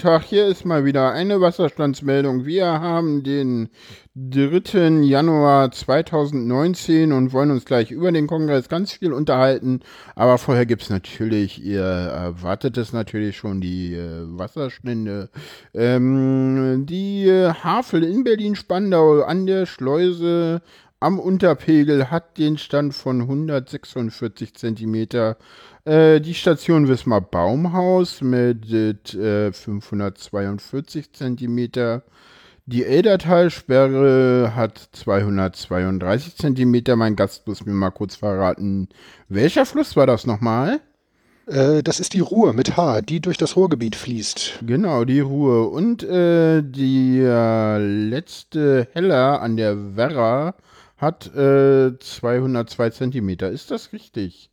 Tag. Hier ist mal wieder eine Wasserstandsmeldung. Wir haben den 3. Januar 2019 und wollen uns gleich über den Kongress ganz viel unterhalten. Aber vorher gibt es natürlich, ihr erwartet es natürlich schon, die äh, Wasserstände. Ähm, die äh, Havel in Berlin-Spandau an der Schleuse am Unterpegel hat den Stand von 146 Zentimeter. Äh, die Station Wismar Baumhaus mit äh, 542 Zentimeter. Die Eldertalsperre hat 232 Zentimeter. Mein Gast muss mir mal kurz verraten, welcher Fluss war das nochmal? Äh, das ist die Ruhr mit H, die durch das Ruhrgebiet fließt. Genau, die Ruhr. Und äh, die äh, letzte Heller an der Werra hat 202 äh, Zentimeter. Ist das richtig?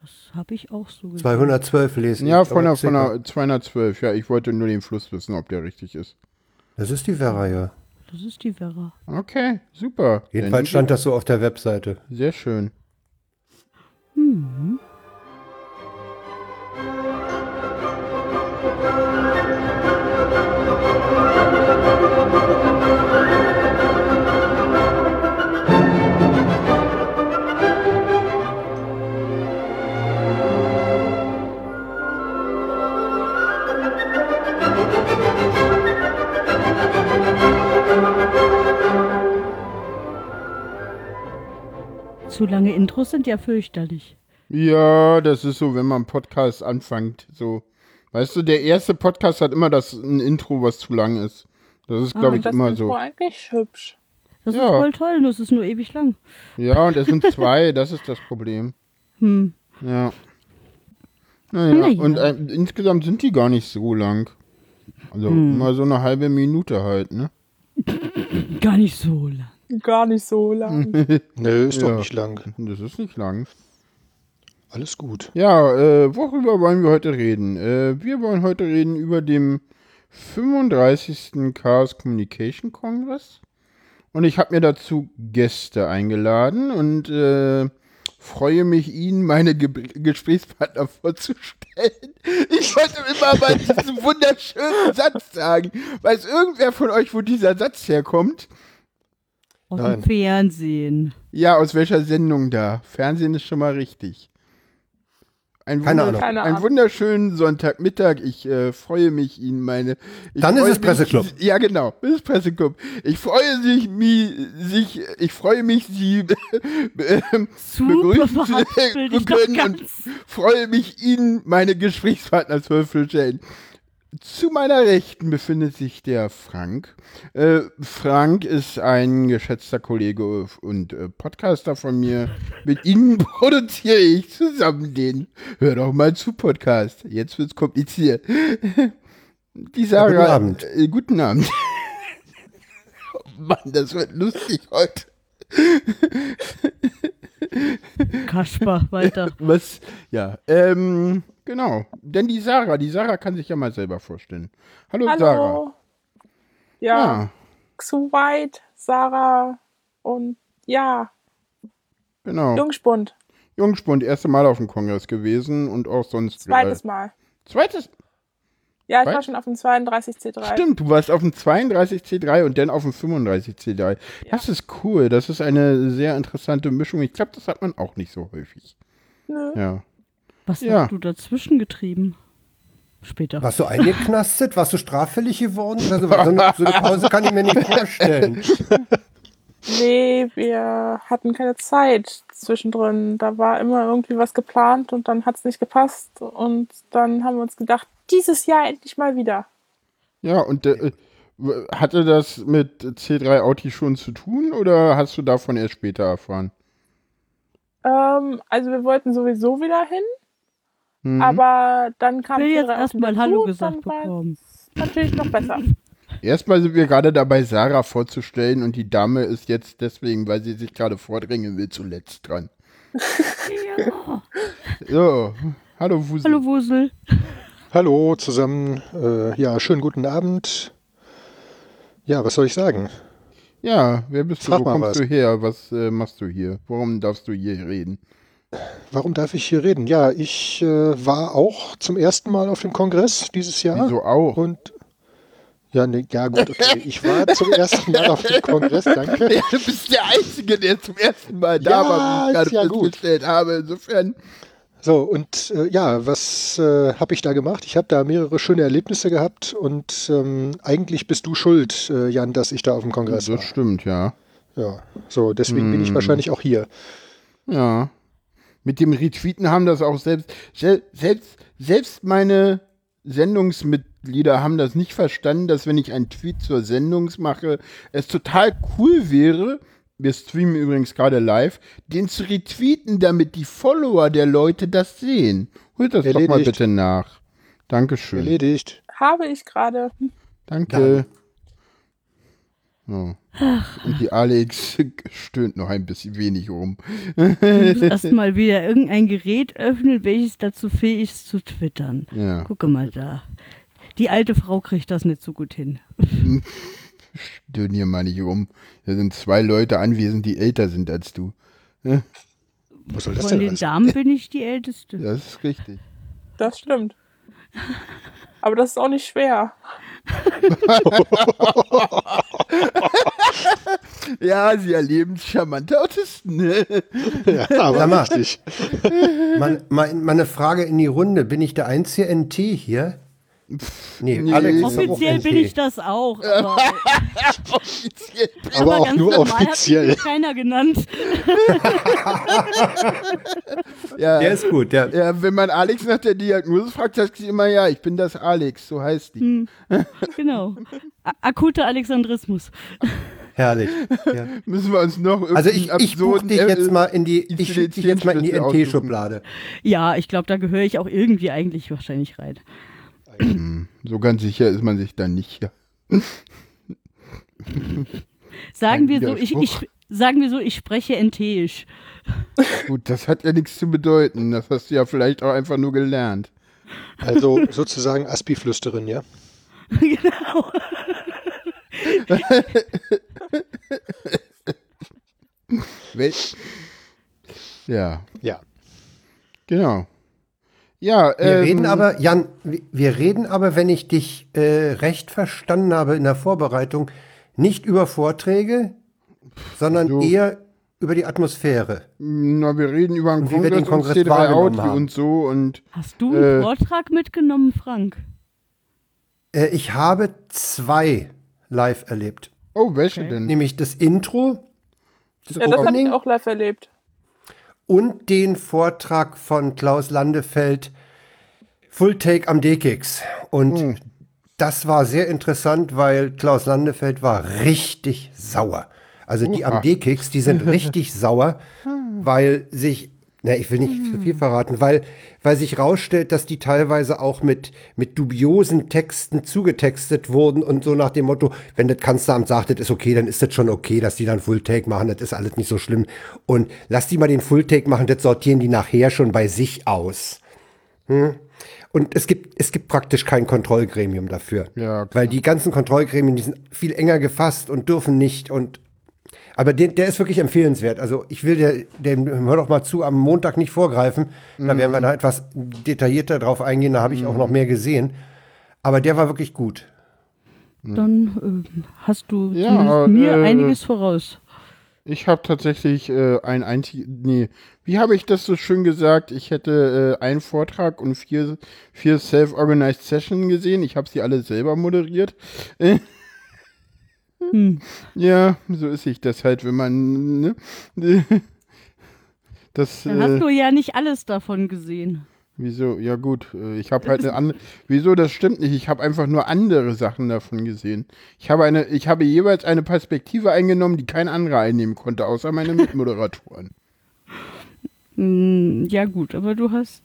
Das habe ich auch so gesehen. 212 lesen. Ja, von der, von der 212. Ja, ich wollte nur den Fluss wissen, ob der richtig ist. Das ist die Werra, ja. Das ist die Werra. Okay, super. Jedenfalls stand das so auf der Webseite. Sehr schön. Mhm. Zu lange Intros sind ja fürchterlich. Ja, das ist so, wenn man Podcast anfängt. So, weißt du, der erste Podcast hat immer das ein Intro, was zu lang ist. Das ist, glaube ah, ich, immer Intro so. Das ist eigentlich hübsch. Das ja. ist voll toll, nur es ist nur ewig lang. Ja, und es sind zwei, das ist das Problem. Hm. Ja. Naja, Na ja. und äh, insgesamt sind die gar nicht so lang. Also hm. mal so eine halbe Minute halt, ne? Gar nicht so lang. Gar nicht so lang. Nö, ist ja, doch nicht lang. Das ist nicht lang. Alles gut. Ja, äh, worüber wollen wir heute reden? Äh, wir wollen heute reden über den 35. Chaos Communication Congress. Und ich habe mir dazu Gäste eingeladen und äh, freue mich, Ihnen meine Ge Gesprächspartner vorzustellen. Ich wollte immer mal diesen wunderschönen Satz sagen. Weiß irgendwer von euch, wo dieser Satz herkommt? Aus Nein. dem Fernsehen. Ja, aus welcher Sendung da? Fernsehen ist schon mal richtig. Ein, Keine Ahnung. ein wunderschönen Sonntagmittag. Ich äh, freue mich, Ihnen meine. Dann ist es Presseclub. Ja, genau. Das ist Presseclub. Ich freue sich, mich, sich, ich freue mich, Sie äh, begrüßen zu können und freue mich, Ihnen meine Gesprächspartner vorzustellen. Zu meiner Rechten befindet sich der Frank. Äh, Frank ist ein geschätzter Kollege und äh, Podcaster von mir. Mit Ihnen produziere ich zusammen den Hör doch mal zu Podcast. Jetzt wird's kompliziert. Die Sarah. guten Abend. Äh, guten Abend. oh Mann, das wird lustig heute. Kaspar, weiter. Was? Ja, ähm, genau. Denn die Sarah, die Sarah kann sich ja mal selber vorstellen. Hallo, Hallo. Sarah. Ja. ja. Xuweit, Sarah und ja. Genau. Jungspund. Jungspund, erste Mal auf dem Kongress gewesen und auch sonst. Zweites Mal. Zweites? Ja, ich war schon auf dem 32C3. Stimmt, du warst auf dem 32C3 und dann auf dem 35C3. Ja. Das ist cool. Das ist eine sehr interessante Mischung. Ich glaube, das hat man auch nicht so häufig. Nö. Ja. Was ja. hast du dazwischen getrieben? Später. Warst du eingeknastet? Warst du straffällig geworden? Also, so, eine, so eine Pause kann ich mir nicht vorstellen. Nee, wir hatten keine Zeit zwischendrin. Da war immer irgendwie was geplant und dann hat es nicht gepasst. Und dann haben wir uns gedacht, dieses Jahr endlich mal wieder. Ja, und äh, hatte das mit C3 Audi schon zu tun oder hast du davon erst später erfahren? Ähm, also wir wollten sowieso wieder hin. Mhm. Aber dann kam ich jetzt erstmal Hallo gesagt bekommen. Natürlich noch besser. Erstmal sind wir gerade dabei, Sarah vorzustellen und die Dame ist jetzt deswegen, weil sie sich gerade vordrängen will, zuletzt dran. ja. So, hallo Wusel. Hallo Wusel. Hallo zusammen. Äh, ja, schönen guten Abend. Ja, was soll ich sagen? Ja, wer bist Frag du? Wo kommst was. du her? Was äh, machst du hier? Warum darfst du hier reden? Warum darf ich hier reden? Ja, ich äh, war auch zum ersten Mal auf dem Kongress dieses Jahr. Wieso auch? Und ja, ne, ja gut, okay. Ich war zum ersten Mal auf dem Kongress, danke. Ja, du bist der Einzige, der zum ersten Mal da Ja, war, wie ich gerade ja gut. festgestellt habe. Insofern, So, und äh, ja, was äh, habe ich da gemacht? Ich habe da mehrere schöne Erlebnisse gehabt und ähm, eigentlich bist du schuld, äh, Jan, dass ich da auf dem Kongress das war. stimmt, ja. Ja, so, deswegen bin ich Hm. wahrscheinlich auch hier. Ja. Mit dem Retweeten haben das auch selbst, sel- selbst, selbst meine Sendungsmitglieder haben das nicht verstanden, dass wenn ich einen Tweet zur Sendung mache, es total cool wäre, wir streamen übrigens gerade live, den zu retweeten, damit die Follower der Leute das sehen. Holt das doch mal Erledigt. bitte nach. Dankeschön. Erledigt. Habe ich gerade. Danke. So. Und die Alex stöhnt noch ein bisschen wenig rum. Erstmal wieder irgendein Gerät öffnen, welches dazu fähig ist zu twittern. Ja. Gucke mal da. Die alte Frau kriegt das nicht so gut hin. Stöhn hier mal nicht rum. Da sind zwei Leute anwesend, die älter sind als du. Was soll das Von denn den? Damen bin ich die Älteste. Das ist richtig. Das stimmt. Aber das ist auch nicht schwer. Ja, sie erleben charmante Autisten. Ne? Ja, aber mal. richtig. Mal, mal, mal eine Frage in die Runde. Bin ich der einzige NT hier? Nee, Nee. Alex auch Offiziell bin ich das auch. Aber, Aber auch ganz nur normal hat offiziell. mich keiner genannt. Ja, Der ist gut. Der, ja, wenn man Alex nach der Diagnose fragt, sagt sie immer, ja, ich bin das Alex, so heißt die. Genau. A akuter Alexandrismus. herrlich. Ja. Müssen wir uns noch Also ich, ich buch dich jetzt mal in die, ich dich jetzt mal in die NT-Schublade. Ja, ich glaube, da gehöre ich auch irgendwie eigentlich wahrscheinlich rein. So ganz sicher ist man sich dann nicht. Ja. Sagen Ein wir so, ich, ich, sagen wir so, ich spreche NT-isch. Gut, das hat ja nichts zu bedeuten. Das hast du ja vielleicht auch einfach nur gelernt. Also sozusagen Aspi-Flüsterin, ja? genau. Ja, Ja. genau. Ja, Wir ähm, reden aber, Jan, wir- reden aber, wenn ich dich äh, recht verstanden habe in der Vorbereitung, nicht über Vorträge, sondern So. eher über die Atmosphäre. Na, wir reden über einen Und wie wir den Kongress, und Kongress C3 wahrgenommen Audi haben. und so und Hast du einen Äh. Vortrag mitgenommen, Frank? Äh, ich habe zwei live erlebt. oh, welche Okay. denn? Nämlich das Intro, das Ja, das habe ich auch live erlebt. Und den Vortrag von Klaus Landefeld, Full Take am D-Kicks. Und das war sehr interessant, weil Klaus Landefeld war richtig sauer. Also die am. D-Kicks, die sind richtig sauer, weil sich, na, ich will nicht zu viel verraten, weil, weil sich rausstellt, dass die teilweise auch mit, mit dubiosen Texten zugetextet wurden und so nach dem Motto, wenn das Kanzleramt sagt, das ist okay, dann ist das schon okay, dass die dann Full Take machen, das ist alles nicht so schlimm. Und lass die mal den Full Take machen, das sortieren die nachher schon bei sich aus. Hm? Und es gibt, es gibt praktisch kein Kontrollgremium dafür. Ja, klar. weil die ganzen Kontrollgremien, die sind viel enger gefasst und dürfen nicht und aber der, der ist wirklich empfehlenswert. Also ich will der, dem, hör doch mal zu, am Montag nicht vorgreifen. Da werden Mhm. wir da etwas detaillierter drauf eingehen. Da habe ich auch noch mehr gesehen. Aber der war wirklich gut. Dann äh, hast du Ja, zumindest aber, mir äh, einiges voraus. Ich habe tatsächlich äh, ein einziges, nee, wie habe ich das so schön gesagt? Ich hätte äh, einen Vortrag und vier, vier Self-Organized Sessions gesehen. Ich habe sie alle selber moderiert. Äh, Hm. ja, so ist ich das halt, wenn man, ne? Das, Dann hast äh, du ja nicht alles davon gesehen. wieso? Ja gut, äh, ich habe halt eine andere, wieso, das stimmt nicht. Ich habe einfach nur andere Sachen davon gesehen. Ich habe eine, ich habe jeweils eine Perspektive eingenommen, die kein anderer einnehmen konnte, außer meine Mitmoderatoren. Hm, ja gut, aber du hast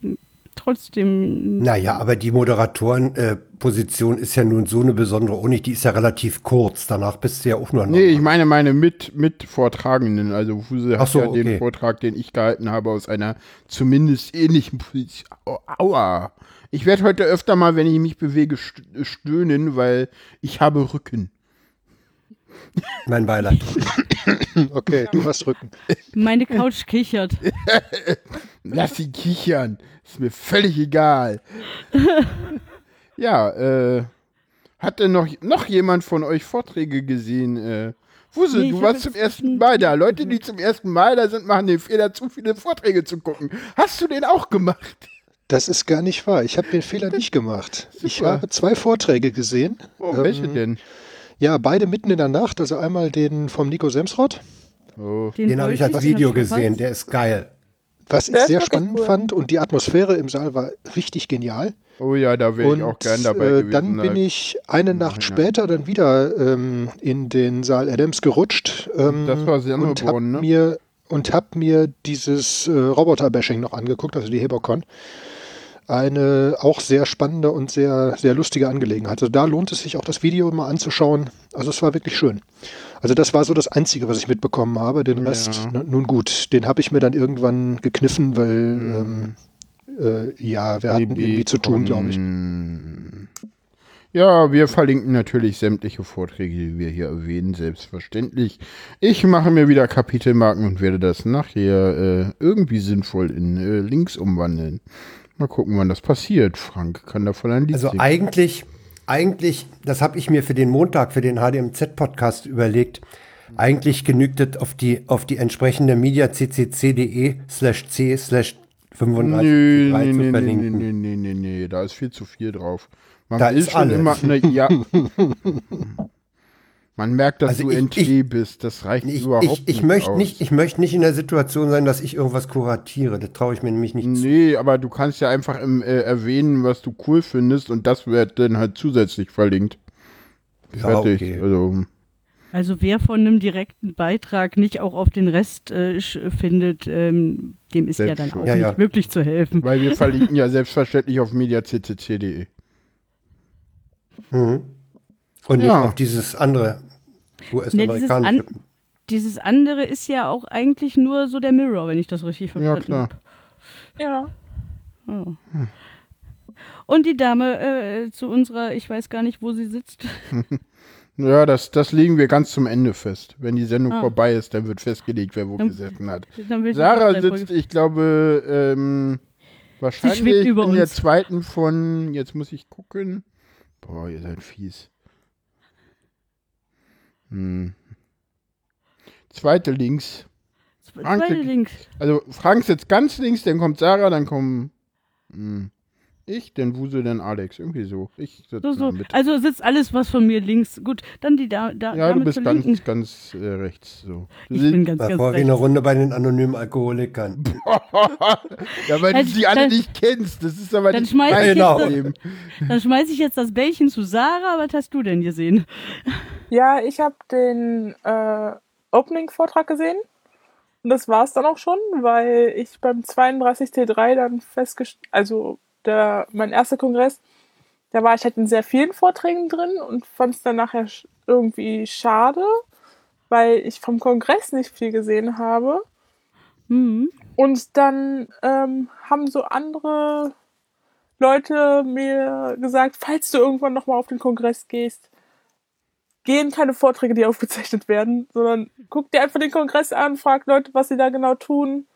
trotzdem Naja, aber die Moderatorenposition ist ja nun so eine besondere Uni. Die ist ja relativ kurz. Danach bist du ja auch nur noch. Nee, ich meine meine mit, mit Vortragenden. Also Fuse hat so, ja den okay. Vortrag, den ich gehalten habe, aus einer zumindest ähnlichen Position. Au- Aua. Ich werde heute öfter mal, wenn ich mich bewege, st- stöhnen, weil ich habe Rücken. Mein Beileid. Okay, du hast Rücken. Meine Couch kichert. Lass sie kichern. Ist mir völlig egal. ja, äh, hat denn noch, noch jemand von euch Vorträge gesehen? Äh, Wuse, Nee, ich du warst zum ersten Mal da. Leute, die zum ersten Mal da sind, machen den Fehler, zu viele Vorträge zu gucken. Hast du den auch gemacht? Das ist gar nicht wahr. Ich habe den Fehler nicht gemacht. Ich Super. habe zwei Vorträge gesehen. Oh, Ähm, welche denn? Ja, beide mitten in der Nacht. Also einmal den vom Nico Semsrott, Oh. Den habe ich als Video gesehen, der ist geil. was ich sehr spannend cool. fand. Und die Atmosphäre im Saal war richtig genial. oh ja, da wäre ich auch gern dabei äh, gewesen. dann bin halt. ich eine Nacht später dann wieder ähm, in den Saal Adams gerutscht. Ähm, Das war und hab ne? mir und habe mir dieses äh, Roboter-Bashing noch angeguckt, also die Hebercon. Eine auch sehr spannende und sehr, sehr lustige Angelegenheit. Also da lohnt es sich auch das Video mal anzuschauen. Also es war wirklich schön. Also das war so das Einzige, was ich mitbekommen habe. Den Rest, Ja. nun gut, den habe ich mir dann irgendwann gekniffen, weil ähm, äh, ja, wir hatten irgendwie zu tun, glaube ich. Ja, wir verlinken natürlich sämtliche Vorträge, die wir hier erwähnen, selbstverständlich. Ich mache mir wieder Kapitelmarken und werde das nachher äh, irgendwie sinnvoll in äh, Links umwandeln. Mal gucken, wann das passiert. Frank kann davon ein Lied Also singen. eigentlich, eigentlich, das habe ich mir für den Montag, für den HDMZ-Podcast überlegt. Eigentlich genügt es auf die, auf die entsprechende mediaccc.de slash c slash 35 Nee, nee, zu nee, nee, verlinken. nee, nee, nee, nee, da ist viel zu viel drauf. Man Da ist schon alles. immer, ne, ja. Man merkt, dass Also du ich- NT ich- bist. Das reicht Ich, überhaupt ich, nicht. ich, möchte aus. nicht, ich möchte nicht in der Situation sein, dass ich irgendwas kuratiere. Das traue ich mir nämlich nicht zu. Nee, aber du kannst ja einfach im, äh, erwähnen, was du cool findest und das wird dann halt zusätzlich verlinkt. Ja, Fertig. okay. Also, Also wer von einem direkten Beitrag nicht auch auf den Rest äh, findet, ähm, dem ist ja dann auch Ja, nicht ja. wirklich zu helfen. weil wir verlinken ja selbstverständlich auf mediaccc.de. Mhm. Und nicht Ja. auf dieses andere US-amerikanische. Ne, Dieses andere ist ja auch eigentlich nur so der Mirror, wenn ich das richtig Ja, verstanden klar. habe. Ja. Oh. Und die Dame äh, zu unserer, ich weiß gar nicht, wo sie sitzt. Ja, das, das legen wir ganz zum Ende fest. Wenn die Sendung Ah. vorbei ist, dann wird festgelegt, wer wo Dann- gesessen hat. Sarah sitzt, ich glaube, ähm, wahrscheinlich in der uns. zweiten von, jetzt muss ich gucken. Boah, ihr seid fies. Hm. Zweite links. Frank Zweite links. Also Frank sitzt ganz links, dann kommt Sarah, dann kommen hm, ich, dann Wuse, dann Alex. Irgendwie so. Ich sitze So, so. Also sitzt alles was von mir links. Gut, dann die da, da Ja, Dame du bist ganz, Linken. ganz äh, rechts. So. Ich sie- bin ganz, War ganz vorher wie eine rechts. Runde bei den anonymen Alkoholikern. ja, weil Dann- du sie alle dann- nicht kennst. Das ist aber dann nicht schmeiß mein ich jetzt- Problem. Dann schmeiße ich jetzt das Bällchen zu Sarah. Was hast du denn gesehen? Ja, ich habe den äh, Opening-Vortrag gesehen. Und das war's dann auch schon, weil ich beim 32T3 dann festgestellt, also der, mein erster Kongress, da war ich halt in sehr vielen Vorträgen drin und fand es dann nachher irgendwie schade, weil ich vom Kongress nicht viel gesehen habe. Hm. Und dann ähm, haben so andere Leute mir gesagt, falls du irgendwann nochmal auf den Kongress gehst, gehen keine Vorträge, die aufgezeichnet werden, sondern guck dir einfach den Kongress an, frag Leute, was sie da genau tun.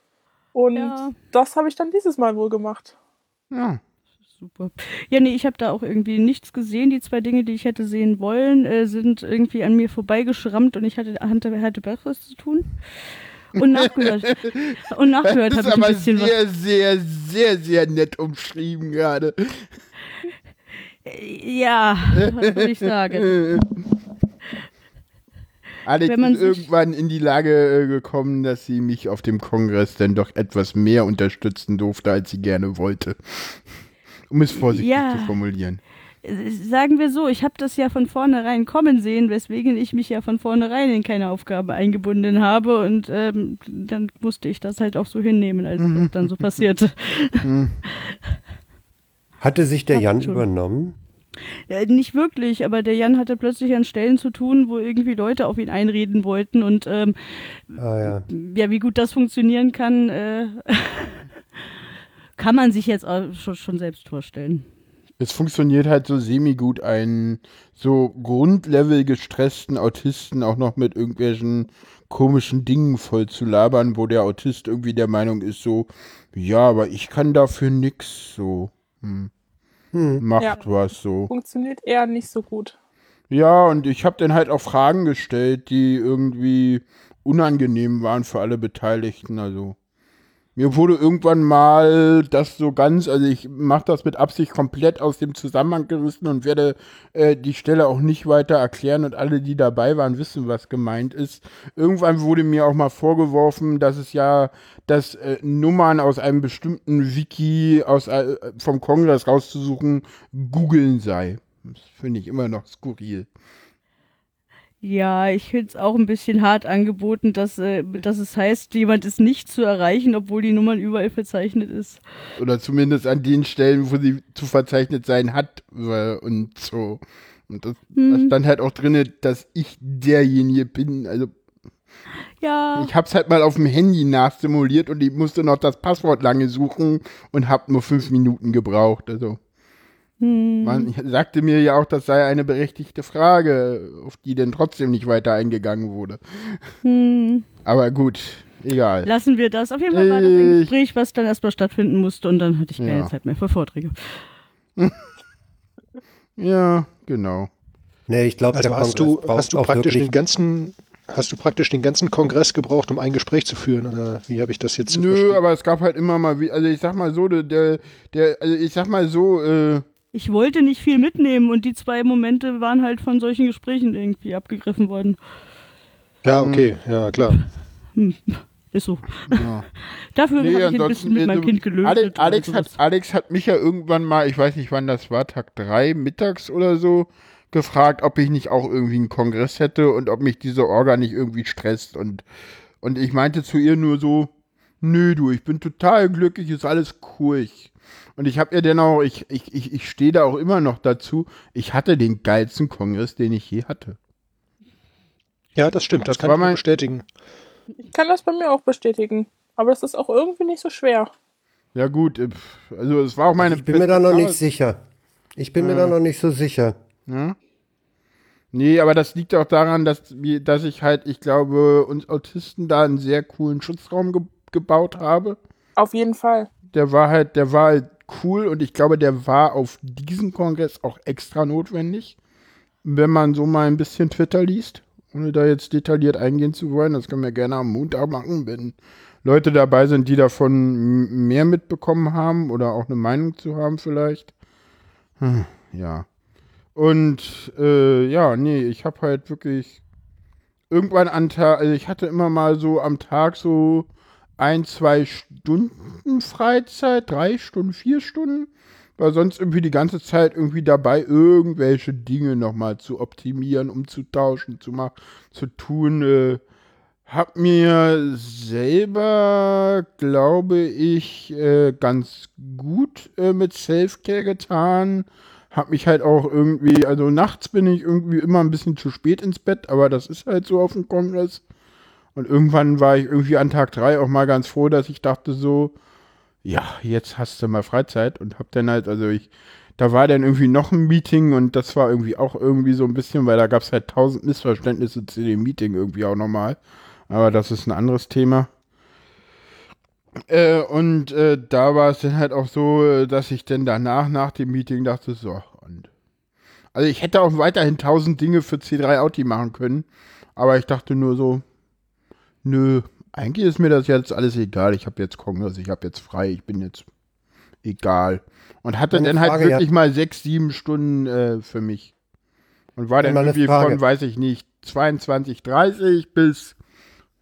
Und Ja. das habe ich dann dieses Mal wohl gemacht. Ja. Super. Ja, nee, ich habe da auch irgendwie nichts gesehen. Die zwei Dinge, die ich hätte sehen wollen, äh, sind irgendwie an mir vorbeigeschrammt und ich hatte, hatte, hatte Besseres zu tun. Und nachgehört. und nachgehört habe ich ein bisschen was. sehr, sehr, sehr, sehr nett umschrieben gerade. Ja, was soll ich sagen? Alex Wenn man ist irgendwann in die Lage äh, gekommen, dass sie mich auf dem Kongress dann doch etwas mehr unterstützen durfte, als sie gerne wollte. Um es vorsichtig Ja. zu formulieren. Sagen wir so, ich habe das ja von vornherein kommen sehen, weswegen ich mich ja von vornherein in keine Aufgabe eingebunden habe und ähm, dann musste ich das halt auch so hinnehmen, als das dann so passierte. Hatte sich der Jan schon. übernommen? Äh, nicht wirklich, aber der Jan hatte plötzlich an Stellen zu tun, wo irgendwie Leute auf ihn einreden wollten und ähm, Ah ja. ja, wie gut das funktionieren kann, äh, kann man sich jetzt schon, schon selbst vorstellen. Es funktioniert halt so semi-gut, einen so Grundlevel gestressten Autisten auch noch mit irgendwelchen komischen Dingen voll zu labern, wo der Autist irgendwie der Meinung ist, so, ja, aber ich kann dafür nix, so. Hm. Macht Ja. was so. Funktioniert eher nicht so gut. Ja, und ich habe dann halt auch Fragen gestellt, die irgendwie unangenehm waren für alle Beteiligten. Also mir wurde irgendwann mal das so ganz, also ich mache das mit Absicht komplett aus dem Zusammenhang gerissen und werde äh, die Stelle auch nicht weiter erklären und alle, die dabei waren, wissen, was gemeint ist. Irgendwann wurde mir auch mal vorgeworfen, dass es ja, dass äh, Nummern aus einem bestimmten Wiki aus, äh, vom Kongress rauszusuchen, googeln sei. Das finde ich immer noch skurril. Ja, ich finde es auch ein bisschen hart angeboten, dass, äh, dass es heißt, jemand ist nicht zu erreichen, obwohl die Nummer überall verzeichnet ist. Oder zumindest an den Stellen, wo sie zu verzeichnet sein hat äh, und so. Und das, da stand halt auch drin, dass ich derjenige bin. Also Ja, ich hab's halt mal auf dem Handy nachsimuliert und ich musste noch das Passwort lange suchen und hab nur fünf Minuten gebraucht. Also man sagte mir ja auch, das sei eine berechtigte Frage, auf die denn trotzdem nicht weiter eingegangen wurde. Aber gut, egal. lassen wir das. Auf jeden Fall war das ein Gespräch, was dann erstmal stattfinden musste und dann hatte ich keine Ja. Zeit mehr für Vorträge. Ja, genau. Nee, ich glaube, Also hast Kongress du, hast du auch praktisch wirklich den ganzen, hast du praktisch den ganzen Kongress gebraucht, um ein Gespräch zu führen? Oder wie habe ich das jetzt zu Nö, verstehen? aber es gab halt immer mal also ich sag mal so, der, der, der also ich sag mal so, äh, Ich wollte nicht viel mitnehmen und die zwei Momente waren halt von solchen Gesprächen irgendwie abgegriffen worden. Ja, okay, ja, klar. Ist so. Ja. Dafür Nee, habe ich ein bisschen mit äh, meinem Kind gelöst. Alex, Alex, hat, Alex hat mich ja irgendwann mal, ich weiß nicht wann das war, Tag drei mittags oder so, gefragt, ob ich nicht auch irgendwie einen Kongress hätte und ob mich diese Orga nicht irgendwie stresst. Und, und ich meinte zu ihr nur so, nö du, ich bin total glücklich, ist alles cool. Ich, und ich habe ihr dann auch, ich, ich, ich, ich stehe da auch immer noch dazu, ich hatte den geilsten Kongress, den ich je hatte. Ja, das stimmt, das, Das kann ich mein- bestätigen. Ich kann das bei mir auch bestätigen. Aber das ist auch irgendwie nicht so schwer. Ja gut, äh, also es war auch meine Ich bin mir da noch nicht sicher. Ich bin mir da noch nicht so sicher. Ja. Nee, aber das liegt auch daran, dass, dass ich halt, ich glaube, uns Autisten da einen sehr coolen Schutzraum ge gebaut habe. Auf jeden Fall. Der war halt, der war halt cool und ich glaube, der war auf diesem Kongress auch extra notwendig. Wenn man so mal ein bisschen Twitter liest, ohne da jetzt detailliert eingehen zu wollen, das können wir gerne am Montag machen, wenn Leute dabei sind, die davon mehr mitbekommen haben oder auch eine Meinung zu haben vielleicht. Hm, ja. Und äh, ja, nee, ich habe halt wirklich irgendwann an Tag, also ich hatte immer mal so am Tag so ein, zwei Stunden Freizeit, drei Stunden, vier Stunden, war sonst irgendwie die ganze Zeit irgendwie dabei, irgendwelche Dinge nochmal zu optimieren, umzutauschen, zu machen, zu tun. Äh, hab mir selber, glaube ich, äh, ganz gut äh, mit Selfcare getan. Hab mich halt auch irgendwie, also nachts bin ich irgendwie immer ein bisschen zu spät ins Bett, aber das ist halt so auf dem Kongress. Und irgendwann war ich irgendwie an Tag drei auch mal ganz froh, dass ich dachte so, ja, jetzt hast du mal Freizeit und hab dann halt, also ich, da war dann irgendwie noch ein Meeting und das war irgendwie auch irgendwie so ein bisschen, weil da gab es halt tausend Missverständnisse zu dem Meeting irgendwie auch nochmal. Aber das ist ein anderes Thema. Äh, und äh, da war es dann halt auch so, dass ich dann danach, nach dem Meeting dachte, so, und. Also ich hätte auch weiterhin tausend Dinge für C3 Audi machen können, aber ich dachte nur so, nö, eigentlich ist mir das jetzt alles egal. Ich habe jetzt Kongress, ich habe jetzt frei, ich bin jetzt egal. Und hatte Meine dann halt Frage, ja. wirklich mal sechs, sieben Stunden äh, für mich. Und war dann Meine irgendwie Frage. von, weiß ich nicht, 22, 30 bis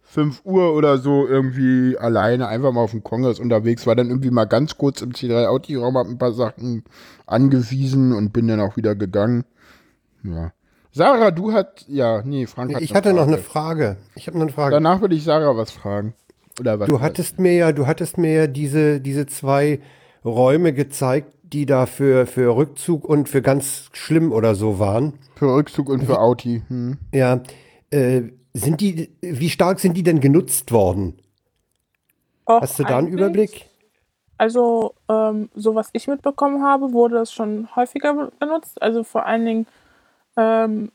5 Uhr oder so irgendwie alleine einfach mal auf dem Kongress unterwegs. War dann irgendwie mal ganz kurz im C3 Audi-Raum, hab ein paar Sachen angewiesen und bin dann auch wieder gegangen. Ja. Sarah, du hast, ja, nee, Frank hat Ich hatte eine noch eine Frage. Frage. Ich habe noch eine Frage. Danach würde ich Sarah was fragen. Oder was? Du hattest mir ja, du hattest mir ja diese, diese zwei Räume gezeigt, die da für, für Rückzug und für ganz schlimm oder so waren. Für Rückzug und für Auti. Hm. Ja, äh, sind die, wie stark sind die denn genutzt worden? Och, Hast du da einen Überblick? Also, ähm, so was ich mitbekommen habe, wurde das schon häufiger be- benutzt. Also vor allen Dingen ähm,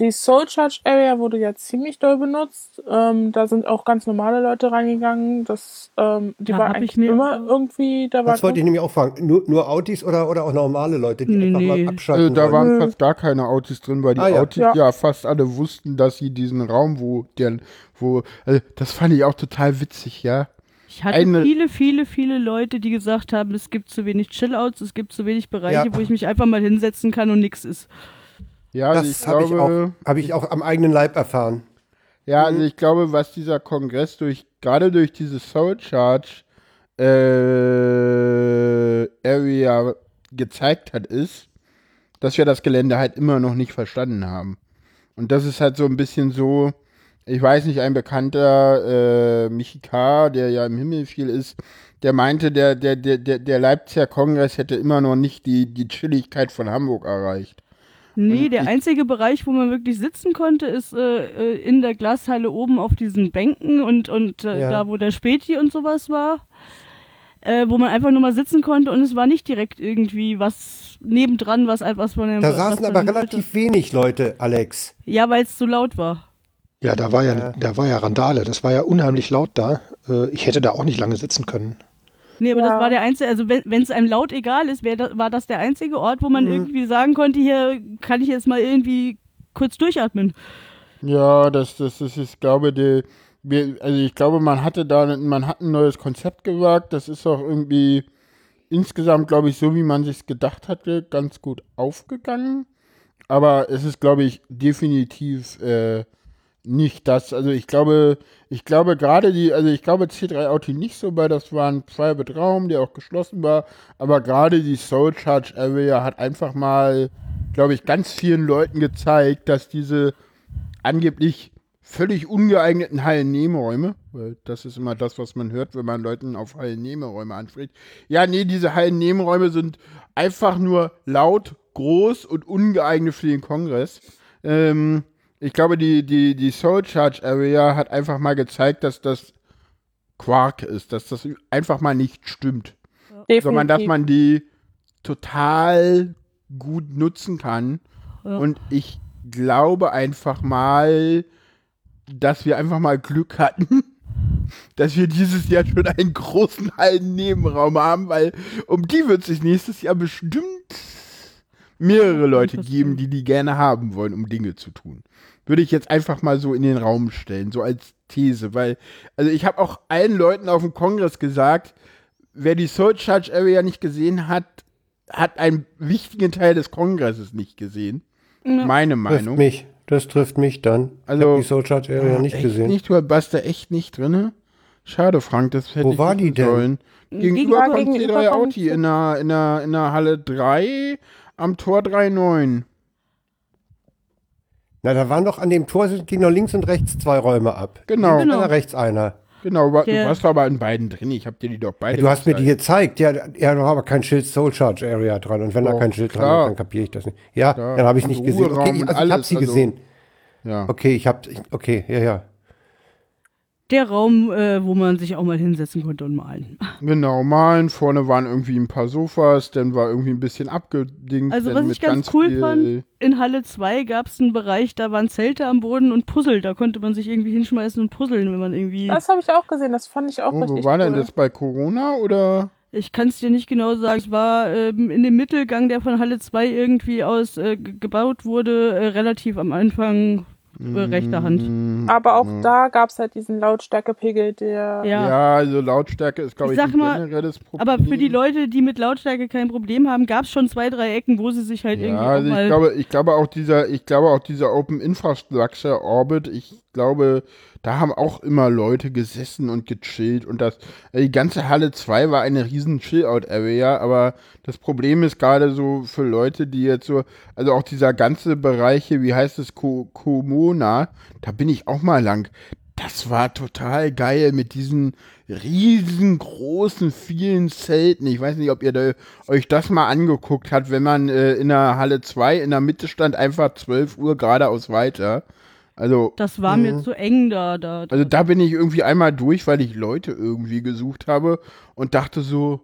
die Soul Charge Area wurde ja ziemlich doll benutzt. Ähm, da sind auch ganz normale Leute reingegangen. Das, ähm, die Da war hab ich eigentlich mir- immer irgendwie, da war Das wollte ich nämlich auch fragen. Nur, nur Autis oder, oder auch normale Leute, die Nee, einfach nee. mal Also abschalten da wollen? waren Nö. fast gar keine Autis drin, weil die Ah, ja. Autis ja. Ja. fast alle wussten, dass sie diesen Raum, wo der, wo, also das fand ich auch total witzig, ja. Ich hatte Eine- viele, viele, viele Leute, die gesagt haben, es gibt zu wenig Chillouts, es gibt zu wenig Bereiche, Ja. wo ich mich einfach mal hinsetzen kann und nix ist. Ja, also Das habe ich, auch- hab ich auch am eigenen Leib erfahren. ja, also ich glaube, was dieser Kongress durch, gerade durch diese Soul Charge äh, Area gezeigt hat, ist, dass wir das Gelände halt immer noch nicht verstanden haben. Und das ist halt so ein bisschen so, ich weiß nicht, ein bekannter äh, Michika, der ja im Himmel viel ist, der meinte, der, der, der, der, der Leipziger Kongress hätte immer noch nicht die, die Chilligkeit von Hamburg erreicht. Nee, der einzige Bereich, wo man wirklich sitzen konnte, ist äh, äh, in der Glashalle oben auf diesen Bänken und, und äh, Ja. da, wo der Späti und sowas war. Äh, wo man einfach nur mal sitzen konnte und es war nicht direkt irgendwie was nebendran, was etwas von dem. Da saßen aber relativ wenig Leute, Alex. Ja, weil es zu laut war. Ja, da war ja, da war ja Randale. Das war ja unheimlich laut da. Äh, Ich hätte da auch nicht lange sitzen können. Nee, aber Ja. das war der einzige, also wenn es einem laut egal ist, wär da, war das der einzige Ort, wo man Mhm. irgendwie sagen konnte, hier kann ich jetzt mal irgendwie kurz durchatmen. Ja, das, das, das ist, glaube die, wir, also ich glaube, man hatte da, man hat ein neues Konzept gewagt. Das ist auch irgendwie insgesamt, glaube ich, so wie man sich gedacht hatte, ganz gut aufgegangen. Aber es ist, glaube ich, definitiv äh, nicht das. Also ich glaube, ich glaube gerade die, also ich glaube C3 Auto nicht so, weil das war ein Private Raum, der auch geschlossen war. Aber gerade die Soul Charge Area hat einfach mal, glaube ich, ganz vielen Leuten gezeigt, dass diese angeblich völlig ungeeigneten Hallennebenräume, weil das ist immer das, was man hört, wenn man Leuten auf Hallennebenräume anspricht. Ja, nee, diese Hallennebenräume sind einfach nur laut, groß und ungeeignet für den Kongress. Ähm, ich glaube, die, die, die Soul Charge Area hat einfach mal gezeigt, dass das Quark ist, dass das einfach mal nicht stimmt sondern dass man die total gut nutzen kann. Ja. Und ich glaube einfach mal, dass wir einfach mal Glück hatten, dass wir dieses Jahr schon einen großen Hallennebenraum haben, weil um die wird sich nächstes Jahr bestimmt mehrere Leute geben, die die gerne haben wollen, um Dinge zu tun. Würde ich jetzt einfach mal so in den Raum stellen, so als These, weil, also ich habe auch allen Leuten auf dem Kongress gesagt, wer die Soul Charge Area nicht gesehen hat, hat einen wichtigen Teil des Kongresses nicht gesehen. Ja. Meine Trifft Meinung. mich. Das trifft mich dann. Also- ich habe die Soul Charge Area nicht echt gesehen. Nicht, du warst da echt nicht drinne? Schade, Frank, das hätte Wo ich war die denn? sollen. Gegenüber Gegenüber- von gegenüber C3 von Auti in der, in, der, in der Halle 3 am Tor 3.9. Na, da waren doch an dem Tor, sind- gingen noch links und rechts zwei Räume ab. Genau. Genau. Einer, rechts einer. Genau, du Der- warst aber in beiden drin. Ich habe dir die doch beide Ja, du hast mir die gezeigt. Ja, ja, da war aber kein Schild Soul Charge Area dran. Und wenn da Doch, kein Schild dran klar. ist, dann kapiere ich das nicht. Ja, Klar. dann habe ich nicht gesehen. Okay, ich, also ich habe sie also- gesehen. Ja. Okay, ich habe, okay, ja, ja. Der Raum, äh, wo man sich auch mal hinsetzen konnte und malen. Genau, malen. Vorne waren irgendwie ein paar Sofas, dann war irgendwie ein bisschen abgedingt. Also was ich ganz cool viel- fand, in Halle 2 gab es einen Bereich, da waren Zelte am Boden und Puzzle. Da konnte man sich irgendwie hinschmeißen und puzzeln, wenn man irgendwie. Das habe ich auch gesehen, das fand ich auch Oh, richtig wo war denn cool. das bei Corona oder? Ich kann es dir nicht genau sagen. Es war ähm, in dem Mittelgang, der von Halle 2 irgendwie aus äh, ge- gebaut wurde, äh, relativ am Anfang äh, rechter Hand. Mm, Aber auch da gab es halt diesen Lautstärkepegel, der Ja. Ja, also Lautstärke ist, glaube Ich ich, sag ein mal, generelles Problem. Aber für die Leute, die mit Lautstärke kein Problem haben, gab es schon zwei, drei Ecken, wo sie sich halt Ja, irgendwie also mal. ich glaube, ich glaube auch dieser, ich glaube auch dieser Open Infrastructure Orbit, ich glaube, da haben auch immer Leute gesessen und gechillt und das, äh, die ganze Halle 2 war eine riesen Chill-Out-Area, aber das Problem ist gerade so für Leute, die jetzt so, also auch dieser ganze Bereich hier, wie heißt es, Ko Komona, da bin ich auch mal lang. Das war total geil mit diesen riesengroßen, vielen Zelten. Ich weiß nicht, ob ihr da, euch das mal angeguckt habt, wenn man äh, in der Halle 2 in der Mitte stand, einfach 12 Uhr geradeaus weiter. Also, das war mir zu eng da. da, da. also da bin ich irgendwie einmal durch, weil ich Leute irgendwie gesucht habe und dachte so,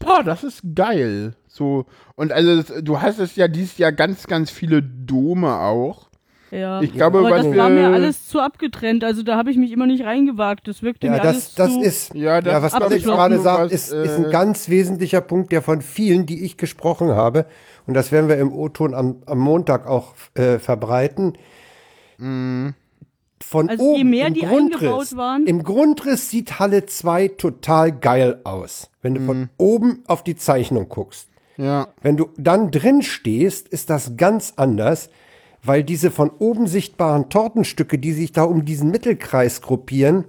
boah, das ist geil. So, und also das, du hast es ja dieses Jahr ganz, ganz viele Dome auch. Ja. Ich glaube, aber was das wir, war mir alles zu abgetrennt. Also da habe ich mich immer nicht reingewagt. Das wirkte Ja, mir alles das, das zu. ist, Ja, ja, das was ist Alex abgeschlossen. gerade Was, sagt, ist, ist ein äh, ganz wesentlicher Punkt, der von vielen, die ich gesprochen habe, und das werden wir im O-Ton am, am Montag auch äh, verbreiten, von Also je oben mehr im die Grundriss, eingebaut waren- im Grundriss sieht Halle 2 total geil aus, wenn du Mhm. von oben auf die Zeichnung guckst. ja, Wenn du dann drin stehst, ist das ganz anders, weil diese von oben sichtbaren Tortenstücke, die sich da um diesen Mittelkreis gruppieren,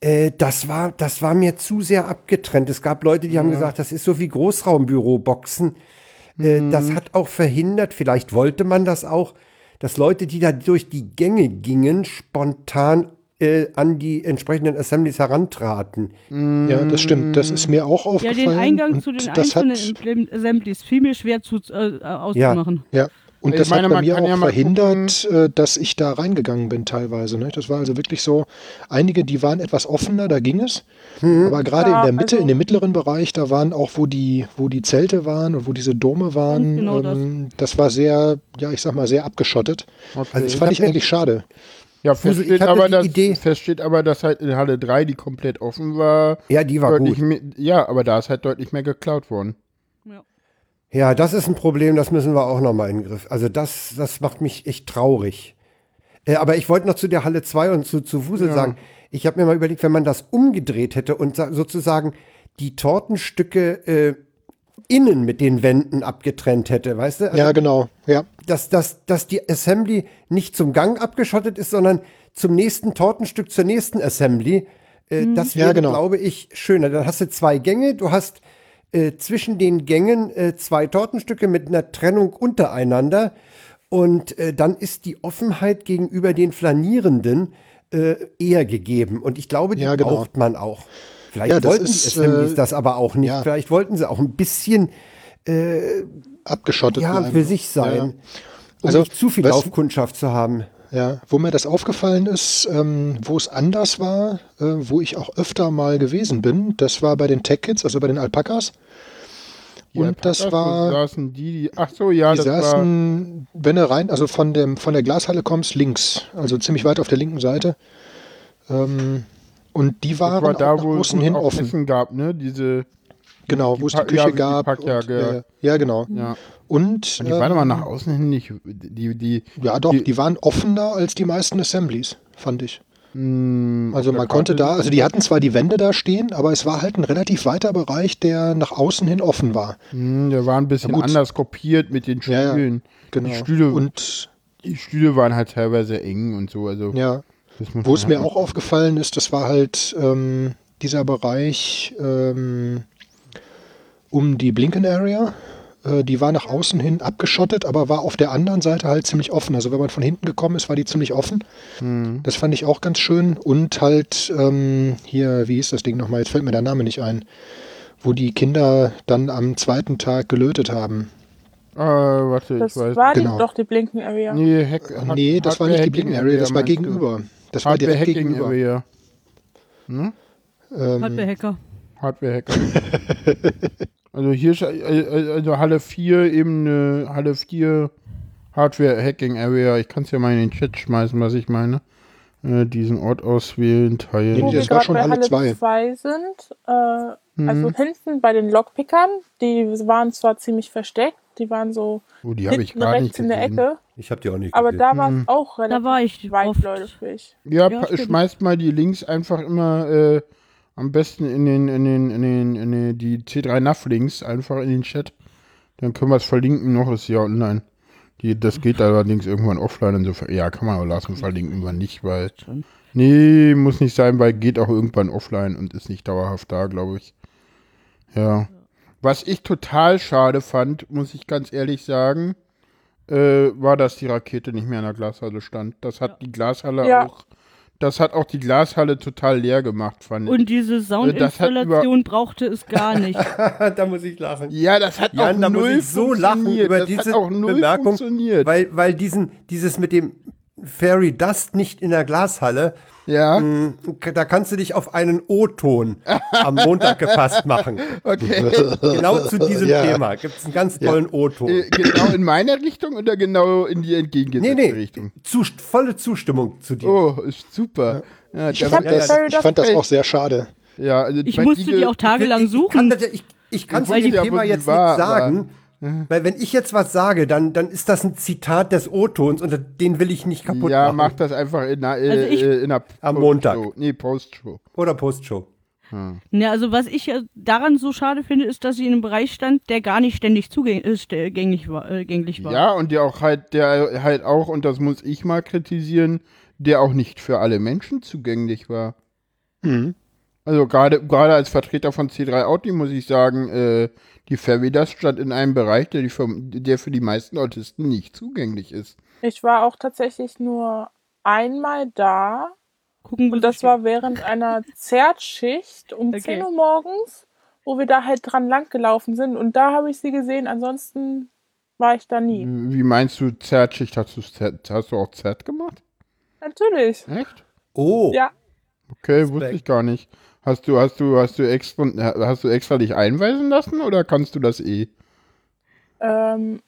äh, das war, das war mir zu sehr abgetrennt. Es gab Leute, die haben gesagt, das ist so wie Großraumbüroboxen. Äh, Das hat auch verhindert, vielleicht wollte man das auch, dass Leute, die da durch die Gänge gingen, spontan äh, an die entsprechenden Assemblies herantraten. Ja, das stimmt. Das ist mir auch ja, aufgefallen. den Eingang und zu den einzelnen Assemblies fiel mir schwer zu, äh, auszumachen. Ja, und Ich das meine, hat bei mir auch ja verhindert, äh, dass ich da reingegangen bin teilweise. Ne? Das war also wirklich so, einige, die waren etwas offener, da ging es. Aber gerade Ja, in der Mitte, also- in dem mittleren Bereich, da waren auch, wo die, wo die Zelte waren und wo diese Dome waren, genau das. ähm, das war sehr, ja, ich sag mal, sehr abgeschottet. okay. Also das ich fand ich mir- eigentlich schade. ja, Fusel, feststeht ich hatte aber, die dass, Idee- feststeht aber, dass halt in Halle 3, die komplett offen war, Ja, die war gut. mehr, ja, aber da ist halt deutlich mehr geklaut worden. Ja. Ja, das ist ein Problem, das müssen wir auch nochmal in den Griff. Also das, das macht mich echt traurig. Äh, aber ich wollte noch zu der Halle 2 und zu, zu Wusel Ja. sagen, ich habe mir mal überlegt, wenn man das umgedreht hätte und sa- sozusagen die Tortenstücke äh, innen mit den Wänden abgetrennt hätte, weißt du? Also, Ja, genau. Ja, dass, dass, dass die Assembly nicht zum Gang abgeschottet ist, sondern zum nächsten Tortenstück, zur nächsten Assembly. Äh, Das Ja, wäre, genau. glaube ich, schöner. Dann hast du zwei Gänge, du hast äh, zwischen den Gängen äh, zwei Tortenstücke mit einer Trennung untereinander und äh, dann ist die Offenheit gegenüber den Flanierenden äh, eher gegeben. Und ich glaube, die Ja, genau. braucht man auch. Vielleicht Ja, wollten ist, Assemblies äh, das aber auch nicht. ja. Vielleicht wollten sie auch ein bisschen abgeschottet ja, für sich sein. Um Also, nicht zu viel Laufkundschaft zu haben. Ja, wo mir das aufgefallen ist, ähm, wo es anders war, äh, wo ich auch öfter mal gewesen bin, das war bei den Tech Kids, also bei den Alpakas. Die Und Alpakas, das war, saßen die, die, ach so, ja, die das war, saßen, wenn du rein, also von, dem, von der Glashalle kommst, links, also ziemlich weit auf der linken Seite. Ähm, und die waren war da, auch nach wo es hin offen. Essen gab, ne, diese, Genau, die wo es die Küche ja, die gab. Packjacke, und, ja. äh, ja, genau. ja. Und, Und die waren aber nach außen hin nicht, die, die, Ja, doch, die- die, waren offener als die meisten Assemblies, fand ich. mh, Also man konnte da, also die hatten zwar die Wände da stehen, aber es war halt ein relativ weiter Bereich, der nach außen hin offen war. Hm, der war ein bisschen Ja, anders kopiert mit den Ja, ja, Stühlen. Genau. Die Stühle, Und die Stühle waren halt teilweise eng und so. Also ja, wo es man mir halt auch aufgefallen ist, das war halt ähm, dieser Bereich ähm, um die Blinken Area. Äh, die war nach außen hin abgeschottet, aber war auf der anderen Seite halt ziemlich offen. Also wenn man von hinten gekommen ist, war die ziemlich offen. Hm. Das fand ich auch ganz schön. Und halt ähm, hier, wie hieß das Ding nochmal? Jetzt fällt mir der Name nicht ein. Wo die Kinder dann am zweiten Tag gelötet haben. Äh, warte, Das ich weiß. war genau. die, doch die Blinken Area. nee, Hack, Hack- nee, das war nicht die Hardware Blinken Area, das war meinst du? gegenüber. Das war Hardware direkt Hacking gegenüber. Area. Ne? Ähm, Hardware-Hacker. Hardware Hacker. also hier ist, äh, also Halle 4 eben eine Halle 4 Hardware Hacking Area. Ich kann es ja mal in den Chat schmeißen, was ich meine. Äh, diesen Ort auswählen, teilen. Wo das wir war gerade schon bei Halle Halle zwei. 2 sind, äh, Mhm. also hinten bei den Lockpickern, die waren zwar ziemlich versteckt, die waren so oh, die habe ich hinten gar rechts nicht in der. Ecke, Ich habe die auch nicht aber gesehen. da war es auch relativ Da war ich oft. weitläufig. Ja, Ja, schmeißt mal die Links einfach immer äh, am besten in den, in den, in den, in den, die C3 NAV Links einfach in den Chat. Dann können wir es verlinken noch, ist ja online. Die, das geht allerdings irgendwann offline, insofern, ja, kann man aber lassen, verlinken wir nicht, weil, nee, muss nicht sein, weil geht auch irgendwann offline und ist nicht dauerhaft da, glaube ich. Ja. Was ich total schade fand, muss ich ganz ehrlich sagen, äh, war, dass die Rakete nicht mehr in der Glashalle stand. Das hat die Glashalle Ja. auch, das hat auch die Glashalle total leer gemacht, fand ich. Und diese Soundinstallation brauchte es gar nicht. da muss ich lachen. Ja, das hat Jan, auch da muss null ich so lachen funktioniert. über das diese hat auch null Bemerkung, funktioniert. weil, weil diesen, dieses mit dem Fairy Dust nicht in der Glashalle. Ja. Mm, Da kannst du dich auf einen O-Ton am Montag gefasst machen. Okay. Genau zu diesem Ja. Thema gibt es einen ganz tollen O-Ton. Äh, genau in meine Richtung oder genau in die entgegengesetzte Nee, nee, Richtung? zu, volle Zustimmung zu dir. Oh, ist super. Ja, Ich ja, das ja. Ich fand das auch sehr schade. ja, also Ich musste diese- die auch tagelang Ich kann, suchen. das, ja- ich, ich kann zu dem die- Ja, Thema jetzt war, nichts sagen, weil wenn ich jetzt was sage, dann, dann ist das ein Zitat des O-Tons und den will ich nicht kaputt Ja, machen. mach das einfach in einer, äh, Also ich- äh, in einer Am Postshow. Montag. Nee, Postshow. Oder Postshow. Ja, also was ich ja daran so schade finde, ist, dass sie in einem Bereich stand, der gar nicht ständig zugänglich war, äh, gänglich war. Ja, und der auch halt, der halt auch, und das muss ich mal kritisieren, der auch nicht für alle Menschen zugänglich war. Mhm. Also gerade gerade als Vertreter von C3 Audi muss ich sagen, äh, die Favidas stand in einem Bereich, der, die für, der für die meisten Autisten nicht zugänglich ist. Ich war auch tatsächlich nur einmal da Gucken, und das war während einer Zertschicht um Okay. 10 Uhr morgens, wo wir da halt dran lang gelaufen sind und da habe ich sie gesehen, ansonsten war ich da nie. Wie meinst du Zertschicht? Hast du, Z, hast du auch Z gemacht? Natürlich. Echt? Oh, Ja. Okay, wusste ich gar nicht. Hast du, hast du, hast du extra, hast du extra dich einweisen lassen oder kannst du das eh? Ähm,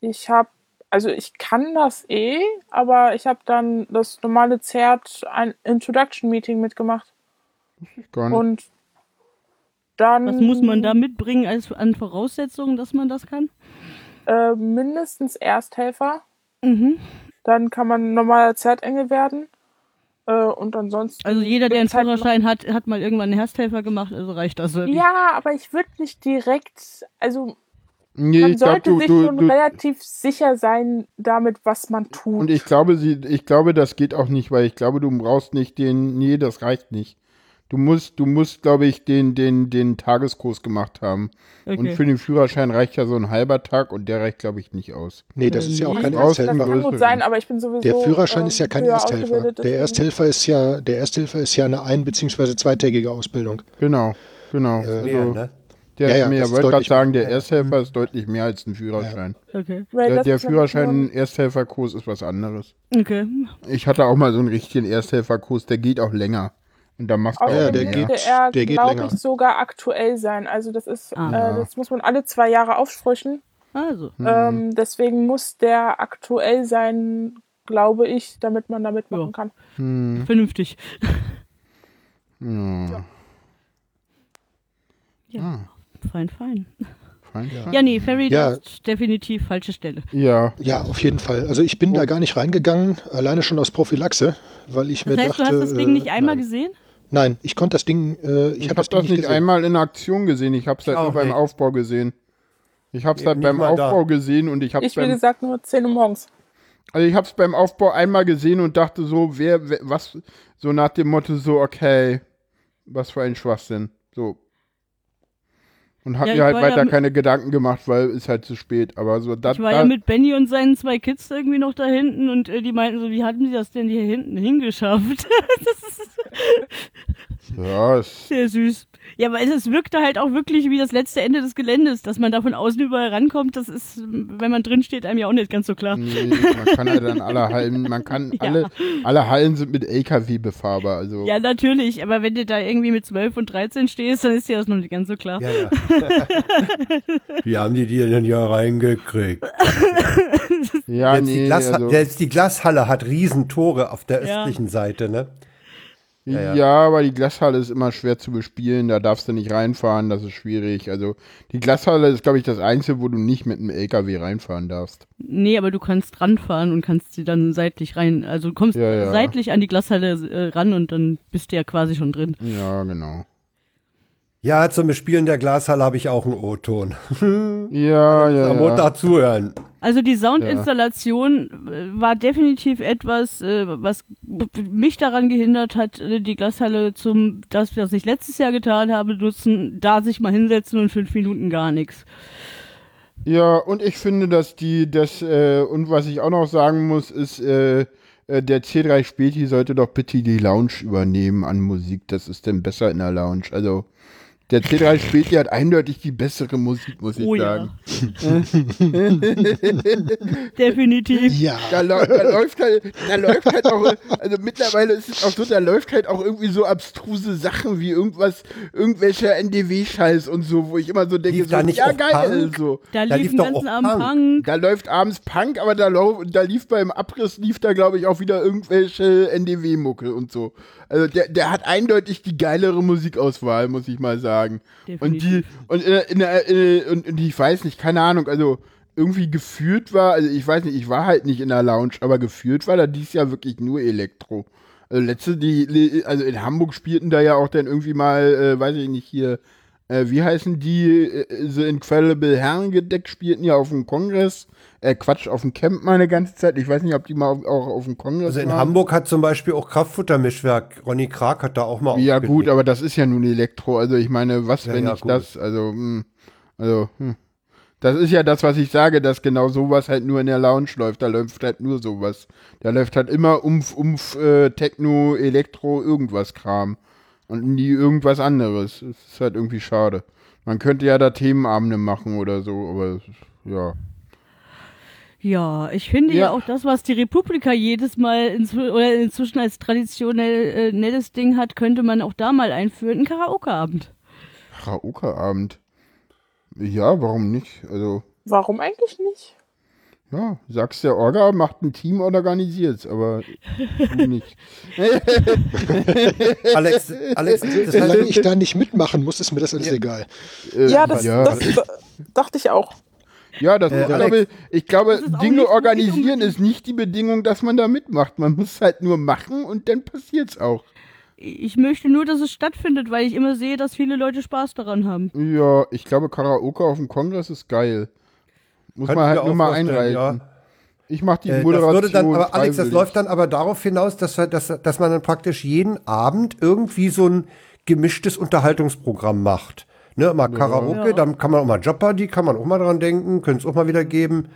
ich habe, also ich kann das eh, aber ich habe dann das normale Zert ein Introduction Meeting mitgemacht Gar nicht. und dann Was muss man da mitbringen als an Voraussetzungen, dass man das kann? äh, mindestens Ersthelfer. Mhm. Dann kann man normaler Zertengel werden. Äh, und ansonsten. Also jeder, der einen halt Führerschein hat, hat mal irgendwann einen Ersthelfer gemacht, also reicht das. irgendwie. Ja, aber ich würde nicht direkt. Also nee, man sollte du, sich du, schon du, relativ sicher sein damit, was man tut. Und ich glaube, sie, ich glaube, das geht auch nicht, weil ich glaube, du brauchst nicht den, nee, das reicht nicht. Du musst, du musst, glaube ich, den, den, den Tageskurs gemacht haben. Und Okay. für den Führerschein reicht ja so ein halber Tag und der reicht, glaube ich, nicht aus. Nee, das ist ja auch Nee, kein das- das das Ersthelfer. kann gut sein, aber ich bin sowieso. Der Führerschein ähm, ist ja kein höher Ersthelfer. Der Ersthelfer ist ja, der Ersthelfer ist ja eine ein- bzw. zweitägige Ausbildung. Genau, genau. Äh, also, mehr, ne? der, Ja, ja, mehr, das ist wollte gerade deutlich sagen, mehr. der Ersthelfer ist deutlich mehr als ein Führerschein. Okay. Der, der ist nämlich Führerschein, nur- Ersthelferkurs ist was anderes. Okay. Ich hatte auch mal so einen richtigen Ersthelferkurs, der geht auch länger. Und da machst du auch Ja, der geht- er, der geht glaube ich, sogar aktuell sein. Also das ist, Ah. äh, das muss man alle zwei Jahre auffrischen. Also. Mhm. Ähm, deswegen muss der aktuell sein, glaube ich, damit man da mitmachen Ja. kann. Hm, Vernünftig. ja. Ja. Ah, Fein, fein. fein. Ja, nee, Fairy Ja. Definitiv falsche Stelle. Ja, Ja, auf jeden Fall. Also ich bin da gar nicht reingegangen, alleine schon aus Prophylaxe, weil ich mir Das heißt, dachte. du hast das Ding äh, nicht einmal nein. gesehen? Nein, ich konnte das Ding, äh, ich, ich habe das das nicht gesehen. einmal in Aktion gesehen. Ich habe es halt nur beim nicht. Aufbau gesehen. Ich habe es halt Nicht beim mal da. Aufbau gesehen und ich habe es Ich, wie beim, gesagt, nur 10 Uhr morgens. also ich habe es beim Aufbau einmal gesehen und dachte so, wer, wer, was, so nach dem Motto so, okay, was für ein Schwachsinn, so. Und habe Ja, mir halt weiter ja keine Gedanken gemacht, weil es halt zu spät. Aber so, das, Ich war ja mit Benny und seinen zwei Kids irgendwie noch da hinten und äh, die meinten so, wie hatten sie das denn hier hinten hingeschafft? das ist ja, es, sehr süß. Ja, weil es wirkte halt auch wirklich wie das letzte Ende des Geländes, dass man da von außen überall rankommt, das ist, wenn man drin steht, einem ja auch nicht ganz so klar. nee, man kann halt an alle Hallen, man kann, Ja. alle, alle Hallen sind mit LKW befahrbar, also. Ja, natürlich, aber wenn du da irgendwie mit 12 und 13 stehst, dann ist dir das noch nicht ganz so klar. Ja, ja. Wie haben die die denn ja reingekriegt? ja, Jetzt die, nee, Glas, also, jetzt die Glashalle hat Riesentore auf der Ja. östlichen Seite, ne? Ja, ja. aber die Glashalle ist immer schwer zu bespielen, da darfst du nicht reinfahren, das ist schwierig. Also die Glashalle ist, glaube ich, das Einzige, wo du nicht mit einem LKW reinfahren darfst. Nee, aber du kannst ranfahren und kannst sie dann seitlich rein. Also du kommst Ja, ja. seitlich an die Glashalle äh, ran und dann bist du ja quasi schon drin. Ja, genau. Ja, zum Bespielen der Glashalle habe ich auch einen O-Ton. Ja, ja, Am ja. Montag zuhören. Also die Soundinstallation äh, war definitiv etwas, äh, was mich daran gehindert hat, äh, die Glashalle zum, das, was ich letztes Jahr getan habe, nutzen, da sich mal hinsetzen und fünf Minuten gar nichts. Ja, und ich finde, dass die, das, äh, und was ich auch noch sagen muss, ist, äh, äh, der C3 Späti sollte doch bitte die Lounge übernehmen an Musik. Das ist denn besser in der Lounge. Also, der C3 spielt ja eindeutig die bessere Musik, muss ich Oh ja. sagen. Definitiv. Ja. Da, da läuft halt, da läuft halt auch, also mittlerweile ist es auch so, da läuft halt auch irgendwie so abstruse Sachen wie irgendwas, irgendwelcher NDW-Scheiß und so, wo ich immer so denke, so, ja geil, Punk? so. Da Da lief den doch ganzen Abend Punk. Punk. Da läuft abends Punk, aber da, lau da lief beim Abriss, lief da glaube ich auch wieder irgendwelche NDW-Mucke und so. Also der, der hat eindeutig die geilere Musikauswahl, muss ich mal sagen. Und die, Definitiv. und, in, in, in, und, ich weiß nicht, keine Ahnung, also irgendwie gefühlt war, also ich weiß nicht, ich war halt nicht in der Lounge, aber gefühlt war da dies Jahr wirklich nur Elektro. Also letzte, die, also in Hamburg spielten da ja auch dann irgendwie mal, äh, weiß ich nicht, hier, äh, wie heißen die, äh, The Incredible Herrengedeck spielten ja auf dem Kongress, äh, Quatsch, auf dem Camp mal eine ganze Zeit. Ich weiß nicht, ob die mal auf, auch auf dem Kongress Also in waren. Hamburg hat zum Beispiel auch Kraftfuttermischwerk, Ronny Krag hat da auch mal Ja, gut, aber das ist ja nun Elektro. Also ich meine, was, Ja, wenn ja, ich gut. das, also, hm, also, hm. Das ist ja das, was ich sage, dass genau sowas halt nur in der Lounge läuft. Da läuft halt nur sowas. Da läuft halt immer Umf, Umf, äh, Techno, Elektro, irgendwas Kram. Und nie irgendwas anderes. Das ist halt irgendwie schade. Man könnte ja da Themenabende machen oder so, aber ja. Ja, ich finde ja. Ja. auch das, was die Republika jedes Mal inzw oder inzwischen als traditionell äh, nettes Ding hat, könnte man auch da mal einführen. Ein Karaoke-Abend. Karaoke-Abend. Ja, warum nicht? Also, Warum eigentlich nicht? Ja, sagst der Orga, macht ein Team, organisiert's, aber nicht. Alex, Alex, das Solange heißt, ich da nicht mitmachen muss, ist mir das alles egal. Äh, Ja, das, ja. Das, dachte ich auch. Ja, das Äh, ich Alex. glaube, ich glaube ist Dinge organisieren ist nicht die Bedingung, dass man da mitmacht. Man muss es halt nur machen und dann passiert's auch. Ich möchte nur, dass es stattfindet, weil ich immer sehe, dass viele Leute Spaß daran haben. Ja, ich glaube, Karaoke auf dem Kongress ist geil. Muss Kann man halt nur auch mal einreichen. ja. Ich mache die Äh, das Moderation. würde dann, aber Alex, das läuft dann aber darauf hinaus, dass, dass, dass man dann praktisch jeden Abend irgendwie so ein gemischtes Unterhaltungsprogramm macht. Ne, mal Karaoke, Ja. dann kann man auch mal Jeopardy, kann man auch mal dran denken, können es auch mal wieder geben.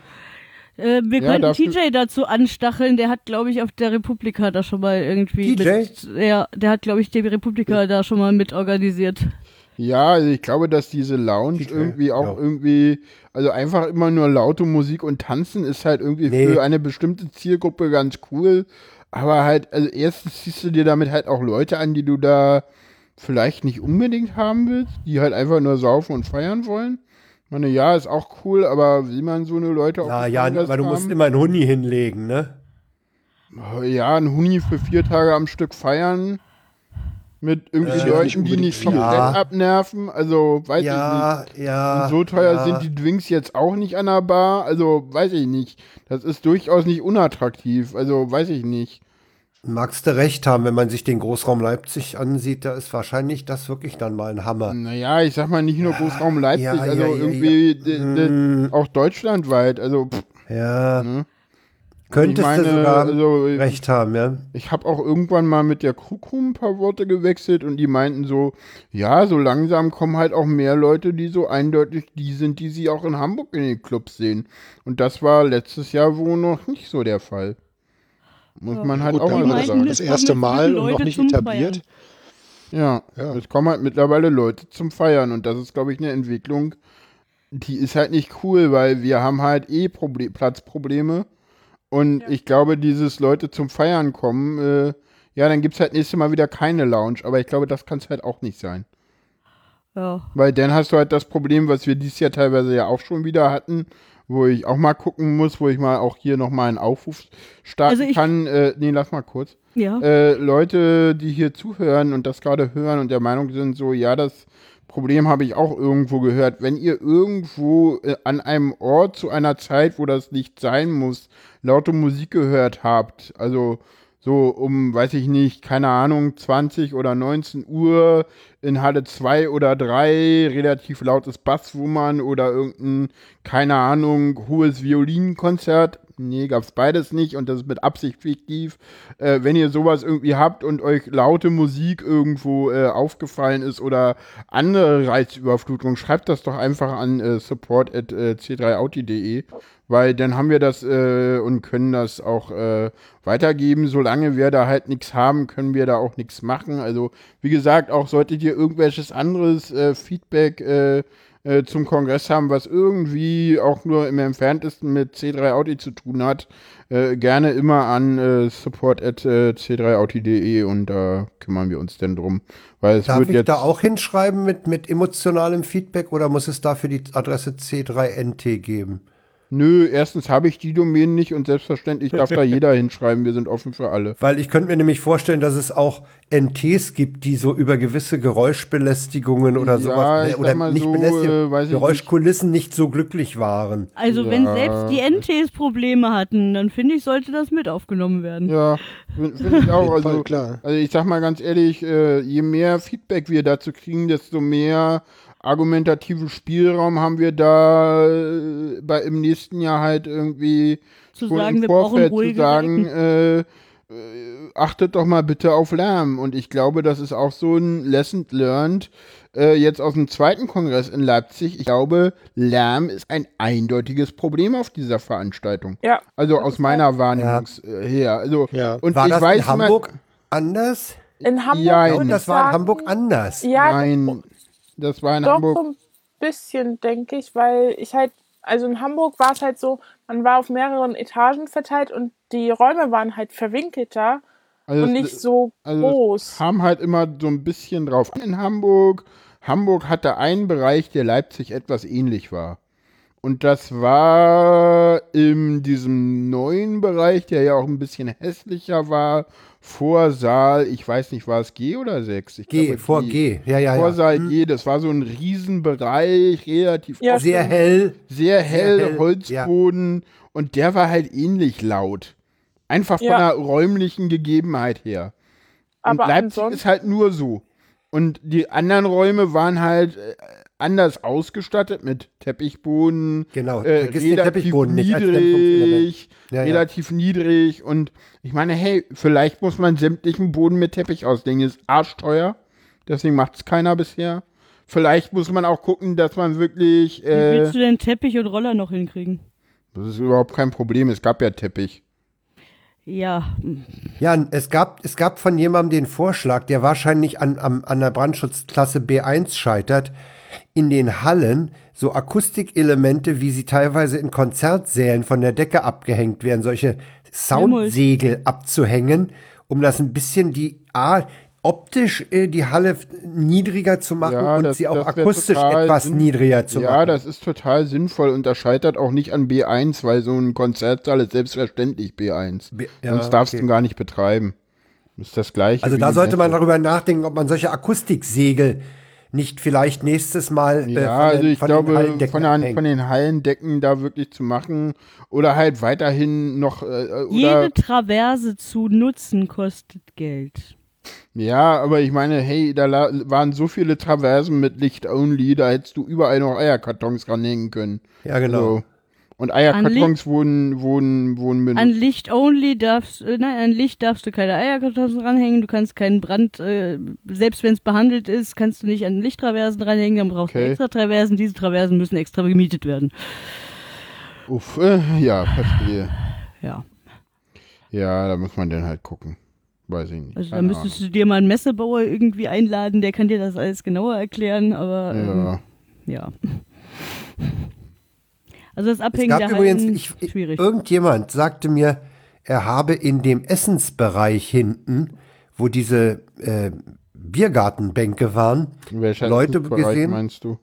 Äh, wir Ja, könnten dafür- TJ dazu anstacheln, der hat, glaube ich, auf der Republika da schon mal irgendwie TJ? mit, ja, der hat, glaube ich, die Republika da schon mal mit organisiert. Ja, also ich glaube, dass diese Lounge DJ, irgendwie auch ja. irgendwie, also einfach immer nur laute Musik und Tanzen ist halt irgendwie Nee. für eine bestimmte Zielgruppe ganz cool. Aber halt, also erstens ziehst du dir damit halt auch Leute an, die du da vielleicht nicht unbedingt haben willst, die halt einfach nur saufen und feiern wollen. Ich meine, ja, ist auch cool, aber will man so eine Leute auch Ja, ja, aber du musst immer einen Huni hinlegen, ne? Ja, ein Huni für vier Tage am Stück feiern. Mit irgendwie Ja, nicht Leuten, die nicht viel. Ja. abnerven. Also, weiß ich nicht. Ja, ja. Und so teuer ja. sind die Drinks jetzt auch nicht an der Bar. Also, weiß ich nicht. Das ist durchaus nicht unattraktiv. Also, weiß ich nicht. Magst du recht haben, wenn man sich den Großraum Leipzig ansieht, da ist wahrscheinlich das wirklich dann mal ein Hammer. Naja, ich sag mal nicht nur Großraum Leipzig, ja, also ja, ja, irgendwie ja. d- d- Mm. auch deutschlandweit. Also, pff, Ja. Ne? Könntest Ich meine, du sogar also, recht haben, ja. ich habe auch irgendwann mal mit der Krukrum ein paar Worte gewechselt und die meinten so, ja, so langsam kommen halt auch mehr Leute, die so eindeutig die sind, die sie auch in Hamburg in den Clubs sehen. Und das war letztes Jahr wohl noch nicht so der Fall. Muss Ja. man halt Gut, auch mal sagen. das erste Mal und noch nicht etabliert. Ja, Ja. es kommen halt mittlerweile Leute zum Feiern und das ist, glaube ich, eine Entwicklung, die ist halt nicht cool, weil wir haben halt eh Proble Platzprobleme und ich glaube, dieses Leute zum Feiern kommen, äh, ja, dann gibt es halt nächstes Mal wieder keine Lounge, aber ich glaube, das kann es halt auch nicht sein. Ja. Weil dann hast du halt das Problem, was wir dieses Jahr teilweise ja auch schon wieder hatten, wo ich auch mal gucken muss, wo ich mal auch hier nochmal einen Aufruf starten Also ich- kann. Äh, nee, lass mal kurz Ja. äh, Leute, die hier zuhören und das gerade hören und der Meinung sind, so, ja, das Problem habe ich auch irgendwo gehört. Wenn ihr irgendwo äh, an einem Ort zu einer Zeit, wo das nicht sein muss, laute Musik gehört habt, also so um, weiß ich nicht, keine Ahnung, 20 oder 19 Uhr in Halle 2 oder 3, relativ lautes Basswummern oder irgendein, keine Ahnung, hohes Violinkonzert, Nee, gab's beides nicht und das ist mit Absicht fiktiv. Äh, wenn ihr sowas irgendwie habt und euch laute Musik irgendwo äh, aufgefallen ist oder andere Reizüberflutung, schreibt das doch einfach an äh, äh, c3auti.de, weil dann haben wir das äh, und können das auch äh, weitergeben. Solange wir da halt nichts haben, können wir da auch nichts machen. Also, wie gesagt, auch solltet ihr irgendwelches anderes Feedback äh, äh, zum Kongress haben, was irgendwie auch nur im entferntesten mit C3 Audi zu tun hat, äh, gerne immer an äh, support at äh, c3audi.de und da kümmern wir uns denn drum. Weil es Darf wird ich jetzt da auch hinschreiben mit, mit emotionalem Feedback oder muss es dafür die Adresse C3NT geben? Nö, erstens habe ich die Domänen nicht und selbstverständlich darf da jeder hinschreiben. Wir sind offen für alle. Weil ich könnte mir nämlich vorstellen, dass es auch NTs gibt, die so über gewisse Geräuschbelästigungen oder Ja, sowas ich oder nicht so, äh, Geräuschkulissen nicht. so glücklich waren. Also Ja. wenn selbst die NTs Probleme hatten, dann finde ich, sollte das mit aufgenommen werden. Ja, finde find ich auch. Also, klar. also ich sag mal ganz ehrlich, äh, je mehr Feedback wir dazu kriegen, desto mehr argumentativen Spielraum haben wir da äh, bei, im nächsten Jahr halt irgendwie Zu sagen, im Vorfeld zu sagen, äh, äh, achtet doch mal bitte auf Lärm. Und ich glaube, das ist auch so ein Lesson learned äh, jetzt aus dem zweiten Kongress in Leipzig. Ich glaube, Lärm ist ein eindeutiges Problem auf dieser Veranstaltung. Ja. Also aus meiner Wahrnehmung äh, her. Also, Ja. und War ich das weiß in Hamburg anders? In Hamburg. Ja, das war in Hamburg anders. Ja, Nein, das war in doch Hamburg. so ein bisschen, denke ich, weil ich halt, also in Hamburg war es halt so, man war auf mehreren Etagen verteilt und die Räume waren halt verwinkelter Also und nicht so also groß. kam halt immer so ein bisschen drauf an in Hamburg. Hamburg hatte einen Bereich, der Leipzig etwas ähnlich war. Und das war in diesem neuen Bereich, der ja auch ein bisschen hässlicher war, vor Saal, ich weiß nicht, war es G oder 6? Ich G, glaube, vor G. Ja, ja, Vor ja. Saal G, das war so ein Riesenbereich, relativ Ja, Sehr hell. sehr hell, hell, Holzboden und der war halt ähnlich laut. Einfach von Ja. der räumlichen Gegebenheit her. Und Aber Leipzig ansonsten- ist halt nur so. Und die anderen Räume waren halt äh, anders ausgestattet mit Teppichboden. Genau, äh, relativ Teppichboden nicht als Dämpfungselement. niedrig, Ja, ja. relativ niedrig. Und ich meine, hey, vielleicht muss man sämtlichen Boden mit Teppich auslegen. Ist arschteuer. Deswegen macht es keiner bisher. Vielleicht muss man auch gucken, dass man wirklich. Wie Äh, willst du denn Teppich und Roller noch hinkriegen? das ist überhaupt kein Problem. Es gab ja Teppich. Ja, Ja, es gab, es gab von jemandem den Vorschlag, der wahrscheinlich an, am- an der Brandschutzklasse B1 scheitert, in den Hallen so Akustikelemente, wie sie teilweise in Konzertsälen von der Decke abgehängt werden, solche Soundsegel abzuhängen, um das ein bisschen die A, optisch äh, die Halle niedriger zu machen Ja, und das- sie auch akustisch etwas niedriger zu ja, machen. das ist total sinnvoll und das scheitert auch nicht an B1, weil so ein Konzertsaal ist selbstverständlich B1. B- ja, Sonst darfst du okay. ihn gar nicht betreiben. Das ist das Gleiche. Also da sollte man darüber nachdenken, ob man solche Akustiksegel nicht vielleicht nächstes Mal äh, Ja, von den- also ich von den glaube, Hallendecken von, der, von den Hallendecken da wirklich zu machen oder halt weiterhin noch äh, oder jede Traverse zu nutzen kostet Geld. Ja, aber ich meine, hey, da waren so viele Traversen mit Licht only, da hättest du überall noch Eierkartons ranhängen können. Ja, genau. So. Und Eierkartons wurden, wurden, wurden benutzt. An Licht only darfst, äh, nein, an Licht darfst du keine Eierkartons ranhängen, du kannst keinen Brand, äh, selbst wenn es behandelt ist, kannst du nicht an Lichttraversen ranhängen, dann brauchst Okay. du extra Traversen, diese Traversen müssen extra gemietet werden. Uff, äh, ja, verstehe. Ja, Ja, da muss man dann halt gucken. Weiß ich nicht. also da müsstest du dir mal einen Messebauer irgendwie einladen, der kann dir das alles genauer erklären, aber Ahnung. ähm, Ja. ja. Also das Es Abhängen gab der übrigens, ich, schwierig. irgendjemand sagte mir, er habe in dem Essensbereich hinten, wo diese äh, Biergartenbänke waren, Welcher Leute Essensbereich gesehen. meinst du?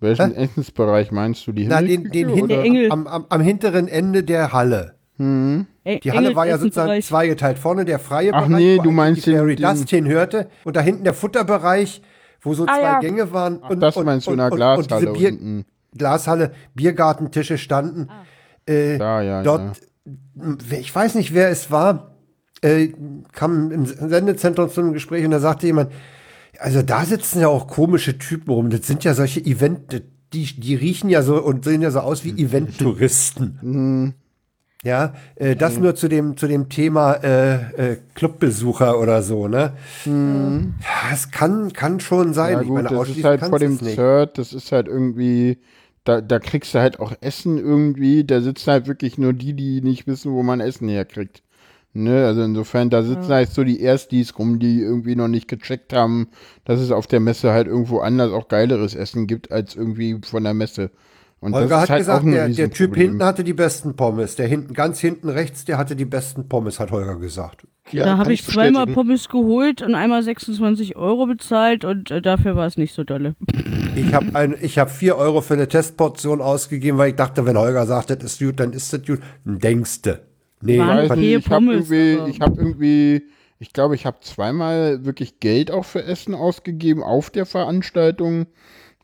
Welchen Essensbereich meinst du? Die na, den, den Engel. am, am, am hinteren Ende der Halle. Eng- Die Halle war ja sozusagen zweigeteilt. Vorne der freie Ach Bereich, nee, wo du meinst die den- Fairy den- Dust hinhörte. Und da hinten der Futterbereich, wo so Ah, zwei ja. Gänge waren. Ach, und, das und, meinst du in und, der und, und Glashalle diese Bier, unten. Glashalle, Biergartentische standen. Äh, Da, ja, dort, ich weiß nicht, wer es war, äh, kam im Sendezentrum zu einem Gespräch und da sagte jemand, also da sitzen ja auch komische Typen rum. Das sind ja solche Event, die, die riechen ja so und sehen ja so aus wie Event-Touristen. Ja, äh, das nur zu dem, zu dem Thema äh, äh, Clubbesucher oder so, ne? Ja, es kann, kann schon sein. Ja Ich gut, meine, das ist halt vor dem. Third, das ist halt irgendwie, da, da kriegst du halt auch Essen irgendwie, da sitzen halt wirklich nur die, die nicht wissen, wo man Essen herkriegt. Ne, also insofern, da sitzen halt so die Erstis rum, die irgendwie noch nicht gecheckt haben, dass es auf der Messe halt irgendwo anders auch geileres Essen gibt, als irgendwie von der Messe. Und Holger hat halt gesagt, der, der Typ hinten hatte die besten Pommes. Der hinten, ganz hinten rechts, der hatte die besten Pommes, hat Holger gesagt. Ja, da habe ich zweimal bestätigen. Pommes geholt und einmal 26 Euro bezahlt und äh, dafür war es nicht so dolle. Ich habe ein, ich habe vier Euro für eine Testportion ausgegeben, weil ich dachte, wenn Holger sagt, das ist gut, dann ist das gut. Denkste. Nee, Waren okay nicht, ich habe Pommes, irgendwie, ich habe irgendwie, ich glaube, ich habe zweimal wirklich Geld auch für Essen ausgegeben auf der Veranstaltung.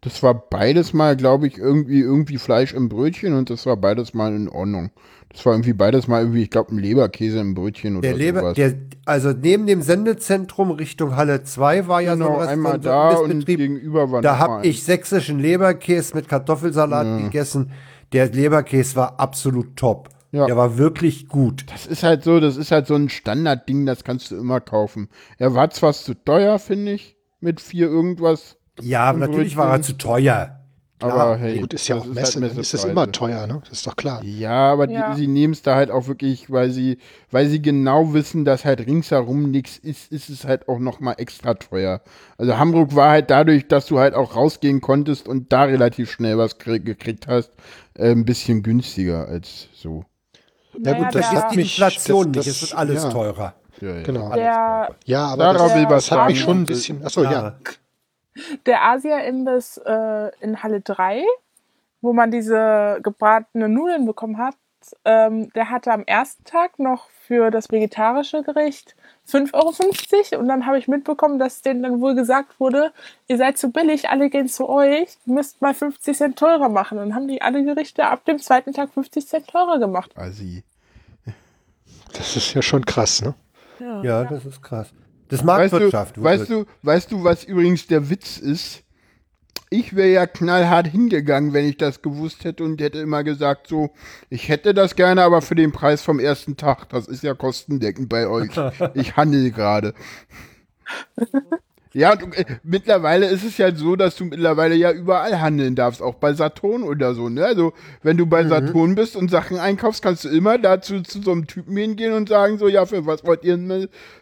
Das war beides mal, glaube ich, irgendwie irgendwie Fleisch im Brötchen und das war beides mal in Ordnung. Das war irgendwie beides mal irgendwie, ich glaube, ein Leberkäse im Brötchen oder der Leber, sowas. der, also neben dem Sendezentrum Richtung Halle 2 war ja so genau, ein einmal Restaurant, so da ein und gegenüber war Da noch habe ich sächsischen Leberkäse mit Kartoffelsalat gegessen. Der Leberkäse war absolut top. Ja. Der war wirklich gut. Das ist halt so, das ist halt so ein Standardding, das kannst du immer kaufen. Er war zwar zu teuer, finde ich, mit vier irgendwas, Ja, natürlich war er Brötchen. zu teuer. Aber hey, Gut, ist ja das auch Messe, halt dann ist es immer teuer, ne? Das ist doch klar. Ja, aber Ja. Die, sie nehmen es da halt auch wirklich, weil sie, weil sie genau wissen, dass halt ringsherum nichts ist, ist es halt auch noch mal extra teuer. Also Hamburg war halt dadurch, dass du halt auch rausgehen konntest und da relativ schnell was krie- gekriegt hast, äh, ein bisschen günstiger als so. Ja, gut, das hat Die mich- Inflation das- nicht, es das- wird alles ja. teurer. Ja, ja. Genau. der, Ja, aber Darauf das, will was das hat mich schon ein bisschen. Achso, ja. Der Asia-Imbiss äh, in Halle 3, wo man diese gebratenen Nudeln bekommen hat, ähm, der hatte am ersten Tag noch für das vegetarische Gericht 5,50 Euro und dann habe ich mitbekommen, dass denen dann wohl gesagt wurde, ihr seid zu billig, alle gehen zu euch, müsst mal 50 Cent teurer machen. Und dann haben die alle Gerichte ab dem zweiten Tag 50 Cent teurer gemacht. Assi. Das ist ja schon krass, ne? Ja, das ist krass. Das ist Weißt Marktwirtschaft. du, weißt du, weißt du, was übrigens der Witz ist? Ich wäre ja knallhart hingegangen, wenn ich das gewusst hätte und hätte immer gesagt, so, ich hätte das gerne, aber für den Preis vom ersten Tag. Das ist ja kostendeckend bei euch. Ich handel gerade. Ja, du, äh, mittlerweile ist es ja so, dass du mittlerweile ja überall handeln darfst, auch bei Saturn oder so, ne? Also, wenn du bei Saturn bist und Sachen einkaufst, kannst du immer dazu zu so einem Typen hingehen und sagen so, ja, für was wollt ihr,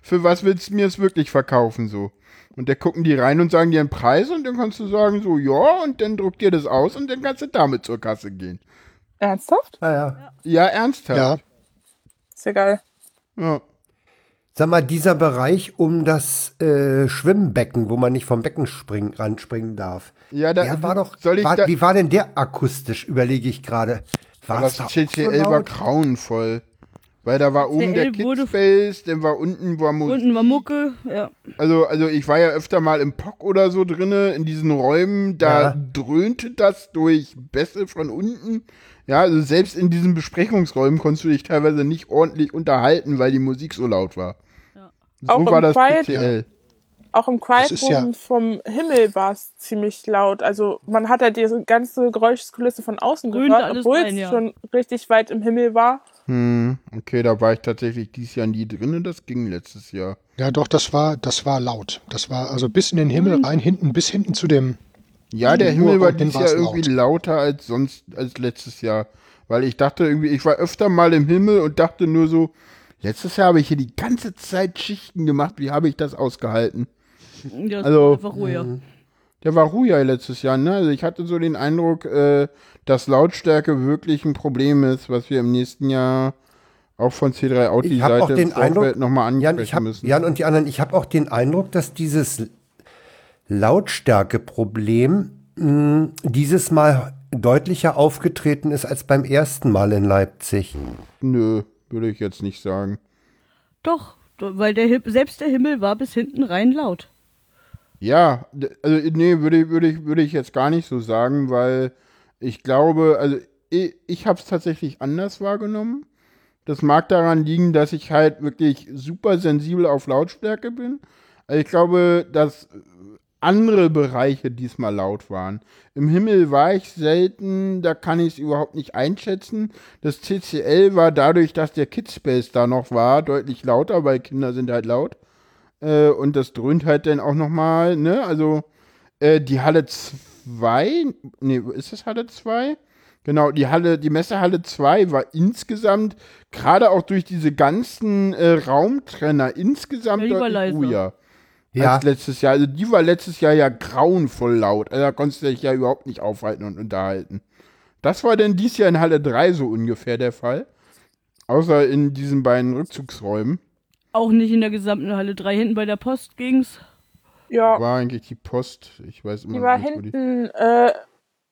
für was willst du mir es wirklich verkaufen, so. Und da gucken die rein und sagen dir einen Preis und dann kannst du sagen so, ja, und dann druckt dir das aus und dann kannst du damit zur Kasse gehen. Ernsthaft? ja, ja. Ja, ernsthaft. Ja. Ist ja geil. Ja. Sag mal, dieser Bereich um das äh, Schwimmbecken, wo man nicht vom Becken springen, ranspringen darf. Ja, da der war doch. soll ich war, da, wie war denn der akustisch, überlege ich gerade. War das da CCL so war grauenvoll. Weil da war oben der Kidspace, dann war unten war Musik. Unten war Mucke, ja. Also, also ich war ja öfter mal im POC oder so drinne, in diesen Räumen, da Ja. dröhnte das durch Bässe von unten. Ja, also selbst in diesen Besprechungsräumen konntest du dich teilweise nicht ordentlich unterhalten, weil die Musik so laut war. So Auch im war das Quiet-. Auch im Quiet Room ja- vom Himmel war es ziemlich laut. Also man hat ja diese ganze Geräuschkulisse von außen Dröhnt gehört, obwohl rein, es ja. schon richtig weit im Himmel war. Hm, okay, da war ich tatsächlich dieses Jahr nie drinne, das ging letztes Jahr. Ja, doch, das war, das war laut. Das war also bis in den Himmel rein, hinten, bis hinten zu dem. Ja, der Himmel war dieses Jahr irgendwie laut. lauter als sonst, als letztes Jahr. Weil ich dachte irgendwie, ich war öfter mal im Himmel und dachte nur so, letztes Jahr habe ich hier die ganze Zeit Schichten gemacht, wie habe ich das ausgehalten? ja Also- einfach ruhiger. Der war ruhiger letztes Jahr, ne? Also ich hatte so den Eindruck, äh, dass Lautstärke wirklich ein Problem ist, was wir im nächsten Jahr auch von C3 Audi Ich habe auch Seite den Eindruck, nochmal Jan, ansprechen ich hab, müssen. Jan und die anderen, ich habe auch den Eindruck, dass dieses Lautstärkeproblem mh, dieses Mal deutlicher aufgetreten ist als beim ersten Mal in Leipzig. Nö, würde ich jetzt nicht sagen. Doch, do- weil der selbst der Himmel war bis hinten rein laut. Ja, also nee, würde ich, würde ich, würde ich jetzt gar nicht so sagen, weil ich glaube, also ich, ich habe es tatsächlich anders wahrgenommen. Das mag daran liegen, dass ich halt wirklich super sensibel auf Lautstärke bin. Also ich glaube, dass andere Bereiche diesmal laut waren. Im Himmel war ich selten, da kann ich es überhaupt nicht einschätzen. Das TCL war dadurch, dass der Kidspace da noch war, deutlich lauter, weil Kinder sind halt laut. Äh, und das dröhnt halt dann auch nochmal, ne? Also äh, die Halle 2, nee, ist das Halle 2? Genau, die Halle, die Messehalle 2 war insgesamt, gerade auch durch diese ganzen äh, Raumtrenner, insgesamt deutlich ruhiger Ja. als letztes Jahr. Also die war letztes Jahr ja grauenvoll laut. Also da konntest du dich ja überhaupt nicht aufhalten und unterhalten. Das war denn dies Jahr in Halle 3 so ungefähr der Fall. Außer in diesen beiden Rückzugsräumen. Auch nicht in der gesamten Halle 3. Hinten bei der Post ging's. Ja, War eigentlich die Post. Ich weiß immer die war nicht, wo die. hinten äh,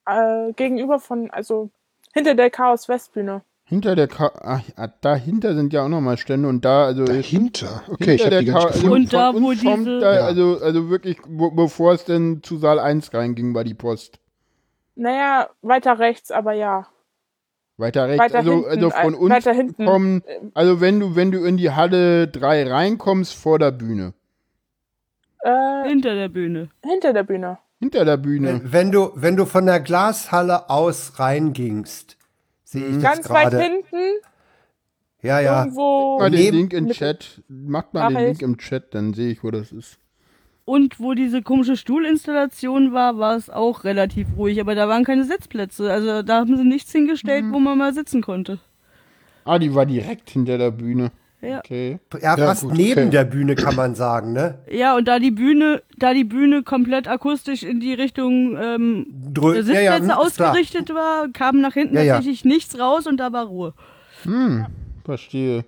äh, gegenüber von, also hinter der Chaos Westbühne. Hinter der Ka Ach, ja, dahinter sind ja auch nochmal Stände und da, also Dahinter. Okay, ich hinter habe die nicht gefunden. Und da, wo diese- Da, Ja. also, also wirklich, wo, bevor es denn zu Saal 1 reinging, war die Post. Naja, weiter rechts, aber ja. Weiter rechts, Weiter also, hinten, also von äh, uns weiter hinten. kommen, also wenn du, wenn du in die Halle 3 reinkommst, vor der Bühne. Äh, Hinter der Bühne. hinter der Bühne. Hinter der Bühne. Wenn, wenn du, wenn du von der Glashalle aus reingingst, sehe ich das Ganz weit hinten, Ja, ja. irgendwo. Mal den Link im Chat. Macht mal den. Link im Chat, dann sehe ich, wo das ist. Und wo diese komische Stuhlinstallation war, war es auch relativ ruhig, aber da waren keine Sitzplätze. Also da haben sie nichts hingestellt, Mhm. wo man mal sitzen konnte. Ah, die war direkt hinter der Bühne. Ja. Okay. Ja, Ja, fast gut, neben okay. der Bühne kann man sagen, ne? Ja, und da die Bühne, da die Bühne komplett akustisch in die Richtung ähm, Drö der Sitzplätze ja, ja, hm, ist klar. ausgerichtet war, kam nach hinten Ja, ja. tatsächlich nichts raus und da war Ruhe. Hm, verstehe.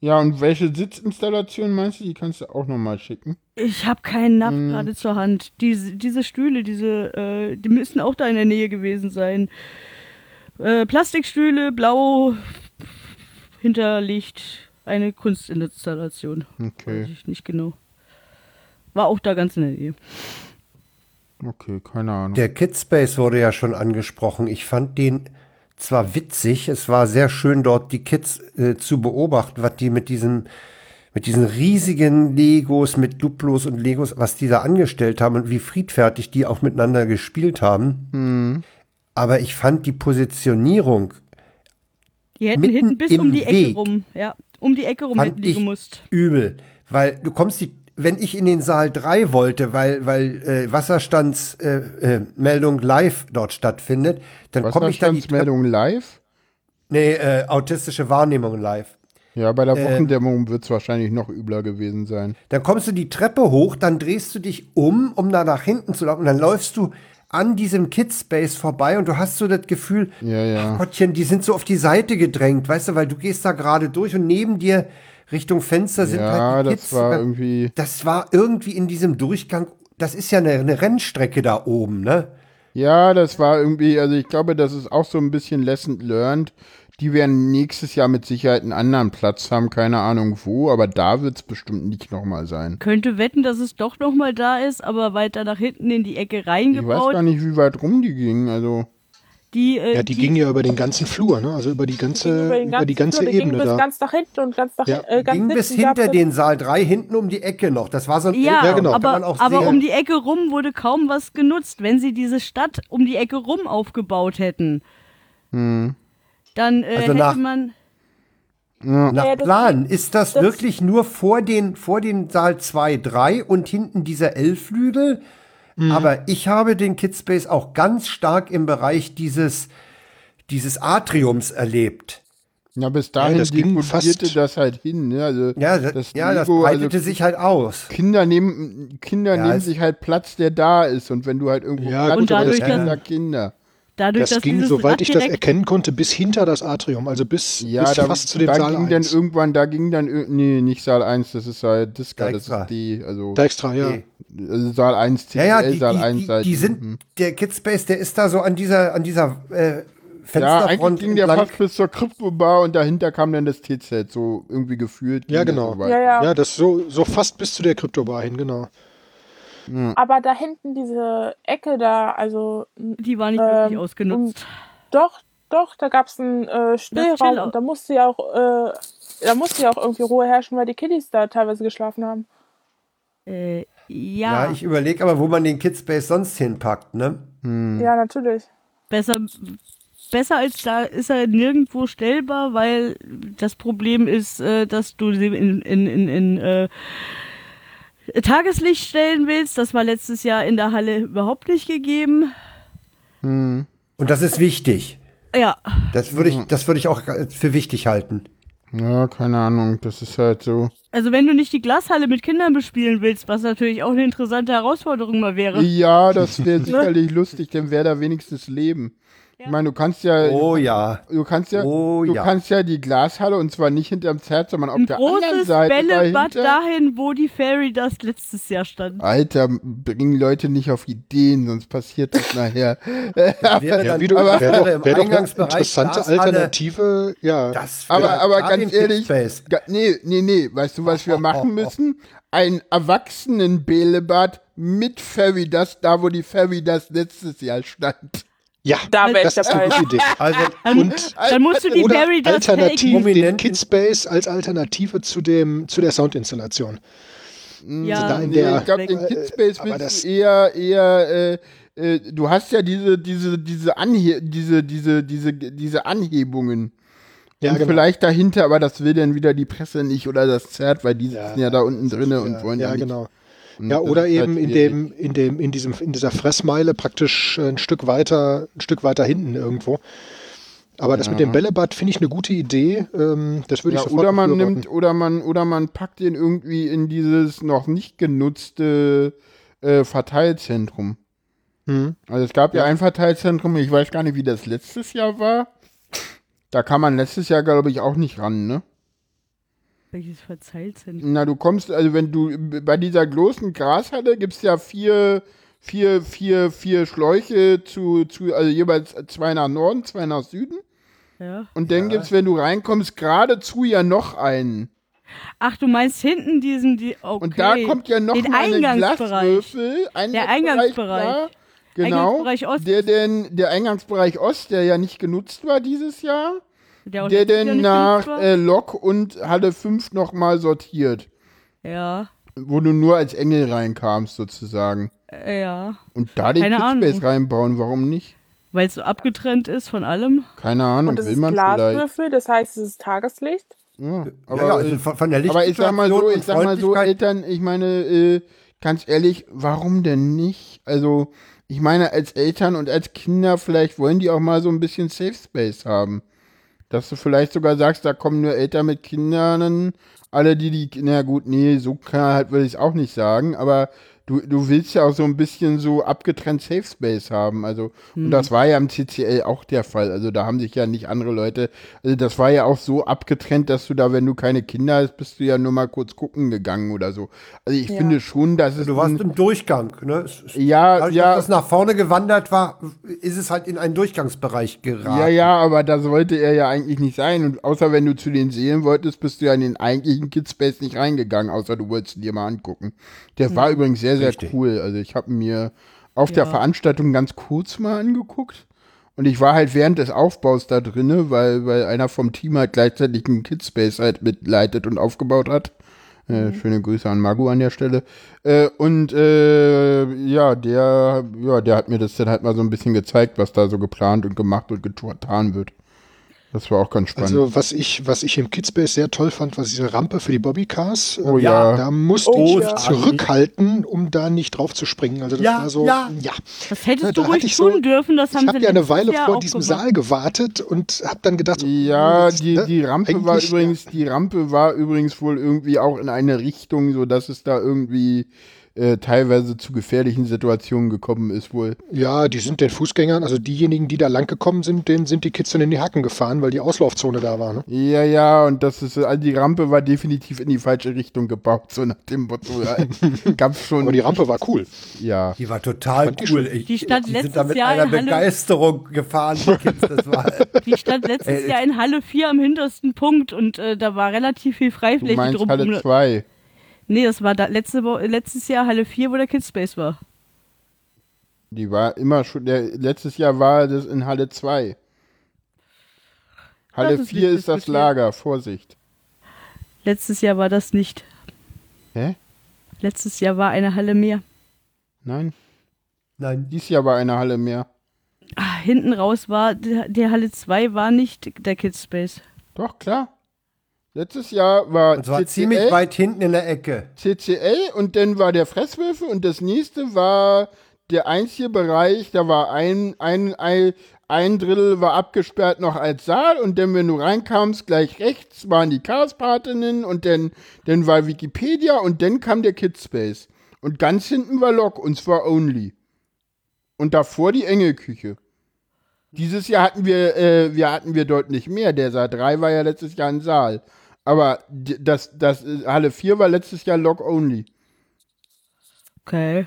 Ja, und welche Sitzinstallation meinst du? Die kannst du auch nochmal schicken. Ich habe keinen Napf Mhm. gerade zur Hand. Diese, diese Stühle, diese, äh, die müssen auch da in der Nähe gewesen sein. Äh, Plastikstühle, blau, hinterlegt eine Kunstinstallation. Weiß Okay, ich nicht genau. War auch da ganz in der Nähe. okay, keine Ahnung. Der Kidspace wurde ja schon angesprochen. Ich fand den zwar witzig, es war sehr schön dort die Kids äh, zu beobachten, was die mit diesem mit diesen riesigen Legos, mit Duplos und Legos, was die da angestellt haben und wie friedfertig die auch miteinander gespielt haben. Hm. Aber ich fand die Positionierung Die hätten Mitten hinten bis im um die Ecke Weg. rum. Ja, um die Ecke rum Fand hätten die ich- gemusst. übel, weil du kommst die, wenn ich in den Saal 3 wollte, weil, weil äh, Wasserstandsmeldung äh, äh, live dort stattfindet, dann komme ich da die Treppe, Wasserstandsmeldung live? nee, äh, autistische Wahrnehmung live. Ja, bei der Äh, Wochendämmerung wird es wahrscheinlich noch übler gewesen sein. Dann kommst du die Treppe hoch, dann drehst du dich um, um da nach hinten zu laufen, und dann läufst du an diesem Kidspace vorbei und du hast so das Gefühl, Ja, ja. ach Gottchen, die sind so auf die Seite gedrängt, weißt du, weil du gehst da gerade durch und neben dir Richtung Fenster sind Ja, halt die das Kids. war irgendwie. das war irgendwie in diesem Durchgang, das ist ja eine, eine Rennstrecke da oben, ne? Ja, das war irgendwie, also ich glaube, das ist auch so ein bisschen Lesson learned. Die werden nächstes Jahr mit Sicherheit einen anderen Platz haben, keine Ahnung wo, aber da wird es bestimmt nicht nochmal sein. Könnte wetten, dass es doch noch mal da ist, aber weiter nach hinten in die Ecke Ich weiß reingebaut. gar nicht, wie weit rum die gingen, also. Die, äh, Ja, die, ging ja über den ganzen Flur, ne? Also über die ganze, Über, über die ganze Flur, der Ebene ging bis da. ganz nach hinten und ganz nach Ja. äh, ganz Ging bis hinter den Saal 3, hinten um die Ecke noch. Das war so ein Ja, Ja, genau. kann man aber, auch aber sehen. um die Ecke rum wurde kaum was genutzt. Wenn sie diese Stadt um die Ecke rum aufgebaut hätten, Hm. Dann äh, Also hätte nach- man. Ja. Nach Ja, das- Plan ist das, das- wirklich nur vor den, vor den Saal 2, 3 und hinten dieser L-Flügel. Mhm. Aber ich habe den Kidspace auch ganz stark im Bereich dieses, dieses Atriums erlebt. Ja, bis dahin das ging fast- das halt hin, ne? Also Ja, das, das ja, das Lego, breitete also sich halt aus. Kinder nehmen, Kinder Ja, nehmen sich halt Platz, der da ist. Und wenn du halt irgendwo Ja, Platz hast, dadurch, dann dass- Kinder, Kinder. Dadurch, Das dass ging, dieses soweit ich das erkennen konnte, bis hinter das Atrium, also bis, Ja, bis da, fast zu dem da Saal ging dann 1. irgendwann, da ging dann, nee, nicht Saal 1, das ist Saal Disca, das ist die, also, Da extra, ja. Nee. also Saal 1, Ja, CL, ja, die, Saal die, 1, die, die sind, Mhm. der Kidspace, der ist da so an dieser, an dieser äh, Ja, Fensterfront eigentlich ging der fast bis zur Kryptobar und dahinter kam dann das T-Set, so irgendwie gefühlt. Ja, genau. Ja, ja. Ja, das so, so fast bis zu der Kryptobar hin, genau. Aber da hinten diese Ecke da, also Die war nicht Ähm, wirklich ausgenutzt. doch, doch, da gab es einen äh, Stillraum und da musste ja auch, äh, da musste ja auch irgendwie Ruhe herrschen, weil die Kiddies da teilweise geschlafen haben. Äh, Ja, Ja, ich überlege aber, wo man den Kidspace sonst hinpackt, ne? Ja, natürlich. besser, besser als da ist er nirgendwo stellbar, weil das Problem ist, äh, dass du sie in, in, in, in äh, Tageslicht stellen willst. Das war letztes Jahr in der Halle überhaupt nicht gegeben. Und das ist wichtig. Ja, Das würde ich, das würde ich auch für wichtig halten. Ja, keine Ahnung, das ist halt so. also wenn du nicht die Glashalle mit Kindern bespielen willst, was natürlich auch eine interessante Herausforderung mal wäre. Ja, das wäre sicherlich lustig, denn wäre da wenigstens Leben. Ich meine, du kannst ja, Oh ja. du kannst ja, Oh du ja. kannst ja die Glashalle und zwar nicht hinterm Zert, sondern auf Ein der anderen großes Seite Bällebad dahinter. dahin, wo die Fairy Dust letztes Jahr stand. Alter, bringen Leute nicht auf Ideen, sonst passiert das nachher. Wäre Ja, dann wie du, aber- wäre doch, im wär doch eine interessante Glashalle. Alternative. Ja, Das Aber, wäre aber ganz ehrlich, ga, nee, nee, nee, weißt du, was wir machen müssen? Ein Erwachsenen-Bällebad mit Fairy Dust, da wo die Fairy Dust letztes Jahr stand. Ja Da wäre ich das ist eine dabei. gute Idee. Also, Und Dann musst du die Dust alternativ den Kidspace als Alternative zu dem zu der Soundinstallation. Ja, da in Nee, der- ich glaube, den äh, Kidspace willst du eher, eher, äh, äh, du hast ja diese, diese, diese, Anhe diese, diese, diese, diese Anhebungen. Ja, und genau. vielleicht dahinter, aber das will dann wieder die Presse nicht oder das Zert, weil die Ja, sitzen ja da unten drinne und ja, wollen ja nicht. genau. Ja, das oder halt eben in dem, in dem, in diesem, in dieser Fressmeile praktisch ein Stück weiter, ein Stück weiter hinten irgendwo. Aber das mit dem Bällebad finde ich eine gute Idee. Ähm, das würde ich Ja, sofort oder man nimmt, oder man, oder man packt den irgendwie in dieses noch nicht genutzte äh, Verteilzentrum. Hm. Also es gab ja. ein Verteilzentrum, ich weiß gar nicht, wie das letztes Jahr war. Da kam man letztes Jahr, glaube ich, auch nicht ran, ne? Welches Verzeihzentrum? Na, du kommst, also wenn du bei dieser großen Grashalle gibt's ja vier, vier, vier, vier Schläuche zu, zu, also jeweils zwei nach Norden, zwei nach Süden. Ja. Und dann gibt's, wenn du reinkommst, geradezu ja noch einen. Ach, du meinst hinten diesen, die, okay. Und da kommt ja noch Den mal eine Eingangsbereich. Glaswürfel. Der Eingangsbereich. ja, genau. Eingangsbereich Ost. Der denn, der Eingangsbereich Ost, der ja nicht genutzt war dieses Jahr, der, der denn nach äh, Lok und Halle 5 nochmal sortiert. ja, Wo du nur als Engel reinkamst, sozusagen. äh, ja. Und da den Ahnung. reinbauen, warum nicht? Weil es so abgetrennt ist von allem. Keine Ahnung, Und das will ist man vielleicht. Glaswürfel, das heißt, es ist Tageslicht. Ja, aber aber, ja, also von, der aber ich sag mal so, ich sag mal so, Eltern, ich meine, äh, ganz ehrlich, warum denn nicht? Also, ich meine, als Eltern und als Kinder, vielleicht wollen die auch mal so ein bisschen Safe Space haben. Dass du vielleicht sogar sagst, da kommen nur Eltern mit Kindern, alle, die die, na gut, nee, so kann halt will ich es auch nicht sagen, aber du, du willst ja auch so ein bisschen so abgetrennt Safe Space haben. Also, und das war ja im CCL auch der Fall. Also da haben sich ja nicht andere Leute, also das war ja auch so abgetrennt, dass du da, wenn du keine Kinder hast, bist du ja nur mal kurz gucken gegangen oder so. Also ich Ja. finde schon, dass es Du warst ein, im Durchgang, ne? Es- es- ja, Dadurch, ja, dass das nach vorne gewandert war, ist es halt in einen Durchgangsbereich geraten. Ja, ja, aber da sollte er ja eigentlich nicht sein. Und außer wenn du zu den Seelen wolltest, bist du ja in den eigentlichen Kidspace nicht reingegangen, außer du wolltest ihn dir mal angucken. Der war übrigens sehr, sehr Richtig. cool. Also ich habe mir auf der Ja. Veranstaltung ganz kurz mal angeguckt. Und ich war halt während des Aufbaus da drinne, weil, weil einer vom Team halt gleichzeitig einen Kidspace halt mitleitet und aufgebaut hat. Äh, schöne Grüße an Magu an der Stelle. Äh, und äh, ja, der, ja, der hat mir das dann halt mal so ein bisschen gezeigt, was da so geplant und gemacht und getan wird. Das war auch ganz spannend. Also was ich, was ich im Kidspace sehr toll fand, war diese Rampe für die Bobbycars. Oh Ähm, ja. Da musste Oh ich ja. zurückhalten, um da nicht drauf zu springen. Also das Ja, war so, ja. ja. Das hättest du da hatte ruhig ich so- tun dürfen, das haben Ich habe sie ja eine Weile Jahr vor diesem gemacht. Saal gewartet und habe dann gedacht, so, ja, das, die, ne, die Rampe war übrigens, die Rampe war übrigens wohl irgendwie auch in eine Richtung, so dass es da irgendwie äh, teilweise zu gefährlichen Situationen gekommen ist wohl. Ja, die sind den Fußgängern, also diejenigen, die da lang gekommen sind, denen sind die Kids dann in die Hacken gefahren, weil die Auslaufzone da war. Ne? Ja, ja, und das ist, also die Rampe war definitiv in die falsche Richtung gebaut, so nach dem Motto. Gab's schon. Aber die Rampe war cool. ja. Die war total ich cool. Ich, Die stand die letztes sind da mit Jahr einer in Halle- Begeisterung gefahren, die Kids. Das war, Die stand letztes Jahr in Halle 4 am hintersten Punkt und äh, da war relativ viel Freifläche meinst drumherum. Halle 2. Nee, das war da letzte Wo letztes Jahr Halle 4, wo der Kidspace war. Die war immer schon, der, letztes Jahr war das in Halle 2. Halle Das ist 4 nicht ist das. Lager, Vorsicht. Letztes Jahr war das nicht. Hä? Letztes Jahr war eine Halle mehr. Nein, Nein. dies Jahr war eine Halle mehr. Ah, hinten raus war, der, der Halle 2 war nicht der Kids Space. Doch, klar. Letztes Jahr war Und zwar ziemlich weit hinten in der Ecke. CCL und dann war der Fresswürfel und das nächste war der einzige Bereich, da war ein, ein, ein, ein Drittel war abgesperrt noch als Saal und dann, wenn du reinkamst, gleich rechts waren die Chaospatinnen und dann, dann war Wikipedia und dann kam der Kidspace. Und ganz hinten war Lok und zwar Only. Und davor die Engelküche. Dieses Jahr hatten wir, äh, wir hatten wir deutlich mehr. Der Saal 3 war ja letztes Jahr ein Saal. Aber d- das, das Halle 4 war letztes Jahr Lok Only. Okay.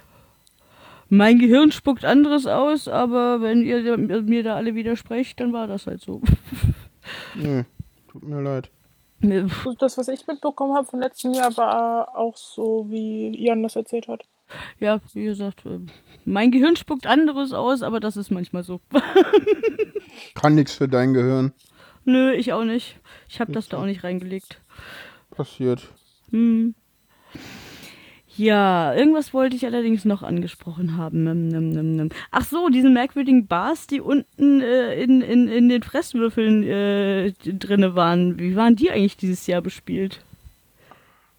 Mein Gehirn spuckt anderes aus, aber wenn ihr mir da alle widersprecht, dann war das halt so. Nee, tut mir leid. Nee, das, was ich mitbekommen habe vom letzten Jahr, war auch so, wie Jan das erzählt hat. Ja, wie gesagt, äh, mein Gehirn spuckt anderes aus, aber das ist manchmal so. Kann nichts für dein Gehirn. Nö, ich auch nicht. Ich habe das da auch nicht reingelegt. Passiert. Hm. Ja, irgendwas wollte ich allerdings noch angesprochen haben. Ach so, diese merkwürdigen Bars, die unten äh, in, in, in den Fresswürfeln äh, drinne waren. Wie waren die eigentlich dieses Jahr bespielt?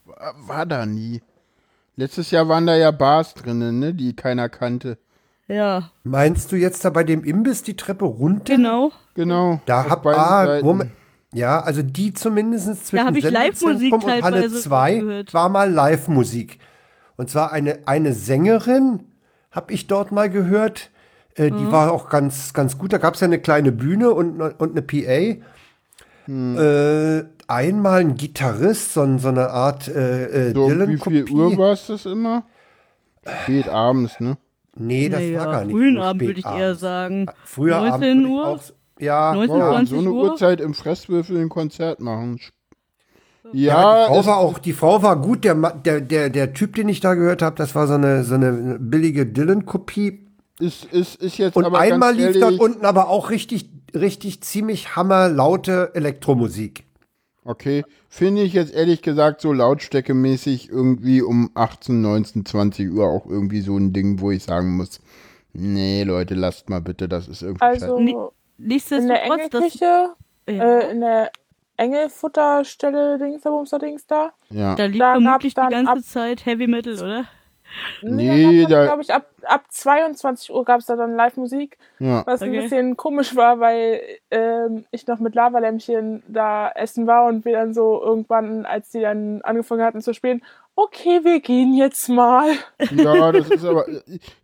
War, war da nie. Letztes Jahr waren da ja Bars drinnen, ne, die keiner kannte. Ja, Meinst du jetzt da bei dem Imbiss die Treppe runter? genau. Genau. Da auf hab ah. Moment. Ja, also die zumindest zwischen hab ich Sendezentrum Live-Musik und Halle teilweise 2 gehört. war mal Live-Musik. Und zwar eine, eine Sängerin, habe ich dort mal gehört. Äh, Mhm. Die war auch ganz, ganz gut. Da gab es ja eine kleine Bühne und, ne- und eine PA. Hm. Äh, einmal ein Gitarrist, so, so eine Art äh, äh, So, wie Dylan-Kopie. viel Uhr war es das immer? Spät abends, ne? Nee, das naja, war gar nicht. frühen so Abend würde ich eher sagen. Früher 19 Abend Uhr? auch, ja, 19, Ja, 20 so eine Uhr? Uhrzeit im Fresswürfel ein Konzert machen. Ja, die Ja, Frau es- war auch, die Frau war gut. Der, der, der, der Typ, den ich da gehört habe, das war so eine, so eine billige Dylan-Kopie. ist, ist, ist jetzt Und aber einmal ganz lief dort unten aber auch richtig, richtig ziemlich hammerlaute Elektromusik. Okay, finde ich jetzt ehrlich gesagt so lautstärkemäßig irgendwie um 18, 19, 20 Uhr auch irgendwie so ein Ding, wo ich sagen muss, nee, Leute, lasst mal bitte, das ist irgendwie Also in der das, Engelküche, ja, äh, in der Engelfutterstelle, Dings, da, Dings da. ja. da lief da vermutlich die ganze Zeit Heavy Metal, oder? Nee, da- glaube ich, ab, ab 22 Uhr gab es da dann Live-Musik, ja. was ein Okay. bisschen komisch war, weil ähm, ich noch mit Lavalämpchen da essen war und wir dann so irgendwann, als die dann angefangen hatten zu spielen, okay, wir gehen jetzt mal. Ja, das ist aber,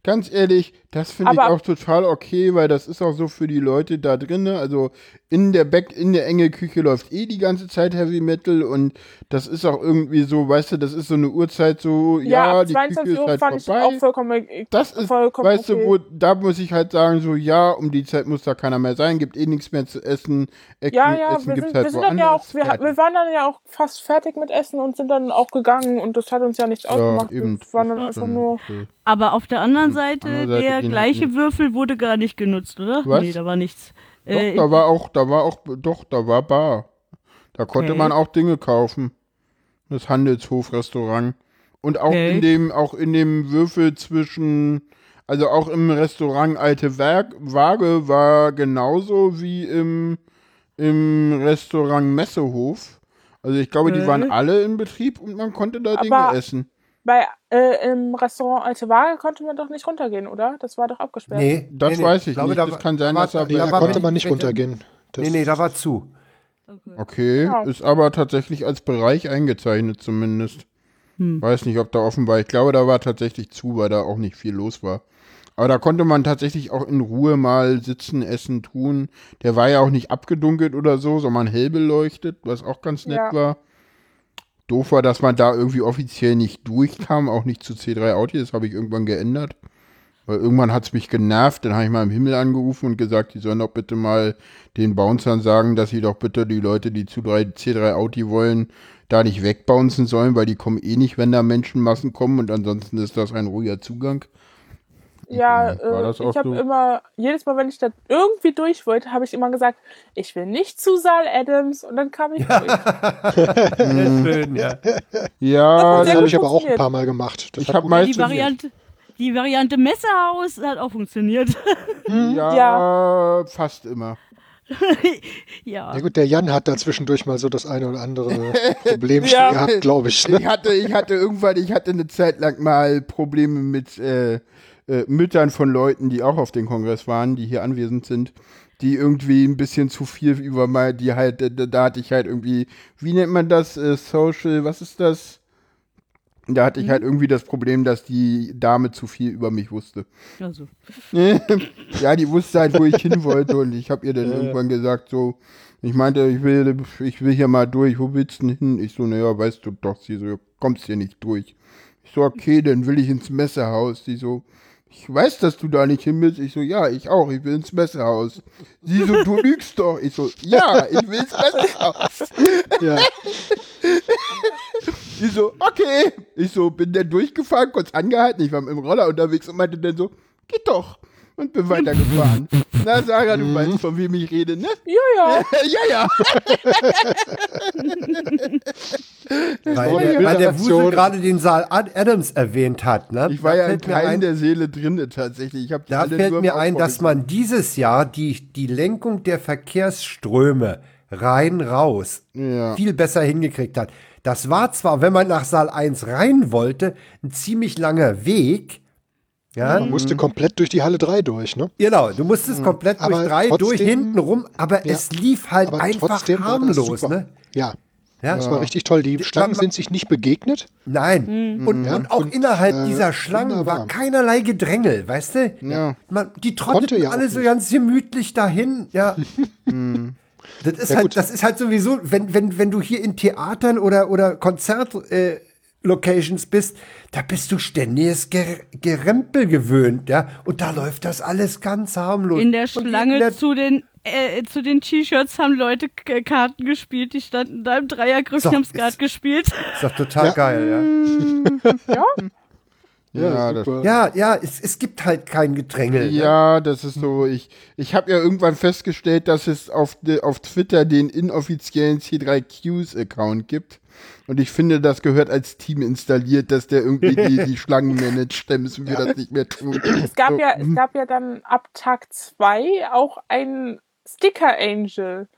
ganz ehrlich, das finde ich auch total okay, weil das ist auch so für die Leute da drinnen. Also in der Back, in der enge Küche läuft eh die ganze Zeit Heavy Metal und das ist auch irgendwie so, weißt du, das ist so eine Uhrzeit so, ja, ab die Küche 22 ist Uhr halt fand ich vorbei. auch vollkommen, Das ist, vollkommen weißt okay. du, wo, da muss ich halt sagen, so, ja, um die Zeit muss da keiner mehr sein, gibt eh nichts mehr zu essen. Essen, Ja, ja, Essen wir sind, halt wir sind dann ja auch, wir, wir waren dann ja auch fast fertig mit Essen und sind dann auch gegangen und das hat uns ja nichts ausgemacht. eben. Wir waren dann einfach nur. okay. Aber auf der anderen Seite, Andere Seite der gleiche halt Würfel wurde gar nicht genutzt, oder? Was? Nee, da war nichts. Doch, Äh, da war auch, da war auch, doch, da war Bar. Da konnte Okay. man auch Dinge kaufen. Das Handelshofrestaurant. Und auch Okay. in dem, auch in dem Würfel zwischen, also auch im Restaurant Alte Werk, Waage war genauso wie im, im Restaurant Messehof. Also ich glaube, die Okay. waren alle in Betrieb und man konnte da Dinge Aber- essen. Bei, äh, Im Restaurant Alte Waage konnte man doch nicht runtergehen, oder? Das war doch abgesperrt. Nee, Das nee, nee. weiß ich glaube, nicht. da Das war- kann sein, da dass war- da Da war konnte man nicht runtergehen. Das Nee, nee, da war zu. Okay, Ja. ist aber tatsächlich als Bereich eingezeichnet zumindest. Hm. Weiß nicht, ob da offen war. Ich glaube, da war tatsächlich zu, weil da auch nicht viel los war. Aber da konnte man tatsächlich auch in Ruhe mal sitzen, essen, tun. Der war ja auch nicht abgedunkelt oder so, sondern hell beleuchtet, was auch ganz nett Ja. war. Doof war, dass man da irgendwie offiziell nicht durchkam, auch nicht zu C3 Audi, das habe ich irgendwann geändert. Weil irgendwann hat es mich genervt, dann habe ich mal im Himmel angerufen und gesagt, die sollen doch bitte mal den Bouncern sagen, dass sie doch bitte die Leute, die zu 3, C3 Audi wollen, da nicht wegbouncen sollen, weil die kommen eh nicht, wenn da Menschenmassen kommen und ansonsten ist das ein ruhiger Zugang. Ja, äh, das ich habe so? immer, jedes Mal, wenn ich da irgendwie durch wollte, habe ich immer gesagt, ich will nicht zu Saal Adams und dann kam ich durch. Sehr schön, ja. Ja, Das gut habe ich aber auch ein paar Mal gemacht. Das Ich hat hab gut mal- Die. Variante, die Variante Messerhaus hat auch funktioniert. ja, fast immer. ja. Ja gut, der Jan hat da zwischendurch mal so das eine oder andere Problem Ja. gehabt, glaube ich. Ne? Ich hatte, ich hatte irgendwann, ich hatte eine Zeit lang mal Probleme mit äh, äh, Müttern von Leuten, die auch auf den Kongress waren, die hier anwesend sind, die irgendwie ein bisschen zu viel über mal, die halt, da, da hatte ich halt irgendwie, wie nennt man das, äh, Social, was ist das? Da hatte ich halt irgendwie das Problem, dass die Dame zu viel über mich wusste. Also. ja, die wusste halt, wo ich hin wollte und ich habe ihr dann irgendwann gesagt, so, ich meinte, ich will, ich will hier mal durch, wo willst du denn hin? Ich so, naja, weißt du doch, sie so, kommst hier nicht durch. Ich so, okay, dann will ich ins Messehaus. Sie so, ich weiß, dass du da nicht hin willst. Ich so, ja, ich auch, ich will ins Messehaus. Sie so, du lügst doch. Ich so, ja, ich will ins Messehaus. Ja. Sie so, okay. Ich so, bin dann durchgefahren, kurz angehalten. Ich war mit dem Roller unterwegs und meinte dann so, geht doch. Und bin weitergefahren. Na, Sarah, du weißt, von wem ich rede, ne? Ja, ja. ja, ja. Weil, der, weil der Wusel gerade den Saal Ad- Adams erwähnt hat. Ne? Ich war Da ja in fällt mir keinem ein, der Seele drinne tatsächlich. Ich Da alle fällt nur mir ein, dass man dieses Jahr die, die Lenkung der Verkehrsströme rein raus Ja. viel besser hingekriegt hat. Das war zwar, wenn man nach Saal 1 rein wollte, ein ziemlich langer Weg. Ja, Man musste komplett durch die Halle 3 durch, ne? genau. Du musstest komplett durch Aber drei, durch trotzdem- hinten rum, aber Ja. es lief halt Aber einfach harmlos, ne? Ja, Ja, das war richtig toll. Die Schlangen sind sich nicht begegnet. Nein. Und, Ja, und auch und, innerhalb äh, dieser Schlangen wunderbar. war keinerlei Gedrängel, weißt du? Ja. Man, die trotteten ja alle so ganz gemütlich dahin, ja. das, ist Ja, halt, gut. das ist halt sowieso, wenn, wenn, wenn du hier in Theatern oder, oder Konzert, äh, Locations bist, da bist du ständiges Ger Gerempel gewöhnt, ja. Und da läuft das alles ganz harmlos. In der Und Schlange in der- zu den äh, zu den T-Shirts haben Leute K Karten gespielt, die standen da im Dreiergriff, So, die haben gerade gespielt. ist doch total Ja. geil, ja. Ja, Ja, super. Ja, ja, es, es gibt halt kein Gedrängel. ne? ja, das ist so. Ich, ich habe ja irgendwann festgestellt, dass es auf, de, auf Twitter den inoffiziellen C3Qs-Account gibt. Und ich finde, das gehört als Team installiert, dass der irgendwie die, die Schlangen managt. Dann müssen wir das nicht mehr tun. es gab So, ja, es gab ja dann ab Tag 2 auch einen Sticker Angel,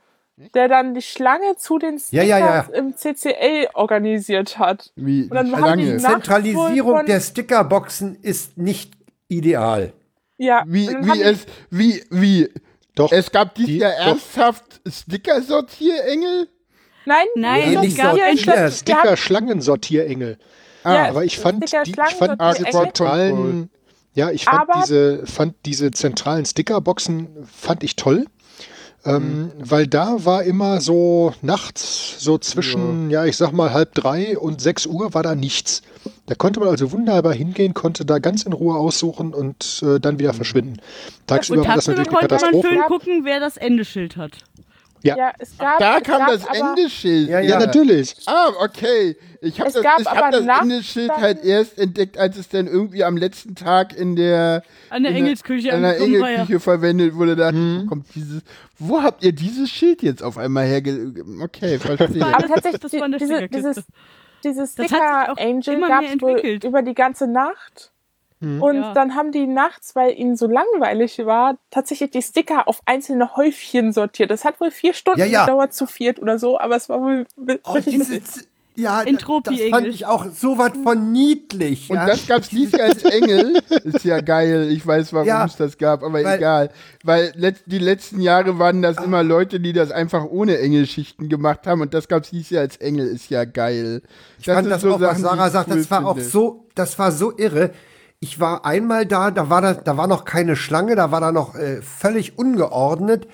der dann die Schlange zu den Ja, Stickers ja, ja. im CCL organisiert hat. Wie Und dann die haben die Schlange. Zentralisierung der Stickerboxen ist nicht ideal. Ja, Wie, wie es, wie, wie, Doch. es gab dieses Die- Jahr ernsthaft Sticker-Sortierengel? Nein, Nein, die es Sortier- gab die Sticker- haben- Sticker-Schlangensortierengel. Ja, Aber ich fand, Sticker- die, ich fand Ah, diese Schlangensortierengel. zentralen, ja, ich fand Aber- diese, fand diese zentralen Stickerboxen fand ich toll. Ähm, Weil da war immer so nachts, so zwischen, ja. ich sag mal halb drei und sechs Uhr war da nichts. Da konnte man also wunderbar hingehen, konnte da ganz in Ruhe aussuchen und äh, dann wieder verschwinden. Tagsüber Und war das natürlich eine konnte man Katastrophe. schön gucken, wer das Endeschild hat. Ja, Ja, es gab, Da es kam gab das Endeschild. Ja, ja, natürlich. Ah, okay. Ich habe Es das, gab ich hab das Endeschild halt erst entdeckt, als es dann irgendwie am letzten Tag in der An der in Engelsküche an der ja. Engelküche verwendet wurde. Da wo kommt dieses, wo habt ihr dieses Schild jetzt auf einmal herge... Okay, verstehe. aber tatsächlich, Das war in der diese, dieses, dieses Das hat sich Sticker auch Angel immer gab mehr es wohl entwickelt. über die ganze Nacht. Und Ja. dann haben die nachts, weil ihnen so langweilig war, tatsächlich die Sticker auf einzelne Häufchen sortiert. Das hat wohl vier Stunden Ja, ja. gedauert zu viert oder so, aber es war wohl Oh, richtig diese, witzig. ja, Entropie das fand ich auch so was von niedlich. Und ja. das gab's dieses Jahr als Engel. Ist ja geil. Ich weiß, warum Ja, es das gab, aber weil- egal. Weil letzt, die letzten Jahre waren das immer Leute, die das einfach ohne Engelschichten gemacht haben. Und das gab's dieses Jahr als Engel. Ist ja geil. Ich fand das auch, was Sarah sagt, das war auch so so, das war so irre. Ich war einmal da, da war da, da war noch keine Schlange, da war da noch äh, völlig ungeordnet.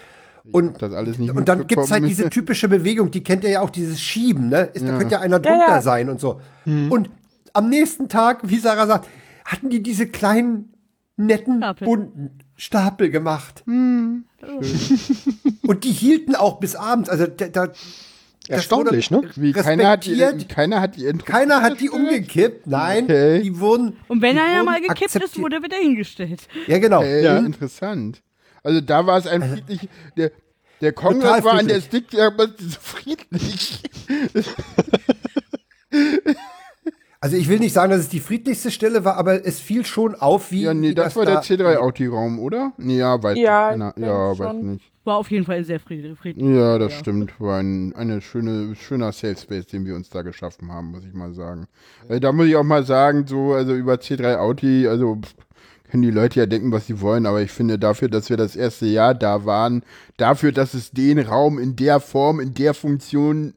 Und, das alles nicht und dann gibt's halt mitbekommen. diese typische Bewegung, die kennt ihr ja auch, dieses Schieben, ne? Ist, Da könnte ja einer drunter ja. sein und so. Und am nächsten Tag, wie Sarah sagt, hatten die diese kleinen, netten, Stapel. bunten Stapel gemacht. Und die hielten auch bis abends. Also da, da, Erstaunlich, ne? Wie, keiner hat, die, respektiert. keiner hat die Intro. Keiner hat die umgekippt. Nein, Okay. die wurden. Und wenn einer mal gekippt ist, wurde er wieder hingestellt. Ja, genau. Äh, Ja. Interessant. Also da war es ein friedlich. Der, der Kongress Total war an der. Stick aber so friedlich. Also ich will nicht sagen, dass es die friedlichste Stelle war, aber es fiel schon auf, wie. Ja, nee, wie das war der da- C3-Auti-Raum, oder? Nee, ja, weiß Ja, ich Ja, weiß nicht. War auf jeden Fall sehr friedlich. Ja, das stimmt. War ein eine schöne, schöner Safe Space, den wir uns da geschaffen haben, muss ich mal sagen. Weil da muss ich auch mal sagen, so, also über C3 Audi, also pff, können die Leute ja denken, was sie wollen, aber ich finde dafür, dass wir das erste Jahr da waren, dafür, dass es den Raum in der Form, in der Funktion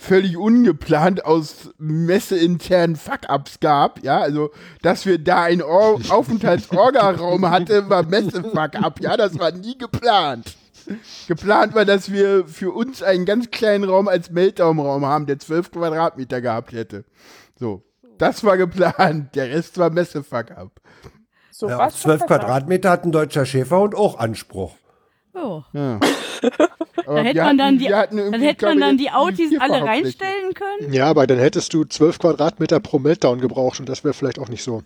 völlig ungeplant aus messeinternen Fuck-Ups gab, ja, also, dass wir da einen Or Aufenthaltsorga-Raum hatten, war Messe-Fuck-Up, ja, das war nie geplant. Geplant war, dass wir für uns einen ganz kleinen Raum als Meltdown-Raum haben, der 12 Quadratmeter gehabt hätte. So, das war geplant, der Rest war Messe-Fuck-Up. So Ja, was auf 12 schon besser. Quadratmeter hat ein deutscher Schäferhund auch Anspruch. Ja. Ja. Da hätte man dann hatten- die, dann hätte man dann die Autis alle reinstellen können. Ja, aber dann hättest du 12 Quadratmeter pro Meltdown gebraucht und das wäre vielleicht auch nicht so.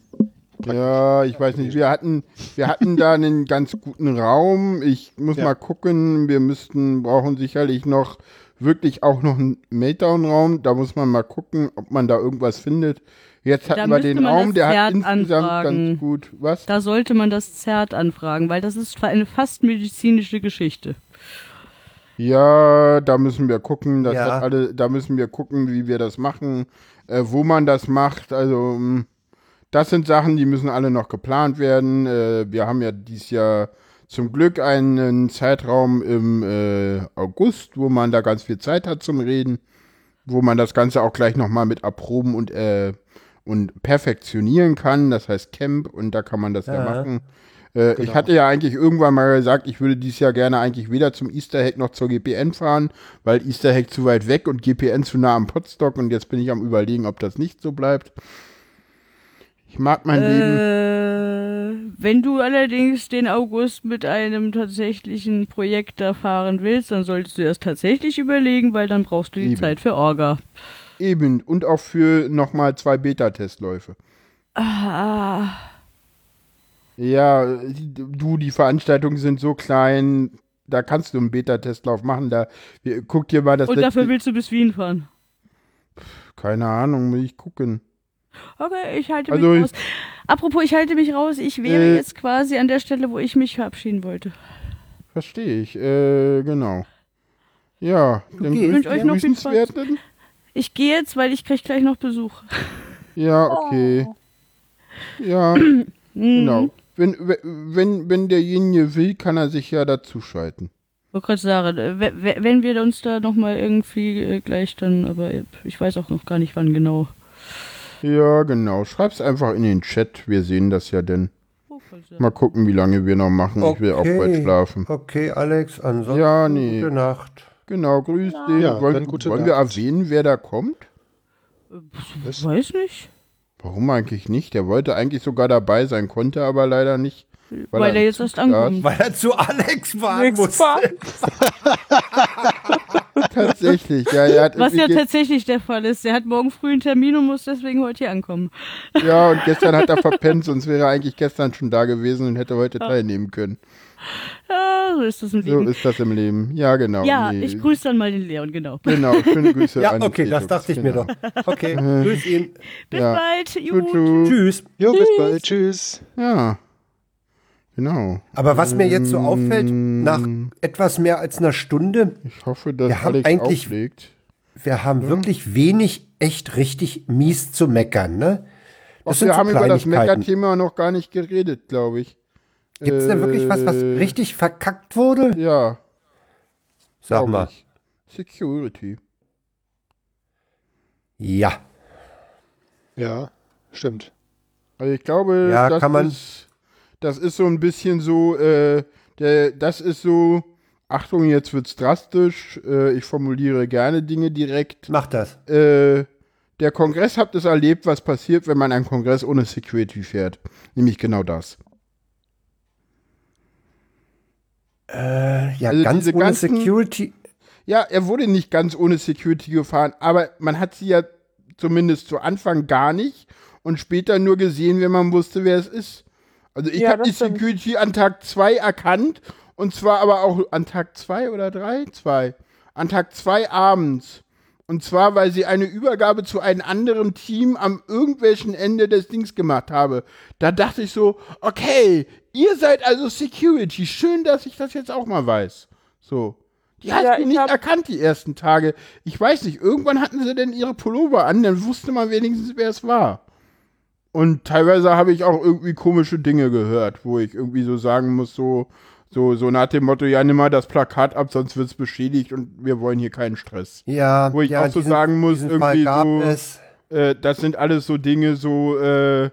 Ja, ich weiß nicht. Wir hatten, wir hatten da einen ganz guten Raum. Ich muss Ja. mal gucken. Wir müssten, brauchen sicherlich noch wirklich auch noch einen Meltdown-Raum. Da muss man mal gucken, ob man da irgendwas findet. Jetzt hatten wir müsste den Raum, das der hat insgesamt anfragen. ganz gut. Was? Da sollte man das Zert anfragen, weil das ist eine fast medizinische Geschichte. Ja, da müssen wir gucken. Das Ja. hat alle, da müssen wir gucken, wie wir das machen, äh, wo man das macht. Also mh, das sind Sachen, die müssen alle noch geplant werden. Äh, wir haben ja dieses Jahr zum Glück einen Zeitraum im äh, August, wo man da ganz viel Zeit hat zum Reden, wo man das Ganze auch gleich nochmal mit erproben und äh, und perfektionieren kann. Das heißt Camp und da kann man das ja, Ja. machen. Äh, Ich hatte ja eigentlich irgendwann mal gesagt, ich würde dieses Jahr gerne eigentlich weder zum Easter Hack noch zur GPN fahren, weil Easter Hack zu weit weg und GPN zu nah am Potstock und jetzt bin ich am überlegen, ob das nicht so bleibt. Ich mag mein Leben. Äh, wenn du allerdings den August mit einem tatsächlichen Projekt da fahren willst, dann solltest du das tatsächlich überlegen, weil dann brauchst du die Eben. Zeit für Orga. Eben. Und auch für nochmal zwei Beta-Testläufe. Ah, Ja, du, die Veranstaltungen sind so klein, da kannst du einen Beta-Testlauf machen. Da, wir- guck dir mal das und dafür willst du bis Wien fahren. Keine Ahnung, will ich gucken. Okay, ich halte Also mich ich- raus. Apropos, ich halte mich raus. Ich wäre Äh. jetzt quasi an der Stelle, wo ich mich verabschieden wollte. Verstehe ich. Äh, genau. Ja, dann grüß Wünsche euch noch viel Spaß. Ich gehe jetzt, weil ich krieg gleich noch Besuch. Ja, okay. Ja, Mhm. genau. Wenn, wenn, wenn derjenige will, kann er sich ja dazuschalten. wollte gerade sagen, äh, we- we- wenn wir uns da nochmal irgendwie äh, gleich dann, aber äh, ich weiß auch noch gar nicht wann genau. Ja, genau. Schreib's einfach in den Chat. Wir sehen das ja denn. Mal gucken, wie lange wir noch machen. Ich will auch bald schlafen. Okay, Alex, ansonsten Ja, nee. gute Nacht. Genau, grüß dich. Ja, wollen wollen wir erwähnen, wer da kommt? Ich weiß nicht. Warum eigentlich nicht? Der wollte eigentlich sogar dabei sein, konnte aber leider nicht. Weil, er jetzt erst ankommt. Weil er zu Alex fahren Nix musste. Tatsächlich, ja. Er hat Was ja tatsächlich der Fall ist. Er hat morgen früh einen Termin und muss deswegen heute hier ankommen. ja, und gestern hat er verpennt, sonst wäre er eigentlich gestern schon da gewesen und hätte heute teilnehmen können. Ja, so ist das im So Leben. ist das im Leben. Ja, genau. ja, nee. ich grüße dann mal den Leon, genau. Genau, schöne Grüße Ja, an okay, das dachte ich mir genau. doch. Okay, grüß ihn. Bis Ja. bald. Gut. Tschüss. Jo, bis bald. Tschüss. Ja, genau. Aber was mir jetzt so auffällt, nach etwas mehr als einer Stunde, Ich hoffe, dass Wir haben Alex eigentlich- auflegt. wir haben wirklich wenig echt richtig mies zu meckern, ne? Ach, wir so haben über das. Mecker-Thema noch gar nicht geredet, glaube ich. Gibt es denn wirklich was, was Äh, richtig verkackt wurde? Ja, Sag mal. ich. Security. Ja. Ja, stimmt. Also ich glaube, Ja, das, kann man- Ist, das ist so ein bisschen so, äh, der, das ist so, Achtung, jetzt wird's drastisch, äh, ich formuliere gerne Dinge direkt. Mach das. Äh, der Kongress habt es erlebt, was passiert, wenn man einen Kongress ohne Security fährt. Nämlich genau das. Äh, ja, Also ganz ohne ganzen- Security. ja, er wurde nicht ganz ohne Security gefahren, aber man hat sie ja zumindest zu Anfang gar nicht und später nur gesehen, wenn man wusste, wer es ist. Also ich Ja, habe die. Security an Tag 2 erkannt und zwar aber auch an Tag 2 oder 3? 2. An Tag 2 abends. Und zwar, weil sie eine Übergabe zu einem anderen Team am irgendwelchen Ende des Dings gemacht habe. Da dachte ich so, okay, ihr seid also Security. Schön, dass ich das jetzt auch mal weiß. So. Die hat Ja, mich ich nicht erkannt die ersten Tage. Ich weiß nicht, irgendwann hatten sie denn ihre Pullover an, dann wusste man wenigstens, wer es war. Und teilweise habe ich auch irgendwie komische Dinge gehört, wo ich irgendwie so sagen muss, so, so, so nach dem Motto, ja, nimm mal das Plakat ab, sonst wird es beschädigt und wir wollen hier keinen Stress. Ja, Wo ich ja, auch so diesen- sagen muss, irgendwie so-. Äh, das sind alles so Dinge, so, äh,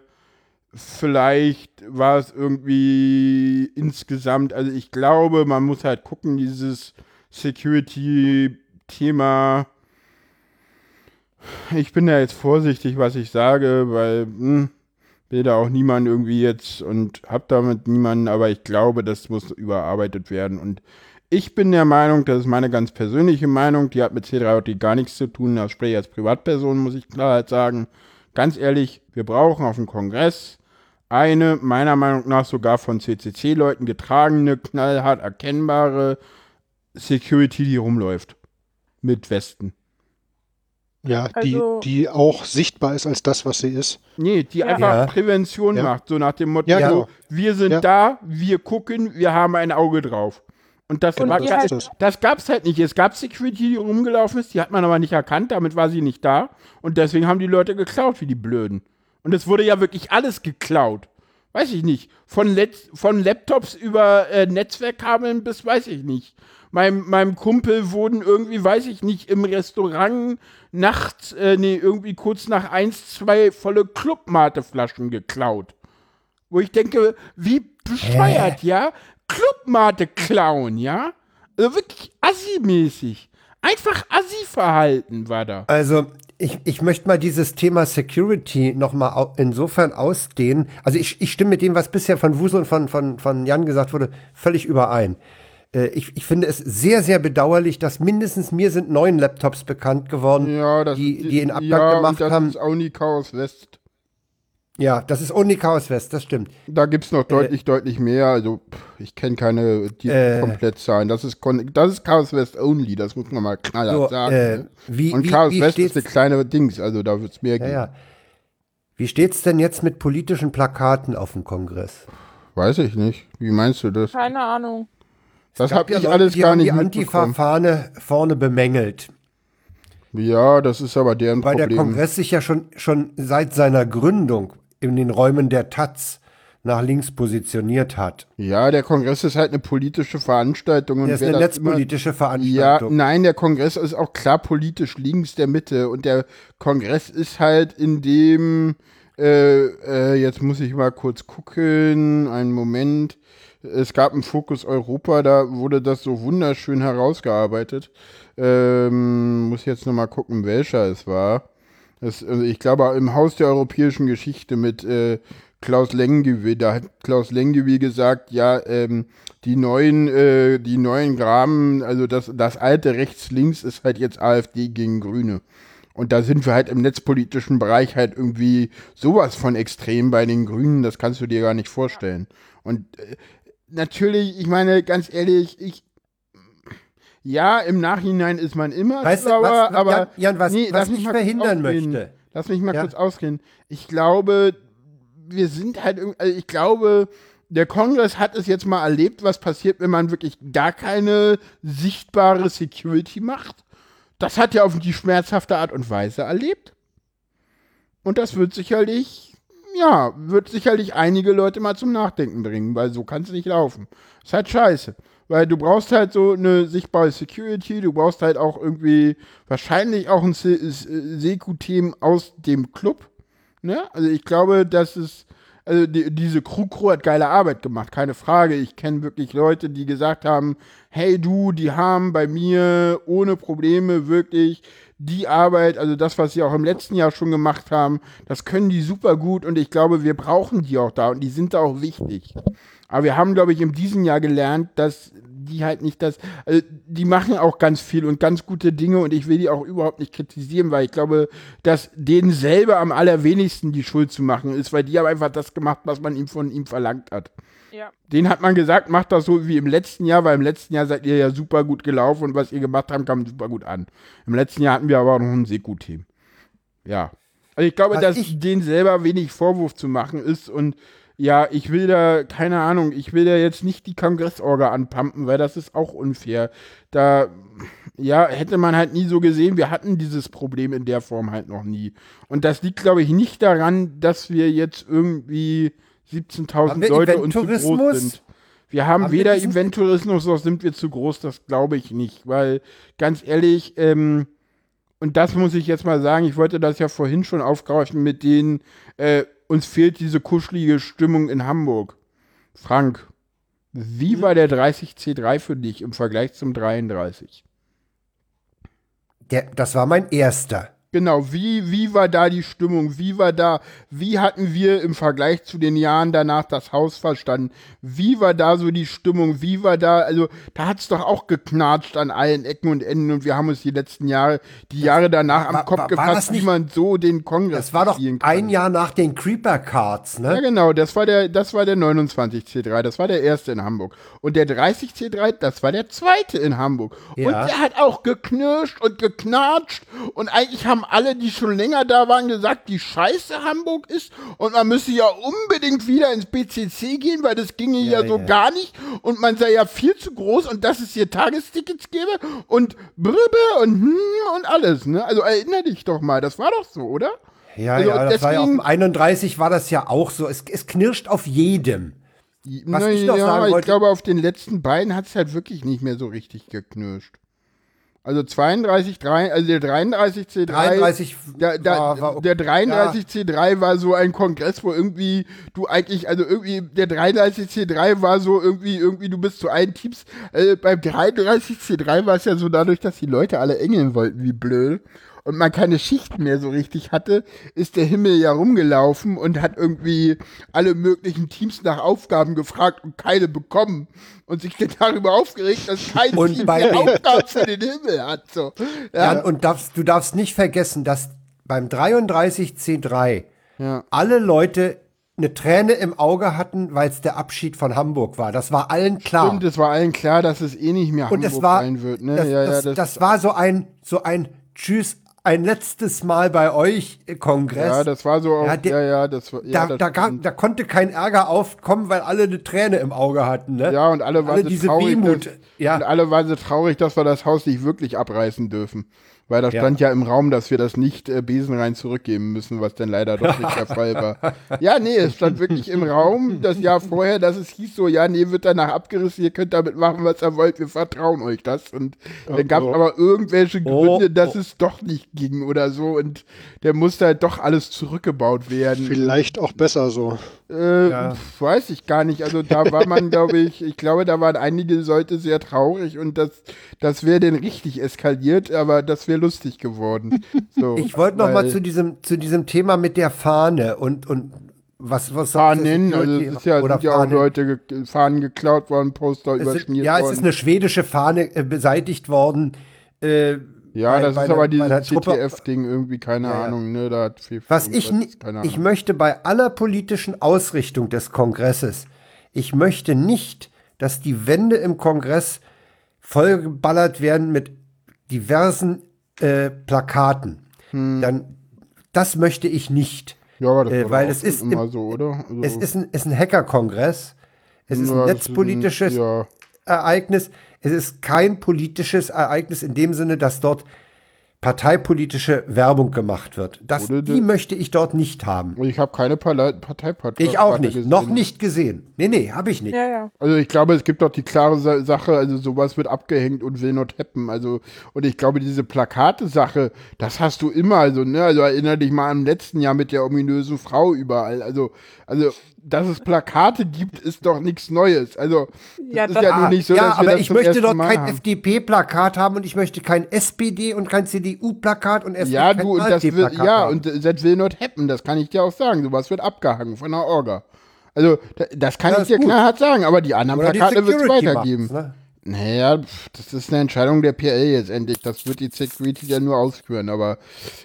vielleicht war es irgendwie insgesamt, also ich glaube, man muss halt gucken, dieses Security-Thema. Ich bin da jetzt vorsichtig, was ich sage, weil hm, will da auch niemand irgendwie jetzt und hab damit niemanden, aber ich glaube, das muss überarbeitet werden. Und ich bin der Meinung, das ist meine ganz persönliche Meinung, die hat mit C3OT gar nichts zu tun, das spreche ich als Privatperson, muss ich klar halt sagen. Ganz ehrlich, wir brauchen auf dem Kongress eine, meiner Meinung nach sogar von CCC-Leuten getragene, knallhart erkennbare Security, die rumläuft. Mit Westen. Ja, Also- die, die auch sichtbar ist als das, was sie ist. Nee, die Ja. einfach Ja. Prävention Ja. macht, so nach dem Motto, genau. wir sind Ja. da, wir gucken, wir haben ein Auge drauf. Und das, war, die das, halt- ist es. das gab's halt nicht. Es gab Security, die rumgelaufen ist, die hat man aber nicht erkannt, damit war sie nicht da. Und deswegen haben die Leute geklaut, wie die Blöden. Und es wurde ja wirklich alles geklaut. Weiß ich nicht. Von, Letz von Laptops über äh, Netzwerkkabeln bis weiß ich nicht. Meinem, meinem Kumpel wurden irgendwie, weiß ich nicht, im Restaurant nachts, äh, nee, irgendwie kurz nach eins, zwei volle Clubmate-Flaschen geklaut. Wo ich denke, wie bescheuert, ja? Clubmate klauen, ja? Also wirklich assi-mäßig. Einfach Assi-Verhalten war da. Also ich, ich möchte mal dieses Thema Security noch mal au insofern ausdehnen. Also ich, ich stimme mit dem, was bisher von Wusel und von, von, von Jan gesagt wurde, völlig überein. Äh, ich, ich finde es sehr, sehr bedauerlich, dass mindestens mir sind neun Laptops bekannt geworden, Ja, das die, die in Abgang ja, gemacht das haben. ist auch nie Chaos West. Ja, das ist Only Chaos West, das stimmt. Da gibt es noch deutlich, deutlich mehr. Also, pff, ich kenne keine, die Äh. komplett zahlen. Das ist, das ist Chaos West only, das muss man mal knallhart So, sagen. äh, ne? wie, Und wie, Chaos wie West ist eine kleine Dings, also da wird es mehr ja, geben. ja. Wie steht's denn jetzt mit politischen Plakaten auf dem Kongress? Weiß ich nicht. Wie meinst du das? Keine Ahnung. Das habe ja ich Leute, alles gar haben nicht die. Antifa-Fahne vorne bemängelt. Ja, das ist aber deren Weil der Problem. Kongress sich ja schon, schon seit seiner Gründung in den Räumen der Taz nach links positioniert hat. Ja, der Kongress ist halt eine politische Veranstaltung. Und Das ist eine netzpolitische Ja, Veranstaltung. nein, der Kongress ist auch klar politisch links der Mitte und der Kongress ist halt in dem, äh, äh, jetzt muss ich mal kurz gucken, einen Moment. Es gab einen Fokus Europa, da wurde das so wunderschön herausgearbeitet. Ähm, muss jetzt noch mal gucken, welcher es war. Das, also ich glaube, im Haus der europäischen Geschichte mit äh, Klaus Lengewi, da hat Klaus Lengewi gesagt, ja, ähm, die neuen, äh, die neuen Graben, also das, das alte rechts-links ist halt jetzt AfD gegen Grüne. Und da sind wir halt im netzpolitischen Bereich halt irgendwie sowas von extrem bei den Grünen, das kannst du dir gar nicht vorstellen. Und äh, natürlich, ich meine, ganz ehrlich, ich, ja, im Nachhinein ist man immer Weißt schlauer, was- aber Jan- Jan, was- nee, was lass mich ich verhindern möchte. Lass mich mal Ja. kurz ausreden. Ich glaube, wir sind halt also ich glaube, der Kongress hat es jetzt mal erlebt, was passiert, wenn man wirklich gar keine sichtbare Security macht. Das hat er auf die schmerzhafte Art und Weise erlebt. Und das wird sicherlich, ja, wird sicherlich einige Leute mal zum Nachdenken bringen, weil so kann es nicht laufen. Ist halt scheiße. Weil du brauchst halt so eine sichtbare Security, du brauchst halt auch irgendwie wahrscheinlich auch ein Se- Se- Seku-Team aus dem Club. Ne? Also ich glaube, dass es, also die, diese Crew-Crew hat geile Arbeit gemacht, keine Frage. Ich kenne wirklich Leute, die gesagt haben, hey du, die haben bei mir ohne Probleme wirklich die Arbeit, also das, was sie auch im letzten Jahr schon gemacht haben, das können die super gut und ich glaube, wir brauchen die auch da und die sind da auch wichtig. Aber wir haben, glaube ich, in diesem Jahr gelernt, dass die halt nicht das, also die machen auch ganz viel und ganz gute Dinge und ich will die auch überhaupt nicht kritisieren, weil ich glaube, dass denen selber am allerwenigsten die Schuld zu machen ist, weil die haben einfach das gemacht, was man ihm von ihm verlangt hat. Ja. Den hat man gesagt, macht das so wie im letzten Jahr, weil im letzten Jahr seid ihr ja super gut gelaufen und was ihr gemacht habt, kam super gut an. Im letzten Jahr hatten wir aber auch noch ein Seku-Team. Ja. Also ich glaube, Also dass ich- denen selber wenig Vorwurf zu machen ist und ja, ich will da, keine Ahnung, ich will da jetzt nicht die Kongressorga anpumpen, weil das ist auch unfair. Da, ja, hätte man halt nie so gesehen, wir hatten dieses Problem in der Form halt noch nie. Und das liegt, glaube ich, nicht daran, dass wir jetzt irgendwie 17.000 wir Leute und zu groß sind. Wir haben, Haben weder Eventtourismus noch sind wir zu groß, das glaube ich nicht, weil ganz ehrlich, ähm, und das muss ich jetzt mal sagen, ich wollte das ja vorhin schon aufgreifen mit denen, äh, uns fehlt diese kuschelige Stimmung in Hamburg. Frank, wie war der 30C3 für dich im Vergleich zum 33? Der, das war mein erster. Genau, wie, wie war da die Stimmung? Wie war da, wie hatten wir im Vergleich zu den Jahren danach das Haus verstanden? Wie war da so die Stimmung? Wie war da, also da hat's doch auch geknatscht an allen Ecken und Enden und wir haben uns die letzten Jahre, die Jahre danach am war- Kopf war- war gefasst, wie nicht- man so den Kongress Das war doch ein Jahr nach den Creeper Cards, Ja, ne? genau, das war der, das war der 29C3, das war der erste in Hamburg. Und der 30C3, das war der zweite in Hamburg. Und Ja. der hat auch geknirscht und geknatscht. Und eigentlich haben alle, die schon länger da waren, gesagt, wie scheiße Hamburg ist. Und man müsse ja unbedingt wieder ins BCC gehen, weil das ginge ja, Ja, so ja. gar nicht. Und man sei ja viel zu groß und dass es hier Tagestickets gäbe und Brübbe und hm und alles, ne? Also erinner dich doch mal, das war doch so, oder? Ja, Also ja, das war ja auf deswegen- dem 31 war das ja auch so. Es, es knirscht auf jedem. Was ich noch ja, sagen ich wollte- glaube, auf den letzten beiden hat es halt wirklich nicht mehr so richtig geknirscht. Also 32, 3, also der 33C3. 33 der, der, war- war okay. der 33C3 war so ein Kongress, wo irgendwie du eigentlich, also irgendwie, der 33C3 war so irgendwie, irgendwie, du bist zu allen Teams. Äh, beim 33C3 war es ja so dadurch, dass die Leute alle engeln wollten, wie blöd. Und man keine Schichten mehr so richtig hatte, ist der Himmel ja rumgelaufen und hat irgendwie alle möglichen Teams nach Aufgaben gefragt und keine bekommen. Und sich dann darüber aufgeregt, dass kein Und Team bei mehr den- Aufgaben für den Himmel hat. So. Ja, Jan, und darfst, du darfst nicht vergessen, dass beim 33C3 Ja. alle Leute eine Träne im Auge hatten, weil es der Abschied von Hamburg war. Das war allen klar. Stimmt, es war allen klar, dass es eh nicht mehr Und Hamburg es war, sein wird. Ne? das, ja, das, ja, das, war so ein, so ein Tschüss, ein letztes Mal bei euch Kongress. ja, das war so auch, Ja, ja, der- ja, das war, ja, da, das da, gab, da konnte kein Ärger aufkommen, weil alle eine Träne im Auge hatten. Ne? ja, und alle waren alle so diese traurig, Wehmut. Dass, Ja. Und alle waren so traurig, dass wir das Haus nicht wirklich abreißen dürfen. Weil da Ja. stand ja im Raum, dass wir das nicht äh, besenrein zurückgeben müssen, was dann leider doch nicht der Fall war. Ja, nee, es stand wirklich im Raum das Jahr vorher, dass es hieß so, ja, nee, wird danach abgerissen, ihr könnt damit machen, was ihr wollt, wir vertrauen euch das. Und dann gab es oh. aber irgendwelche Oh, Gründe, dass oh. es doch nicht ging oder so. Und der musste halt doch alles zurückgebaut werden. Vielleicht auch besser so. Äh, Ja. Weiß ich gar nicht. Also da war man, glaube ich, ich glaube, da waren einige Leute sehr traurig und das, das wäre dann richtig eskaliert, aber das wäre lustig geworden. So, Ich wollte noch mal zu diesem, zu diesem Thema mit der Fahne und, und was, was Fahnen, also es ist ja, oder sind ja auch Fahnen. Leute ge Fahnen geklaut worden, Poster Es sind, überschmiert ja, worden. es ist eine schwedische Fahne äh, beseitigt worden. Äh, ja, bei- das bei ist einer- aber dieses CTF-Ding irgendwie, keine Ja, ja. Ahnung, ne? Da hat viel Was ich, ni- irgendwas, keine ich möchte bei aller politischen Ausrichtung des Kongresses, ich möchte nicht, dass die Wände im Kongress vollgeballert werden mit diversen äh, Plakaten. Hm. Dann, das möchte ich nicht. Ja, aber das äh, weil es ist immer im- so, oder? Also, Es ist ein, ist ein Hacker-Kongress. Es ist ja, ein netzpolitisches Ja, Ereignis. Es ist kein politisches Ereignis in dem Sinne, dass dort parteipolitische Werbung gemacht wird. Das, Oder die möchte ich dort nicht haben. und ich habe keine Parteipartei. Ich auch nicht. gesehen. Noch nicht gesehen. Nee, nee, habe ich nicht. Ja, ja. Also ich glaube, es gibt doch die klare Sa Sache, also sowas wird abgehängt und will not happen. Also, und ich glaube, diese Plakate-Sache, das hast du immer, also, ne, also erinnere dich mal am letzten Jahr mit der ominösen Frau überall. Also, also, dass es Plakate gibt, ist doch nichts Neues. Also, das Ja, ist das- ja Ah, nicht so, ja, dass wir aber das ich zum möchte dort kein. FDP-Plakat haben und ich möchte kein SPD und kein CDU-Plakat und erst Ja, du, und das will, AfD-Plakat ja, haben. und das will not happen, das kann ich dir auch sagen. Sowas wird abgehangen von der Orga. Also, da- das kann Ja, ich ist dir gut. knallhart sagen, aber die anderen Oder Plakate wird es weitergeben. ne? Naja, das ist eine Entscheidung der PL jetzt endlich. Das wird die Security dann nur ausführen. Aber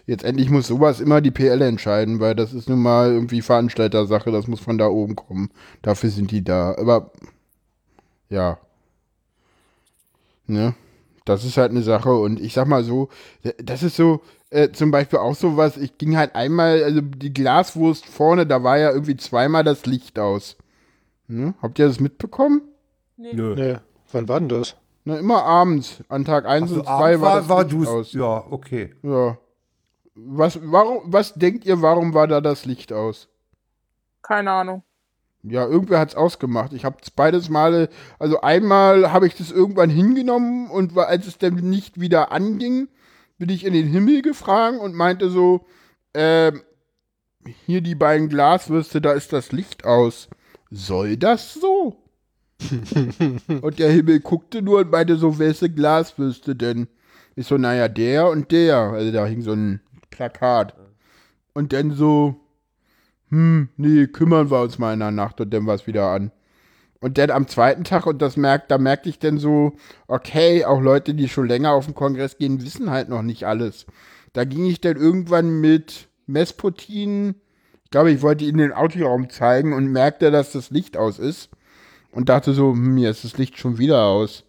jetzt endlich muss sowas immer die PL entscheiden, weil das ist nun mal irgendwie Veranstaltersache. Das muss von da oben kommen. Dafür sind die da. Aber ja. Ne? Das ist halt eine Sache. Und ich sag mal so, das ist so, äh, zum Beispiel auch so was, ich ging halt einmal, also die Glaswurst vorne, da war ja irgendwie zweimal das Licht aus. Ne? Habt ihr das mitbekommen? Nö. Nee. Wann war denn das? Na, immer abends. An Tag 1 Also und 2 war, war, das war Licht du aus. Ja, okay. Ja. Was, warum, was denkt ihr, warum war da das Licht aus? Keine Ahnung. Ja, irgendwer hat's ausgemacht. Ich habe beides Male, also einmal habe ich das irgendwann hingenommen und als es dann nicht wieder anging, bin ich in den Himmel gefragt und meinte so, ähm, hier die beiden Glaswürste, da ist das Licht aus. Soll das so? und der Himmel guckte nur und meinte so, welche Glaswürste denn? Ich so, naja, der und der. Also da hing so ein Plakat. Und dann so, hm, nee, kümmern wir uns mal in der Nacht und dann war es wieder an. Und dann am zweiten Tag, und das merkt, da merkte ich dann so, okay, auch Leute, die schon länger auf den Kongress gehen, wissen halt noch nicht alles. Da ging ich dann irgendwann mit Mesputin, ich glaube, ich wollte ihnen den Autoraum zeigen und merkte, dass das Licht aus ist. Und dachte so, hm, jetzt ist das Licht schon wieder aus.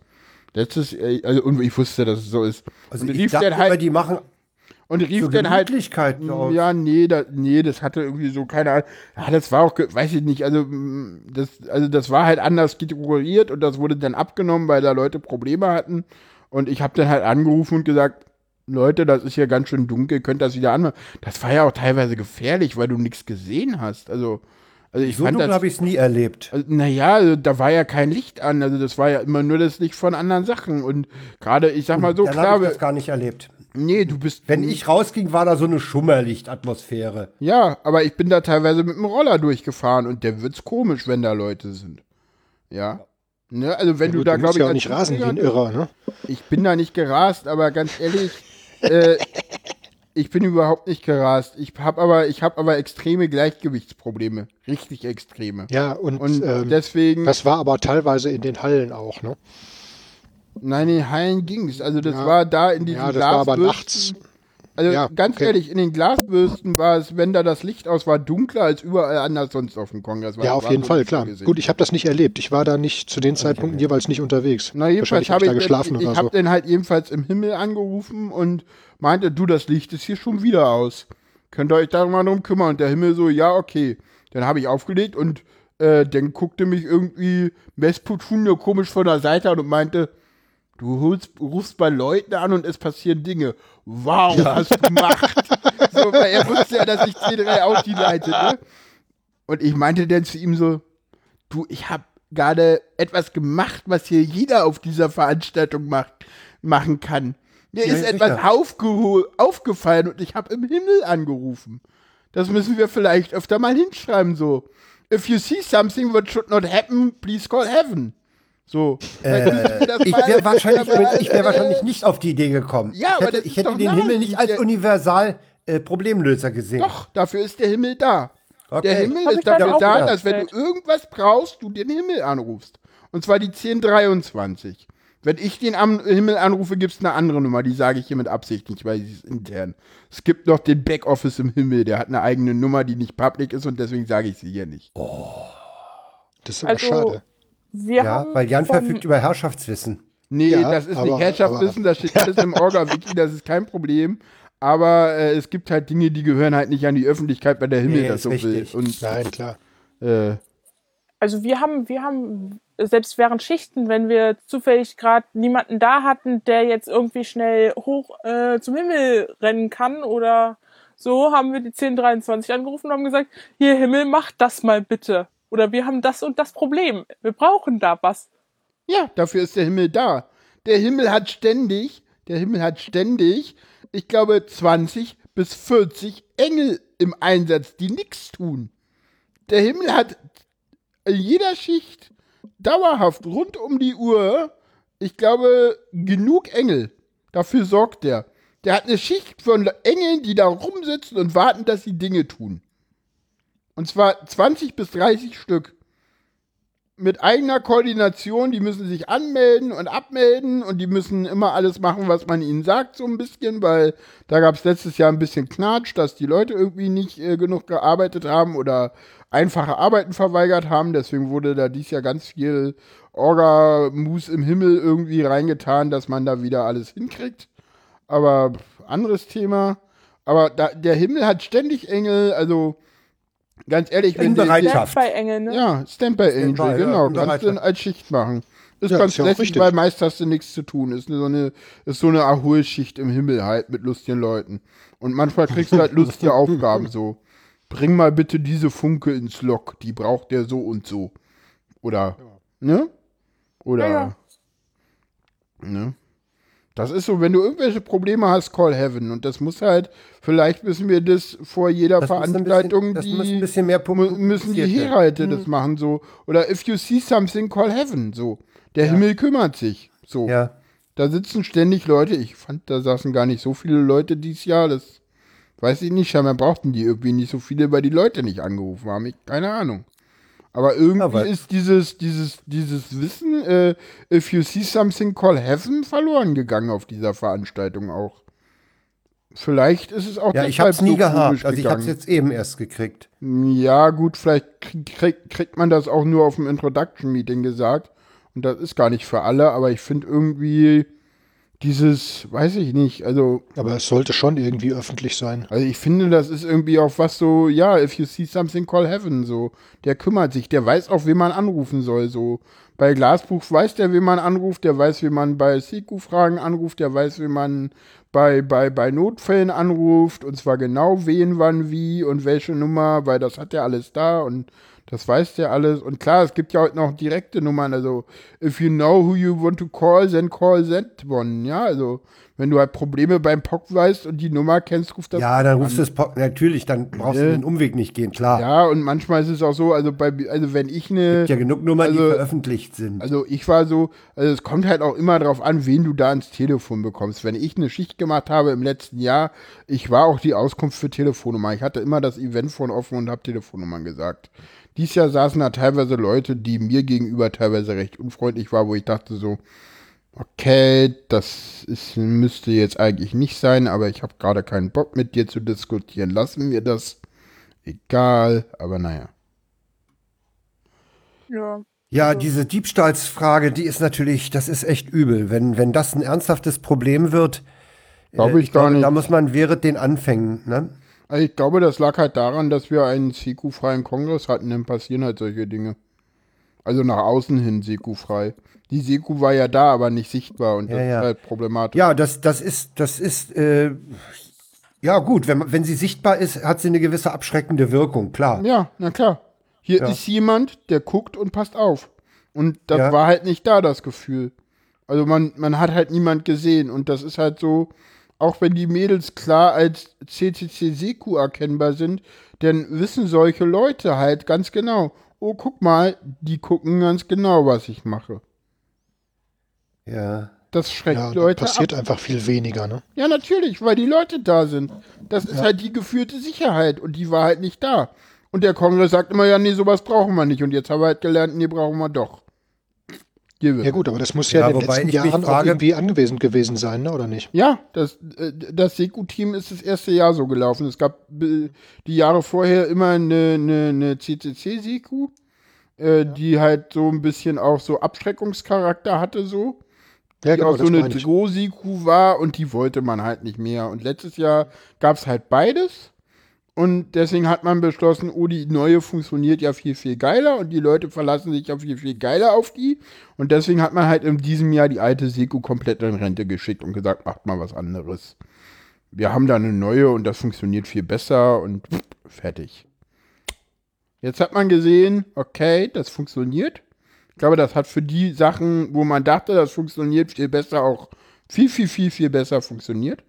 Letztes, äh, also, und ich wusste, dass es so ist. Also und ich rief dachte dann halt, die machen und rief zur dann halt, ich. ja, nee, da, nee, das hatte irgendwie so keine Ahnung. Ja, das war auch, weiß ich nicht, also mm, das, also das war halt anders strukturiert und das wurde dann abgenommen, weil da Leute Probleme hatten. Und ich habe dann halt angerufen und gesagt, Leute, das ist hier ganz schön dunkel, könnt das wieder anmachen. Das war ja auch teilweise gefährlich, weil du nichts gesehen hast. Also, also ich so fand dunkel habe ich es nie erlebt. Also, naja, also, da war ja kein Licht an, also das war ja immer nur das Licht von anderen Sachen. Und gerade, ich sag mal so, Dann klar, habe ich das gar nicht erlebt. nee, du bist. Wenn ich rausging, war da so eine Schummerlichtatmosphäre. Ja, aber ich bin da teilweise mit dem Roller durchgefahren und der wird's komisch, wenn da Leute sind. Ja. Ne, also wenn Ja, du gut, da, musst glaube ich, ja auch nicht rasen wie ein Irrer, ne? Ich bin da nicht gerast, aber ganz ehrlich, äh, ich bin überhaupt nicht gerast. Ich habe aber, ich habe aber extreme Gleichgewichtsprobleme, richtig extreme. Ja, und, Und ähm, deswegen, das war aber teilweise in den Hallen auch, ne? nein, in den Hallen ging's. Also das Ja. war da in diesen Ja, das war aber nachts. Also Ja, ganz okay. ehrlich, in den Glasbürsten war es, wenn da das Licht aus war, dunkler als überall anders sonst auf dem Kongress. Ja, auf jeden Fall, klar. gesehen. Gut, ich habe das nicht erlebt. Ich war da nicht zu den Zeitpunkten jeweils nicht unterwegs. Na, jedenfalls Wahrscheinlich hab habe ich ich, da geschlafen ich, ich oder habe so. dann halt jedenfalls im Himmel angerufen und meinte, du, das Licht ist hier schon wieder aus. Könnt ihr euch da mal drum kümmern? Und der Himmel so, ja, okay. Dann habe ich aufgelegt und äh, dann guckte mich irgendwie nur komisch von der Seite an und meinte, du holst, rufst bei Leuten an und es passieren Dinge. Wow, hast du gemacht. so, weil er wusste ja, dass ich C3 Audi leite, ne? Und ich meinte dann zu ihm so, du, ich habe gerade etwas gemacht, was hier jeder auf dieser Veranstaltung macht, machen kann. Mir Ja, ist etwas aufgefallen und ich habe im Himmel angerufen. Das müssen wir vielleicht öfter mal hinschreiben, so. If you see something that should not happen, please call heaven. So. Äh, ich wäre wahrscheinlich, ich wär wahrscheinlich nicht auf die Idee gekommen. Ja, ich aber hätte, das ich hätte doch den Himmel nicht als universal äh, Problemlöser gesehen. Doch, dafür ist der Himmel da. Okay. Der Himmel Hab ist dafür da, gedacht. dass wenn du irgendwas brauchst, du den Himmel anrufst. Und zwar die 1023. Wenn ich den am Himmel anrufe, gibt es eine andere Nummer, die sage ich hier mit Absicht nicht, weil sie ist intern. Es gibt noch den Backoffice im Himmel, der hat eine eigene Nummer, die nicht public ist und deswegen sage ich sie hier nicht. Das ist aber Also, schade. Wir Ja, haben weil Jan verfügt über Herrschaftswissen. Nee, Ja, das ist aber- nicht Herrschaftswissen, das steht alles im Orga-Wiki, das ist kein Problem. Aber äh, es gibt halt Dinge, die gehören halt nicht an die Öffentlichkeit, weil der Himmel Nee, das ist so will. Und Nein, klar. äh, Also wir haben, wir haben selbst während Schichten, wenn wir zufällig gerade niemanden da hatten, der jetzt irgendwie schnell hoch äh, zum Himmel rennen kann oder so, haben wir die 1023 angerufen und haben gesagt, hier Himmel, mach das mal bitte. Oder wir haben das und das Problem. Wir brauchen da was. Ja, dafür ist der Himmel da. Der Himmel hat ständig, der Himmel hat ständig, ich glaube, 20 bis 40 Engel im Einsatz, die nichts tun. Der Himmel hat in jeder Schicht dauerhaft rund um die Uhr, ich glaube, genug Engel. Dafür sorgt der. Der hat eine Schicht von Engeln, die da rumsitzen und warten, dass sie Dinge tun. Und zwar 20 bis 30 Stück. mit eigener Koordination, die müssen sich anmelden und abmelden und die müssen immer alles machen, was man ihnen sagt, so ein bisschen, weil da gab es letztes Jahr ein bisschen Knatsch, dass die Leute irgendwie nicht äh, genug gearbeitet haben oder einfache Arbeiten verweigert haben. Deswegen wurde da dies Jahr ganz viel Orga-Mus im Himmel irgendwie reingetan, dass man da wieder alles hinkriegt. Aber anderes Thema. Aber da, der Himmel hat ständig Engel, also ganz ehrlich, die- Bereitschaft. bei Engel, ne? ja, Standby Angel, Standby, ja, genau. in Kannst du als Schicht machen. Ist Ja, ganz ist ja lässig, richtig. weil meist hast du nichts zu tun. Ist so eine, ist so eine Erholschicht im Himmel halt mit lustigen Leuten. Und manchmal kriegst du halt lustige Aufgaben so. Bring mal bitte diese Funke ins Lok, die braucht der so und so. Oder, ne? Oder, Ja, ja. ne? Das ist so, wenn du irgendwelche Probleme hast, call heaven. Und das muss halt, vielleicht müssen wir das vor jeder Das muss ein Veranstaltung, bisschen, das die muss ein bisschen mehr müssen die. Herhalte das machen so. Oder if you see something call heaven so. Der Himmel kümmert sich so. Ja. da sitzen ständig Leute. Ich fand da saßen gar nicht so viele Leute dieses Jahr. Das weiß ich nicht. Scheinbar brauchten die irgendwie nicht so viele weil die Leute nicht angerufen haben. Ich keine Ahnung aber irgendwie Aber- ist dieses dieses dieses Wissen äh, if you see something call heaven verloren gegangen auf dieser Veranstaltung auch Vielleicht ist es auch Ja, ich deshalb hab's nie so gehabt. Also ich gegangen. hab's jetzt eben erst gekriegt. Ja, gut, vielleicht krieg, kriegt man das auch nur auf dem Introduction-Meeting gesagt. Und das ist gar nicht für alle, aber ich finde irgendwie dieses, weiß ich nicht, also, Aber es sollte schon irgendwie öffentlich sein. also ich finde, das ist irgendwie auch was so, ja, if you see something, call heaven, so. Der kümmert sich, der weiß auch, wen man anrufen soll, so. Bei Glasbuch weiß der, wen man anruft, der weiß, wie man bei Siku-Fragen anruft, der weiß, wie man bei, bei, bei Notfällen anruft, und zwar genau wen, wann, wie und welche Nummer, weil das hat er alles da und das weiß der alles. Und klar, es gibt ja heute noch direkte Nummern, also if you know who you want to call, then call that one, ja, also wenn du halt Probleme beim POC weißt und die Nummer kennst, ruft das Ja, dann rufst du es po- natürlich, dann brauchst du Ja. den Umweg nicht gehen, klar. Ja, und manchmal ist es auch so, also bei, also wenn ich eine, Gibt ja genug Nummern, die Also- veröffentlicht sind. also ich war so, also es kommt halt auch immer drauf an, wen du da ans Telefon bekommst. Wenn ich eine Schicht gemacht habe im letzten Jahr, ich war auch die Auskunft für Telefonnummer. Ich hatte immer das Eventphone offen und habe Telefonnummern gesagt. Dies Jahr saßen da teilweise Leute, die mir gegenüber teilweise recht unfreundlich waren, wo ich dachte so, okay, das ist, müsste jetzt eigentlich nicht sein, aber ich habe gerade keinen Bock mit dir zu diskutieren. Lassen wir das. Egal, aber naja. Ja. Ja, diese Diebstahlsfrage, die ist natürlich, das ist echt übel. Wenn, wenn das ein ernsthaftes Problem wird, Glaube äh, ich gar glaube, nicht. da muss man während den Anfängen, ne? Also ich glaube, das lag halt daran, dass wir einen Seku-freien Kongress hatten, dann passieren halt solche Dinge. Also nach außen hin Seku-frei. Die Seku war ja da, aber nicht sichtbar und das Ja, ja. ist halt problematisch. Ja, das, das ist, das ist, äh, ja gut, wenn, wenn sie sichtbar ist, hat sie eine gewisse abschreckende Wirkung, klar. Ja, na klar. Hier Ja. ist jemand, der guckt und passt auf. Und das war halt nicht da, das Gefühl. Also man, man hat halt niemand gesehen und das ist halt so, auch wenn die Mädels klar als CCC Seku erkennbar sind, dann wissen solche Leute halt ganz genau, oh, guck mal, die gucken ganz genau, was ich mache. Ja. Das schreckt Ja, Leute passiert ab. einfach viel weniger, ne? Ja, natürlich, weil die Leute da sind. Das ist halt die geführte Sicherheit und die war halt nicht da. Und der Kongress sagt immer, ja, nee, sowas brauchen wir nicht. Und jetzt haben wir halt gelernt, nee, brauchen wir doch. Ja gut, aber das muss ja, Ja, in den wobei letzten Jahren auch frage- irgendwie angewiesen gewesen sein, ne? oder nicht? Ja, das, äh, das Seku-Team ist das erste Jahr so gelaufen. Es gab äh, die Jahre vorher immer eine, eine, eine CCC-Seku, äh, die halt so ein bisschen auch so Abschreckungscharakter hatte, so. Ja, die auch so eine. Droh-Siku war und die wollte man halt nicht mehr. Und letztes Jahr gab es halt beides. Und deswegen hat man beschlossen, oh, die neue funktioniert ja viel, viel geiler und die Leute verlassen sich ja viel, viel geiler auf die. Und deswegen hat man halt in diesem Jahr die alte Seku komplett in Rente geschickt und gesagt, macht mal was anderes. Wir haben da eine neue und das funktioniert viel besser und fertig. Jetzt hat man gesehen, okay, das funktioniert. Ich glaube, das hat für die Sachen, wo man dachte, das funktioniert viel besser, auch viel, viel, viel, viel besser funktioniert.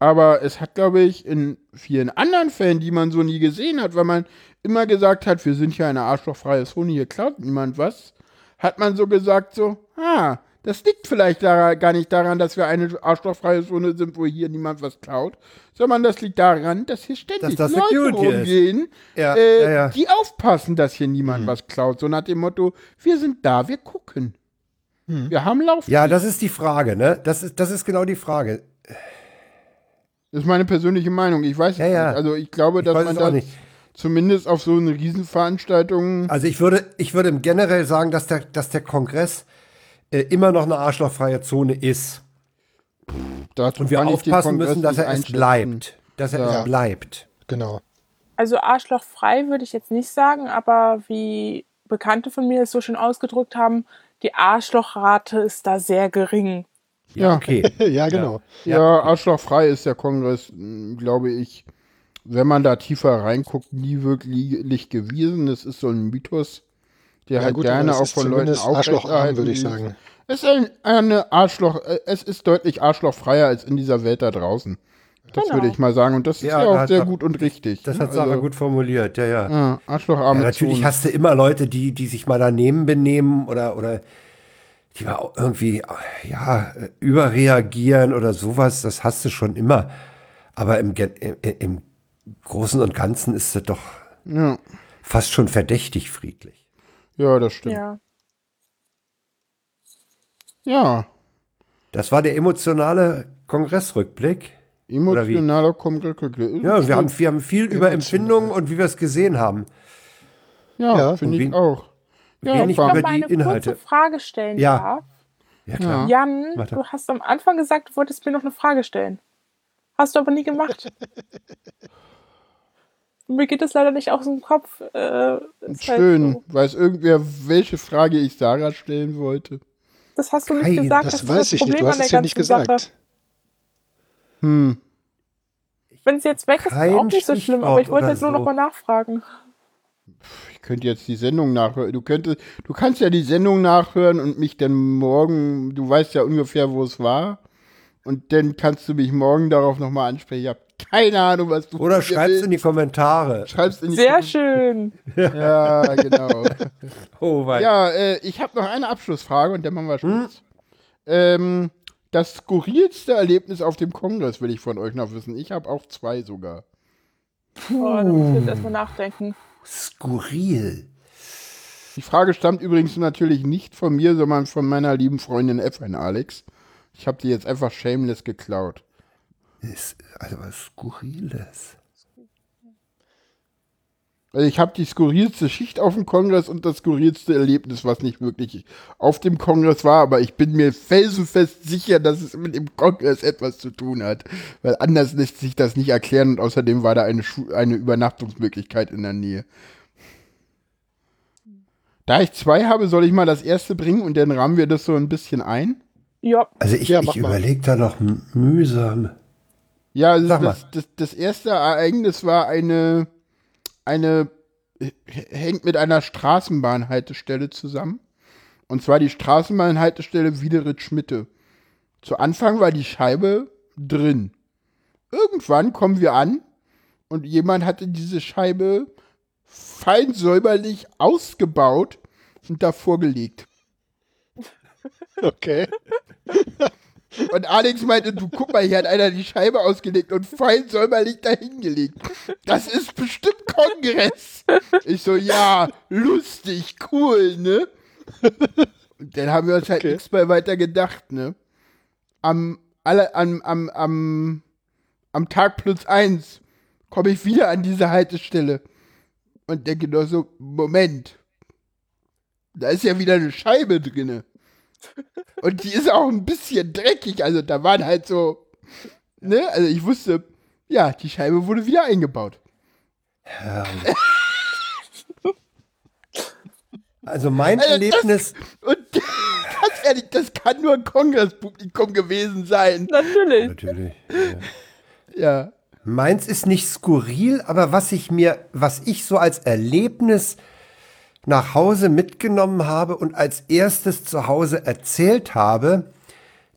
Aber es hat, glaube ich, in vielen anderen Fällen, die man so nie gesehen hat, weil man immer gesagt hat, wir sind ja eine arschlochfreie Zone, hier klaut niemand was, hat man so gesagt, so, ah, Das liegt vielleicht daran, gar nicht daran, dass wir eine arschlochfreie Zone sind, wo hier niemand was klaut, sondern das liegt daran, dass hier ständig Dass das Leute rumgehen, Ja, äh, ja, ja. die aufpassen, dass hier niemand was klaut. So nach dem Motto, wir sind da, wir gucken. Wir haben Lauf. Ja, das ist die Frage, ne? Das ist, das ist genau die Frage. Das ist meine persönliche Meinung. Ich weiß es nicht. Also ich glaube, dass weiß man da zumindest auf so eine Riesenveranstaltung Also ich würde, ich würde generell sagen, dass der, dass der Kongress äh, immer noch eine arschlochfreie Zone ist. dazu Und wir aufpassen müssen, dass er es bleibt. Dass er Ja. es bleibt. Genau. Also arschlochfrei würde ich jetzt nicht sagen, aber wie Bekannte von mir es so schön ausgedrückt haben, die Arschlochrate ist da sehr gering. Ja. Okay. ja, genau. Ja, arschlochfrei ist der Kongress, glaube ich, wenn man da tiefer reinguckt, nie wirklich gewesen. Es ist so ein Mythos, der Ja, halt gut, gerne auch ist von Leuten aufrechterhalten würde ich sagen. Es ist ein, eine Arschloch, äh, es ist deutlich arschlochfreier als in dieser Welt da draußen. Das Genau. würde ich mal sagen. Und das ist Ja, ja, da auch sehr gut und richtig. Das ne? hat Sarah gut formuliert, ja, ja. Ja, arschlocharme Ja, natürlich hast du immer Leute, die, die sich mal daneben benehmen oder, oder die mal irgendwie ja, überreagieren oder sowas. Das hast du schon immer. Aber im, im, im Großen und Ganzen ist es doch Ja. fast schon verdächtig friedlich. Ja, das stimmt. Ja. Ja, Das war der emotionale Kongressrückblick. Emotionaler Kongress. Ja, wir haben, wir haben viel über Empfindungen und wie wir es gesehen haben. Ja, Ja, finde ich auch. Ja, wenig war- über Ich mal die eine Inhalte. kurze Frage stellen Ja. darf. Ja, klar. Jan, Warte. du hast am Anfang gesagt, du wolltest mir noch eine Frage stellen. Hast du aber nie gemacht. mir geht das leider nicht aus dem Kopf. Äh, ist halt Schön. so. Weiß irgendwer, welche Frage ich Sarah stellen wollte? Das hast du nicht gesagt. Das ist weiß ich nicht. Problem Du an hast der es ja nicht ganzen Sache. gesagt. Hm. Wenn es jetzt weg ist, ist Kein auch nicht so schlimm, aber ich wollte jetzt nur oder noch mal nachfragen. Ich könnte jetzt die Sendung nachhören. Du könntest, du kannst ja die Sendung nachhören und mich dann morgen, du weißt ja ungefähr, wo es war. Und dann kannst du mich morgen darauf nochmal ansprechen. Ich habe keine Ahnung, was du Oder von mir schreib's willst. in die Kommentare. Schreib's in die Sehr Kom- schön. Ja, genau. Oh, wei. ja, äh, ich habe noch eine Abschlussfrage und dann machen wir Schluss. Ähm, das skurrilste Erlebnis auf dem Kongress will ich von euch noch wissen. Ich habe auch zwei sogar. Oh, da muss ich jetzt erstmal nachdenken. Skurril. Die Frage stammt übrigens natürlich nicht von mir, sondern von meiner lieben Freundin F1 Alex. Ich habe die jetzt einfach shameless geklaut. Ist also was Skurriles. Also ich habe die skurrilste Schicht auf dem Kongress und das skurrilste Erlebnis, was nicht wirklich auf dem Kongress war, aber ich bin mir felsenfest sicher, dass es mit dem Kongress etwas zu tun hat, weil anders lässt sich das nicht erklären und außerdem war da eine, Schu eine Übernachtungsmöglichkeit in der Nähe. Da ich zwei habe, soll ich mal das erste bringen und dann rahmen wir das so ein bisschen ein? Ja, Also ich, Ja, ich überlege da noch mühsam. Ja, also das, das, das erste Ereignis war eine, eine, hängt mit einer Straßenbahnhaltestelle zusammen. Und zwar die Straßenbahnhaltestelle Wiederitz-Schmitte. Zu Anfang war die Scheibe drin. Irgendwann kommen wir an und jemand hatte diese Scheibe fein säuberlich ausgebaut und davor gelegt. Okay. Und Alex meinte, du guck mal, hier hat einer die Scheibe ausgelegt und fein säuberlich dahingelegt. Das ist bestimmt Kongress. Ich so, ja, lustig, cool, ne? Und dann haben wir uns halt Okay. nichts mehr weiter gedacht, ne? Am, alle, am, am, am, am Tag plus eins komme ich wieder an diese Haltestelle und denke nur so, Moment, da ist ja wieder eine Scheibe drinne. Und die ist auch ein bisschen dreckig. Also da waren halt so, ne? Also ich wusste, ja, die Scheibe wurde wieder eingebaut. Also mein Also das- Erlebnis, Und ganz ehrlich, das kann nur ein Kongresspublikum gewesen sein. natürlich. natürlich. Ja. Meins ist nicht skurril, aber was ich mir, was ich so als Erlebnis nach Hause mitgenommen habe und als erstes zu Hause erzählt habe,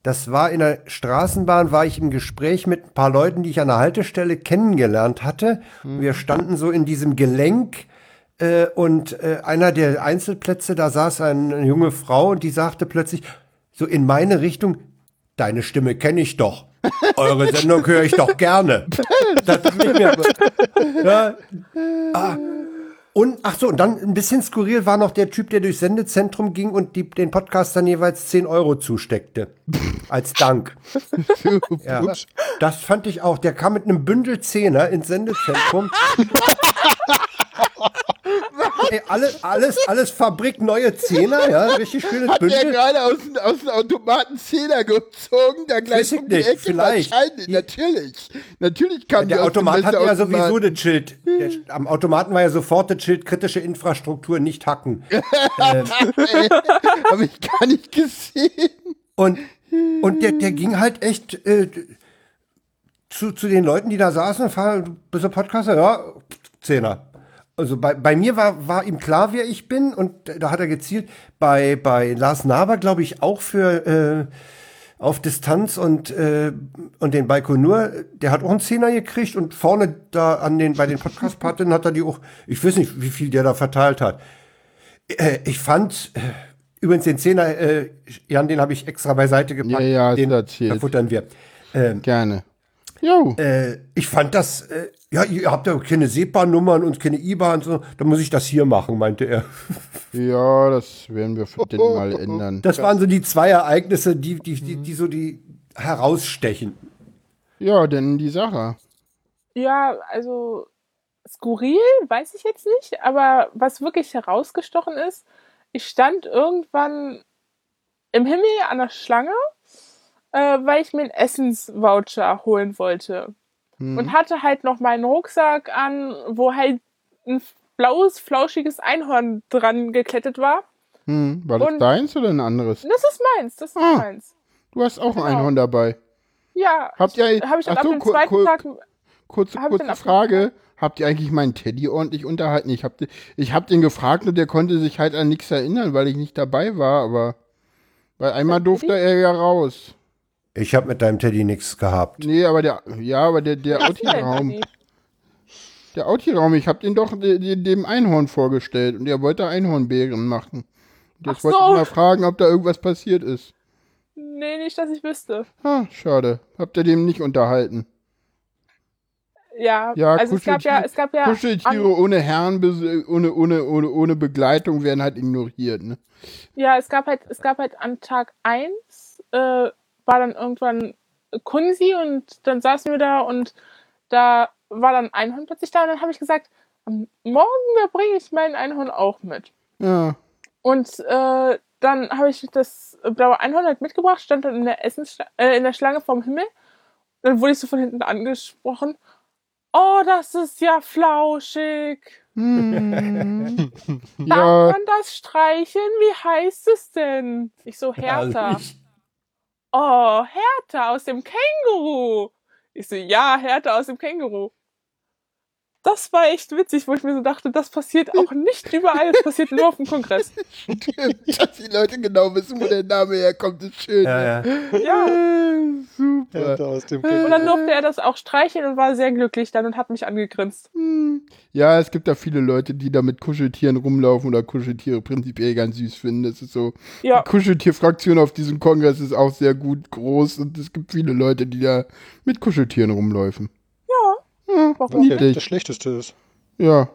das war in der Straßenbahn, war ich im Gespräch mit ein paar Leuten, die ich an der Haltestelle kennengelernt hatte. Wir standen so in diesem Gelenk äh, und äh, einer der Einzelplätze, da saß ein- eine junge Frau und die sagte plötzlich, so in meine Richtung, deine Stimme kenne ich doch. Eure Sendung höre ich doch gerne. Das ist nicht mehr, ja, ah. Und ach so, und dann ein bisschen skurril war noch der Typ, der durchs Sendezentrum ging und die, den Podcastern jeweils 10 Euro zusteckte. Als Dank. Ja, das fand ich auch. Der kam mit einem Bündel Zehner ins Sendezentrum. Ey, alles, alles, alles Fabrik neue Zehner, ja, richtig schönes Hat der Bündel. gerade aus, dem- aus dem Automaten Zehner gezogen, da gleich Weiß um die nicht, Ecke vielleicht. wahrscheinlich, natürlich. Natürlich kam die Der Automat hat ja sowieso das Schild. Der, am Automaten war ja sofort das Schild kritische Infrastruktur nicht hacken. Habe ich gar nicht gesehen. Und, und der, der ging halt echt äh, zu, zu den Leuten, die da saßen, fahr, bist du Podcaster? Ja, Zehner. Also bei, bei mir war, war ihm klar, wer ich bin und da hat er gezielt. Bei, bei Lars Naber, glaube ich, auch für äh, auf Distanz und, äh, und den Baikonur, der hat auch einen Zehner gekriegt und vorne da an den, bei den Podcast-Partinnen hat er die auch, ich weiß nicht, wie viel der da verteilt hat. Äh, ich fand, äh, übrigens den Zehner, äh, Jan, den habe ich extra beiseite gepackt. Ja, ja, den erzählt. verfuttern wir. Ähm, Gerne. Jo. äh, ich fand das, äh, ja, ihr habt ja keine SEPA-Nummern und keine IBAN, so, dann muss ich das hier machen, meinte er. Ja, das werden wir für den mal ändern. Das waren so die zwei Ereignisse, die, die, die, die so die herausstechen. Ja, denn die Sache. Ja, also skurril, weiß ich jetzt nicht, aber was wirklich herausgestochen ist, ich stand irgendwann im Himmel an der Schlange, äh, weil ich mir einen Essensvoucher holen wollte. Und hatte halt noch meinen Rucksack an, wo halt ein blaues, flauschiges Einhorn dran geklettet war. Hm, war das Und- deins oder ein anderes? Das ist meins, das ist Ah. meins. Du hast auch ein Genau. Einhorn dabei. Ja, Habt ihr- habe ich dann ach ab dem zweiten kur- Tag Kurze, Hab kurze Frage. Habt ihr eigentlich meinen Teddy ordentlich unterhalten? Ich hab, ich hab den gefragt und der konnte sich halt an nichts erinnern, weil ich nicht dabei war, aber weil einmal durfte er ja raus. Ich habe mit deinem Teddy nichts gehabt. Nee, aber der, ja, aber der, der Teddy? der Auti-Raum, ich hab den doch de, de, dem Einhorn vorgestellt und er wollte Einhornbären machen. Und Jetzt Ach wollte so. ich mal fragen, ob da irgendwas passiert ist. Nee, nicht, dass ich wüsste. Ah, schade. Habt ihr dem nicht unterhalten? Ja, Ja, also es gab ja, es gab ja Kuscheltiere ohne Herren, ohne, ohne, ohne, ohne Begleitung werden halt ignoriert, ne? Ja, es gab halt, es gab halt an Tag 1 äh, war dann irgendwann Kunsi und dann saßen wir da und da war dann Einhorn plötzlich da und dann habe ich gesagt, am morgen da bringe ich mein Einhorn auch mit. Ja. Und äh, dann habe ich das blaue Einhorn halt mitgebracht, stand dann in der Essens äh, in der Schlange vom Himmel. Dann wurde ich so von hinten angesprochen. Oh, das ist ja flauschig. Hm. Darf ja, man das streicheln? Wie heißt es denn? Ich so, Hertha. Also ich- Oh, Hertha aus dem Känguru. Ich so, ja, Hertha aus dem Känguru. Das war echt witzig, wo ich mir so dachte, das passiert auch nicht überall, das passiert nur auf dem Kongress. dass die Leute genau wissen, wo der Name herkommt, ist schön. Ja, ja. Ja. Äh, Super. aus dem Und dann durfte er das auch streicheln und war sehr glücklich dann und hat mich angegrinst. Ja, es gibt da viele Leute, die da mit Kuscheltieren rumlaufen oder Kuscheltiere prinzipiell ganz süß finden. Das ist so. Ja. Die Kuscheltierfraktion auf diesem Kongress ist auch sehr gut groß und es gibt viele Leute, die da mit Kuscheltieren rumläufen. Ja, Was ja das Schlechteste ist. Ja.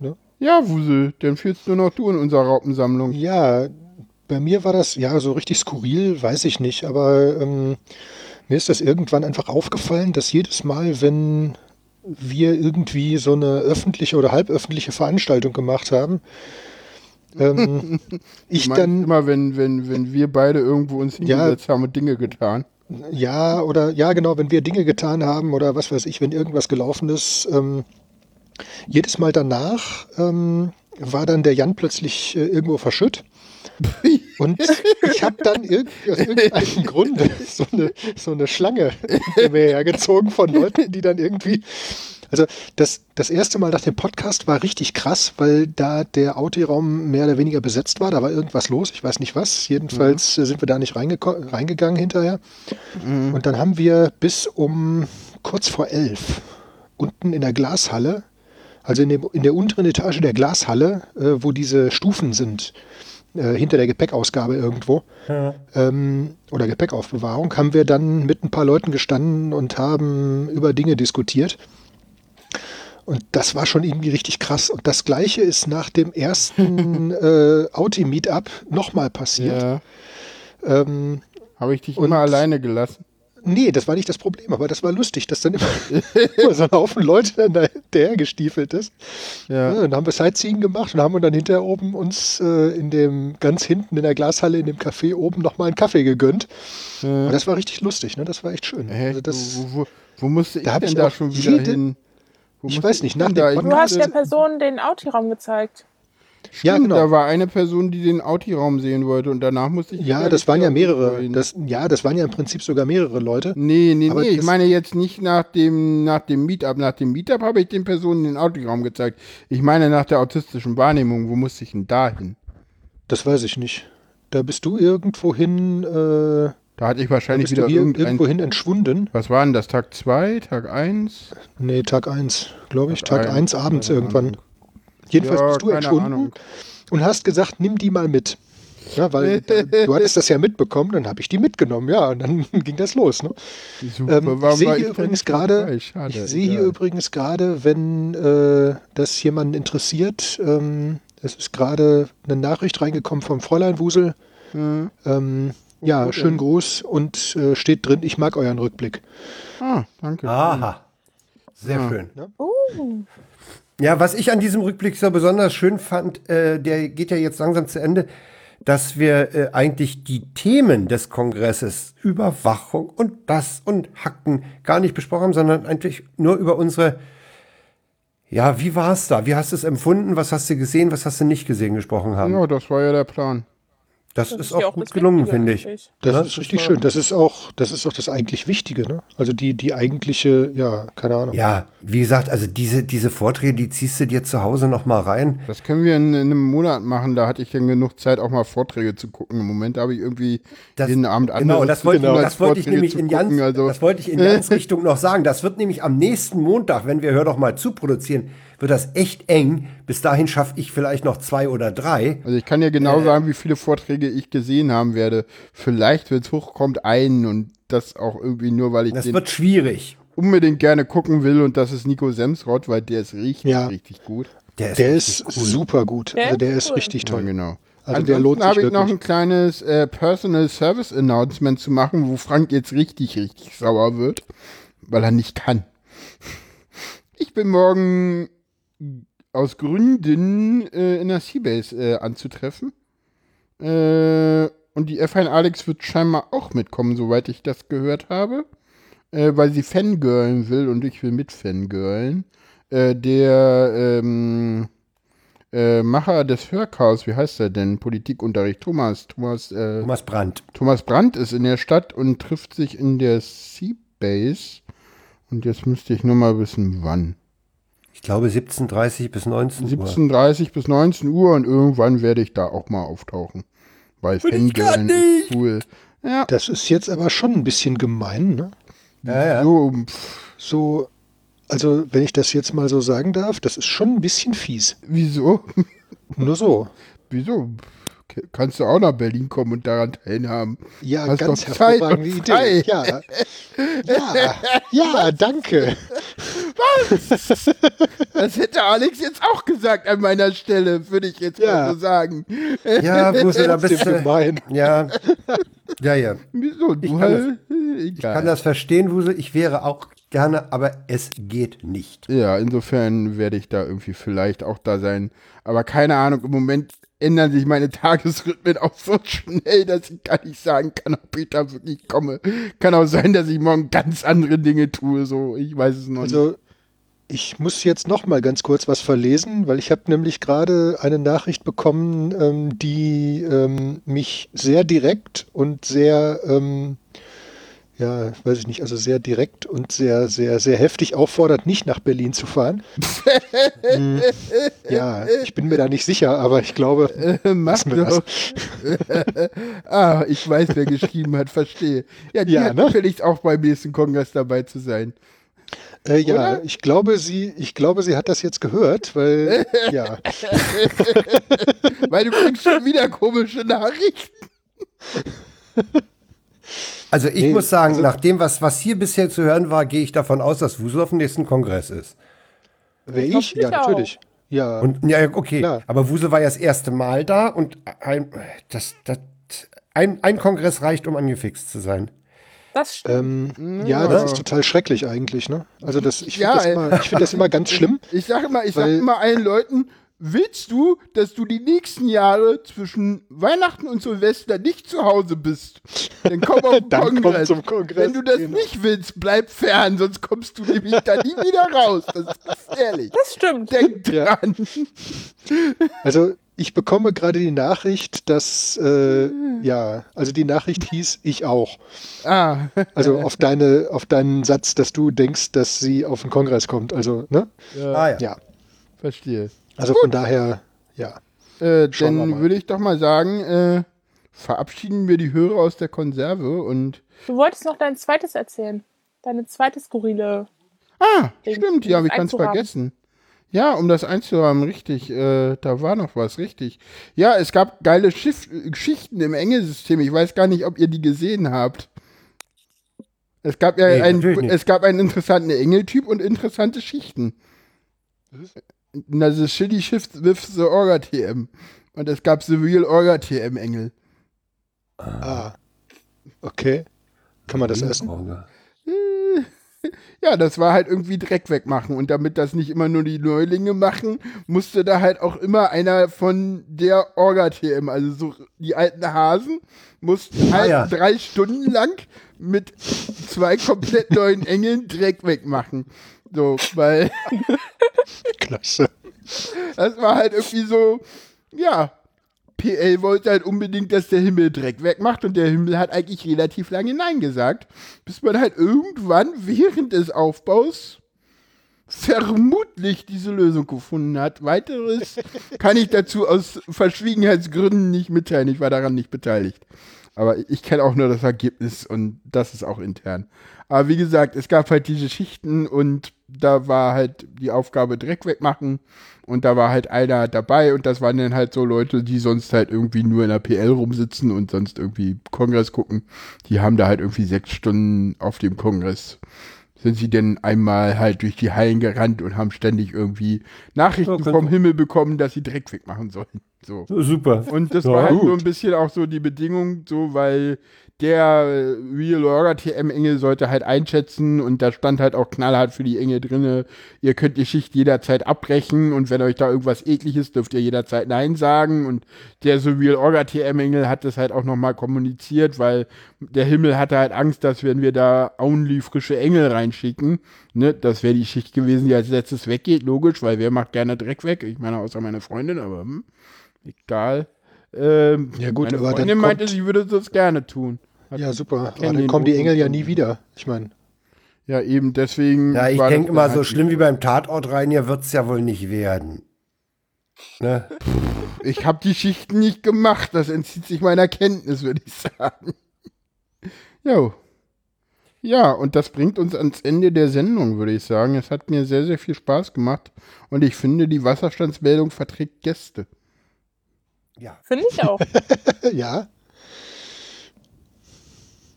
Ne? Ja, Wusel, dann fehlst nur noch du in unserer Raupensammlung. Ja, bei mir war das, ja, so richtig skurril, weiß ich nicht, aber ähm, mir ist das irgendwann einfach aufgefallen, dass jedes Mal, wenn wir irgendwie so eine öffentliche oder halböffentliche Veranstaltung gemacht haben, ähm, ich Du dann immer, wenn, wenn, wenn wir beide irgendwo uns Ja. hingesetzt haben und Dinge getan. Ja, oder ja, genau, wenn wir Dinge getan haben oder was weiß ich, wenn irgendwas gelaufen ist, ähm, jedes Mal danach ähm, war dann der Jan plötzlich äh, irgendwo verschütt. Und ich habe dann irg aus irgendeinem Grunde so eine, so eine Schlange mir hergezogen von Leuten, die dann irgendwie. Also das, das erste Mal nach dem Podcast war richtig krass, weil da der Audi-Raum mehr oder weniger besetzt war. Da war irgendwas los, ich weiß nicht was. Jedenfalls äh, sind wir da nicht reingegangen hinterher. Und dann haben wir bis um kurz vor elf unten in der Glashalle, also in, dem, in der unteren Etage der Glashalle, äh, wo diese Stufen sind, äh, hinter der Gepäckausgabe irgendwo ähm, oder Gepäckaufbewahrung, haben wir dann mit ein paar Leuten gestanden und haben über Dinge diskutiert. Und das war schon irgendwie richtig krass. Und das Gleiche ist nach dem ersten äh, Audi-Meetup nochmal passiert. Ja. Ähm, Habe ich dich immer alleine gelassen? nee, das war nicht das Problem, aber das war lustig, dass dann immer, immer so ein Haufen Leute dann da hinterher gestiefelt ist. Ja. Ja. dann haben wir Sightseeing gemacht und haben dann hinterher oben uns äh, in dem, ganz hinten in der Glashalle in dem Café oben nochmal einen Kaffee gegönnt. Und das war richtig lustig, ne? Das war echt schön. Hä? Also das, wo, wo, wo musste ich Da denn ich da schon wieder jede- hin? Wo Ich weiß nicht, nach dem da? Ich Podcast- Du hast der Person den Audi-Raum gezeigt. ja, Stimmt, genau. Da war eine Person, die den Audi-Raum sehen wollte und danach musste ich. Ja, das waren ja mehrere. Das, ja, das waren ja im Prinzip sogar mehrere Leute. Nee, nee, Aber nee. Ich meine jetzt nicht nach dem, nach dem Meetup. Nach dem Meetup habe ich den Personen den Audi-Raum gezeigt. Ich meine nach der autistischen Wahrnehmung. Wo musste ich denn da hin? Das weiß ich nicht. Da bist du irgendwo hin, äh, Da hatte ich wahrscheinlich wieder hier irgendein. irgendwo hin entschwunden. Was war denn das? Tag 2, Tag 1? Nee, Tag 1, glaube ich. Tag Tag eins, 1 abends irgendwann. Ahnung. Jedenfalls Ja, bist du entschwunden Ahnung. und hast gesagt, nimm die mal mit. Ja, weil du hattest das ja mitbekommen, dann habe ich die mitgenommen, ja, und dann ging das los. Ne? Super. Ähm, ich sehe hier übrigens gerade, ich sehe hier egal. übrigens gerade, wenn äh, das jemanden interessiert, ähm, es ist gerade eine Nachricht reingekommen vom Fräulein Wusel. Hm. Ähm, ja, schönen Gruß und äh, steht drin, ich mag euren Rückblick. Ah, danke. Aha. Sehr Ja. schön. Uh, Ja, was ich an diesem Rückblick so besonders schön fand, äh, der geht ja jetzt langsam zu Ende, dass wir äh, eigentlich die Themen des Kongresses, Überwachung und das und Hacken gar nicht besprochen haben, sondern eigentlich nur über unsere, ja, wie war es da? Wie hast du es empfunden? Was hast du gesehen? Was hast du nicht gesehen gesprochen haben? Ja, das war ja der Plan. Das, das ist auch gut das gelungen, finde ich. Das Ja, ist richtig schön. Das ist auch, das ist auch das eigentlich Wichtige, ne? Also die, die eigentliche, ja, keine Ahnung. Ja, wie gesagt, also diese, diese Vorträge, die ziehst du dir zu Hause noch mal rein. Das können wir in, in einem Monat machen. Da hatte ich dann genug Zeit, auch mal Vorträge zu gucken. Im Moment habe ich irgendwie Das- jeden Abend Genau, andere das wollte, als das wollte ich nämlich in Jans, gucken. Also, das wollte ich in Jans Richtung noch sagen. Das wird nämlich am nächsten Montag, wenn wir Hör doch mal zu produzieren, wird das echt eng. Bis dahin schaffe ich vielleicht noch zwei oder drei. also ich kann ja genau sagen, wie viele Vorträge ich gesehen haben werde. Vielleicht, wenn es hochkommt, einen und das auch irgendwie nur, weil ich Das den wird schwierig. unbedingt gerne gucken will und das ist Nico Semsrott, weil der ist richtig, Ja. richtig gut. Der ist, Der ist super gut. Der Also der ist cool. richtig Ja, toll. genau. Also der lohnt sich habe ich noch ein kleines äh, Personal Service Announcement zu machen, wo Frank jetzt richtig, richtig sauer wird, weil er nicht kann. Ich bin morgen aus Gründen äh, in der Seabase äh, anzutreffen. Äh, und die F1 Alex wird scheinbar auch mitkommen, soweit ich das gehört habe. Äh, weil sie Fangirlen will und ich will mit Fangirlen. Äh, der ähm, äh, Macher des Hörchaos, wie heißt er denn? Politikunterricht, Thomas. Thomas, äh, Thomas Brandt. Thomas Brandt ist in der Stadt und trifft sich in der Seabase. Und jetzt müsste ich nur mal wissen, wann. Ich glaube 17.30 bis 19 Uhr. 17.30 bis 19 Uhr und irgendwann werde ich da auch mal auftauchen. Weil Fangirlen ist cool. Ja, Das ist jetzt aber schon ein bisschen gemein, ne? Ja, ja. so, So, also wenn ich das jetzt mal so sagen darf, das ist schon ein bisschen fies. wieso? Nur so. Wieso? Kannst du auch nach Berlin kommen und daran teilhaben? Ja, Hast ganz hervorragende Idee. frei. Ja. ja, ja, danke. Das hätte Alex jetzt auch gesagt an meiner Stelle, würde ich jetzt Ja. mal so sagen. Ja, Busse, da bist du. gemein. Ja. Ja, ja. Wieso? Du kann halt, Ich kann das verstehen, Wusel. Ich wäre auch gerne, aber es geht nicht. Ja, insofern werde ich da irgendwie vielleicht auch da sein. Aber keine Ahnung, im Moment ändern sich meine Tagesrhythmen auch so schnell, dass ich gar nicht sagen kann, ob ich da wirklich komme. Kann auch sein, dass ich morgen ganz andere Dinge tue. So, ich weiß es noch nicht. Also ich muss jetzt noch mal ganz kurz was verlesen, weil ich habe nämlich gerade eine Nachricht bekommen, ähm, die ähm, mich sehr direkt und sehr, ähm, ja, weiß ich nicht, also sehr direkt und sehr, sehr, sehr heftig auffordert, nicht nach Berlin zu fahren. Hm, ja, ich bin mir da nicht sicher, aber ich glaube, Mach lass mir doch. ah, ich weiß, wer geschrieben hat, verstehe. Ja, die Ja, hat ne? natürlich auch beim nächsten Kongress dabei zu sein. Äh, ja, Oder? ich glaube, sie, ich glaube, sie hat das jetzt gehört, weil ja, Weil du kriegst schon wieder komische Nachrichten. Also ich Nee, muss sagen, also- nach dem, was, was hier bisher zu hören war, gehe ich davon aus, dass Wusel auf dem nächsten Kongress ist. wer ich? Hoffentlich Ja, natürlich. Ja, Und ja, okay, Klar. aber Wusel war ja das erste Mal da und ein, das, das, ein, ein Kongress reicht, um angefixt zu sein. Das stimmt. ähm, ja, das ist total schrecklich eigentlich. Ne? Also das, ich finde Ja, das, immer- ich find das immer ganz schlimm. Ich sage immer, ich sag immer allen Leuten, willst du, dass du die nächsten Jahre zwischen Weihnachten und Silvester nicht zu Hause bist? Dann komm auf den Dann komm Kongress. zum Kongress, Wenn du das genau. nicht willst, bleib fern, sonst kommst du nämlich da nie wieder raus. Das ist ehrlich. Das stimmt. Denk Ja. dran. Also ich bekomme gerade die Nachricht, dass äh, ja, also die Nachricht hieß ich auch. Ah, Also auf deine, auf deinen Satz, dass du denkst, dass sie auf den Kongress kommt. Also ne? Ah ja. Ja. verstehe. Also von daher, ja. Äh, wir dann würde ich doch mal sagen, äh, verabschieden wir die Hörer aus der Konserve und. Du wolltest noch dein zweites erzählen. Deine zweite skurrile. Ah, Ding, stimmt, ja, das wie kann's einzurahmen. vergessen? Ja, um das einzurahmen, richtig. Äh, da war noch was, richtig. Ja, es gab geile Schiff Geschichten im Engelsystem. Ich weiß gar nicht, ob ihr die gesehen habt. Es gab ja Nee, einen, es gab einen interessanten Engeltyp und interessante Schichten. Das ist Shitty Shift with the Orga TM. Und es gab The Real Orga TM Engel. Ah. Okay. Kann man das essen? Ja, das war halt irgendwie Dreck wegmachen. Und damit das nicht immer nur die Neulinge machen, musste da halt auch immer einer von der Orga-TM, also so die alten Hasen, mussten halt ja. drei Stunden lang mit zwei komplett neuen Engeln Dreck wegmachen. So, weil Klasse. das war halt irgendwie so, ja, PL wollte halt unbedingt, dass der Himmel Dreck wegmacht und der Himmel hat eigentlich relativ lange Nein gesagt, bis man halt irgendwann während des Aufbaus vermutlich diese Lösung gefunden hat. Weiteres kann ich dazu aus Verschwiegenheitsgründen nicht mitteilen. Ich war daran nicht beteiligt. Aber ich kenne auch nur das Ergebnis und das ist auch intern. Aber wie gesagt, es gab halt diese Schichten und da war halt die Aufgabe Dreck wegmachen und da war halt einer dabei und das waren dann halt so Leute, die sonst halt irgendwie nur in der PL rumsitzen und sonst irgendwie Kongress gucken. Die haben da halt irgendwie sechs Stunden auf dem Kongress sind sie denn einmal halt durch die Hallen gerannt und haben ständig irgendwie Nachrichten Okay. vom Himmel bekommen, dass sie Dreck wegmachen sollen. So. Super. Und das Ja, war halt gut. so ein bisschen auch so die Bedingung, so weil der äh, Real Orga TM Engel sollte halt einschätzen und da stand halt auch knallhart für die Engel drinne, ihr könnt die Schicht jederzeit abbrechen und wenn euch da irgendwas ekliges, dürft ihr jederzeit Nein sagen und der so Real Orga TM Engel hat das halt auch nochmal kommuniziert, weil der Himmel hatte halt Angst, dass wenn wir da only frische Engel reinschicken, ne, das wäre die Schicht gewesen, die als letztes weggeht, logisch, weil wer macht gerne Dreck weg? Ich meine, außer meine Freundin, aber hm, egal. Ähm, Ja, gut, meine Freundin meinte, sie würde das gerne tun. Ja, super. Aber dann kommen die Engel ja nie wieder. Ich meine, Ja, eben, deswegen. Ja, ich denke mal, halt so schlimm wie beim Tatort rein, hier wird es ja wohl nicht werden. Ne? Ich habe die Schichten nicht gemacht, das entzieht sich meiner Kenntnis, würde ich sagen. Jo. Ja, und das bringt uns ans Ende der Sendung, würde ich sagen. Es hat mir sehr, sehr viel Spaß gemacht und ich finde, die Wasserstandsmeldung verträgt Gäste. Ja, Finde ich auch. ja.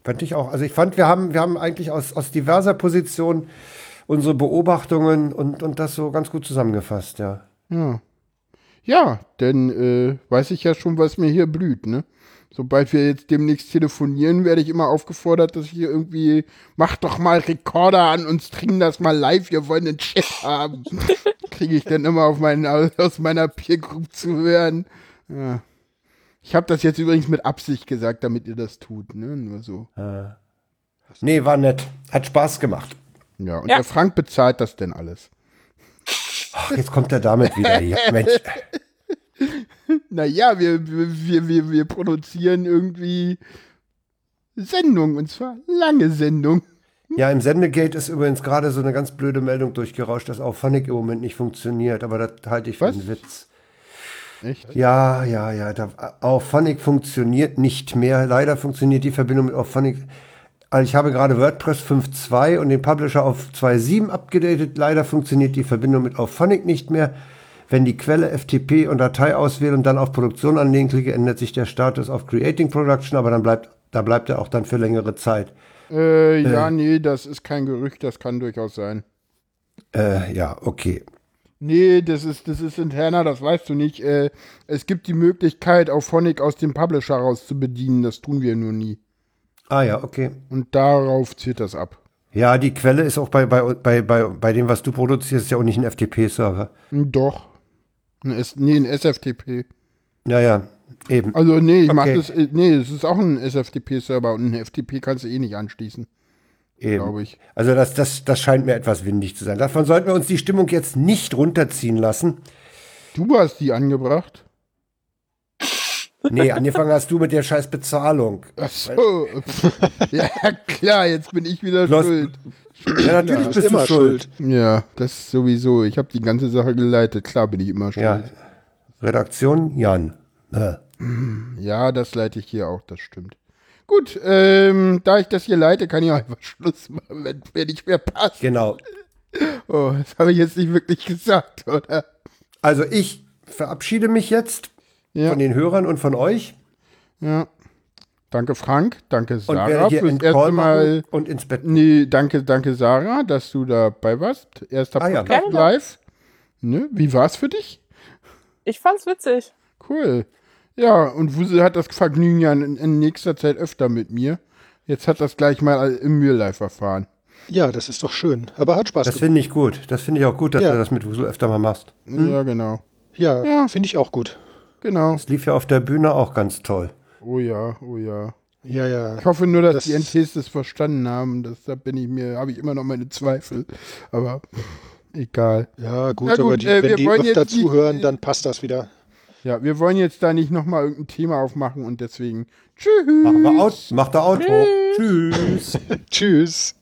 Fand ich auch. Also ich fand, wir haben, wir haben eigentlich aus, aus diverser Position unsere Beobachtungen und, und das so ganz gut zusammengefasst, ja. Ja. Ja, denn äh, weiß ich ja schon, was mir hier blüht, ne? Sobald wir jetzt demnächst telefonieren, werde ich immer aufgefordert, dass ich hier irgendwie, mach doch mal Rekorder an und stream das mal live, wir wollen einen Chat haben. Kriege ich dann immer auf meinen, aus meiner Peer Group zu hören. Ja. Ich habe das jetzt übrigens mit Absicht gesagt, damit ihr das tut, ne? Nur so. Nee, war nett. Hat Spaß gemacht. Ja, und Ja. der Frank bezahlt das denn alles. Ach, jetzt kommt er damit wieder hier. Mensch. Naja, wir, wir, wir, wir produzieren irgendwie Sendungen, und zwar lange Sendungen. Ja, im Sendegate ist übrigens gerade so eine ganz blöde Meldung durchgerauscht, dass auch Phonic im Moment nicht funktioniert, aber das halte ich für Was? einen Witz. Echt? Ja, ja, ja. Da, Auphonic funktioniert nicht mehr. Leider funktioniert die Verbindung mit Auphonic Also ich habe gerade WordPress 5.2 und den Publisher auf 2.7 abgedatet. Leider funktioniert die Verbindung mit Auphonic nicht mehr. Wenn die Quelle FTP und Datei auswähle und dann auf Produktion anlegen klicke, ändert sich der Status auf Creating Production, aber dann bleibt, da bleibt er auch dann für längere Zeit. Äh, ja, nee, das ist kein Gerücht, das kann durchaus sein. Äh, ja, okay. Nee, das ist, das ist interner, das weißt du nicht. Äh, es gibt die Möglichkeit, auf Phonic aus dem Publisher raus zu bedienen, das tun wir nur nie. Ah ja, okay. Und darauf zielt das ab. Ja, die Quelle ist auch bei, bei, bei, bei, bei dem, was du produzierst, ist ja auch nicht ein FTP-Server. Doch. Ein S nee, ein SFTP. Ja, ja, eben. Also nee, ich mach Okay. das, äh, nee, es ist auch ein SFTP-Server und ein FTP kannst du eh nicht anschließen. Glaube ich. Also das, das, das scheint mir etwas windig zu sein. Davon sollten wir uns die Stimmung jetzt nicht runterziehen lassen. Du hast die angebracht. Nee, angefangen hast du mit der scheiß Bezahlung. Ach so. ja, klar, jetzt bin ich wieder hast- schuld. Ja, natürlich bist bist du schuld. Ja, das sowieso. Ich habe die ganze Sache geleitet. Klar bin ich immer schuld. Ja. Redaktion Jan. Ja, das leite ich hier auch, das stimmt. Gut, ähm, da ich das hier leite, kann ich auch einfach Schluss machen, wenn mir nicht mehr passt. Genau. Oh, das habe ich jetzt nicht wirklich gesagt, oder? Also ich verabschiede mich jetzt Ja, von den Hörern und von euch ja. Danke, Frank. Danke, Sarah, fürs erste Mal. und ins Bett. Nee, danke, danke, Sarah, dass du dabei warst. Erster Ah, ja. Podcast live. Ne? Wie war's für dich? Ich fand's witzig. Cool. Ja, und Wusel hat das Vergnügen ja in, in nächster Zeit öfter mit mir. Jetzt hat das gleich mal im Real Life erfahren. Ja, das ist doch schön. Aber hat Spaß Das finde ich gut. Das finde ich auch gut, dass Ja. du das mit Wusel öfter mal machst. Ja, genau. Ja, Ja. finde ich auch gut. Genau. Das lief ja auf der Bühne auch ganz toll. Oh ja, oh ja. Ja, ja. Ich hoffe nur, dass Das- die NTs das verstanden haben. Das, da bin ich mir, habe ich immer noch meine Zweifel. Aber egal. Ja, gut, Na gut, aber die, äh, wir wenn die wollen öfter zuhören, dann passt das wieder. Ja, wir wollen jetzt da nicht nochmal irgendein Thema aufmachen und deswegen tschüss. Machen wir out, macht der Outro. Tschüss. tschüss. tschüss.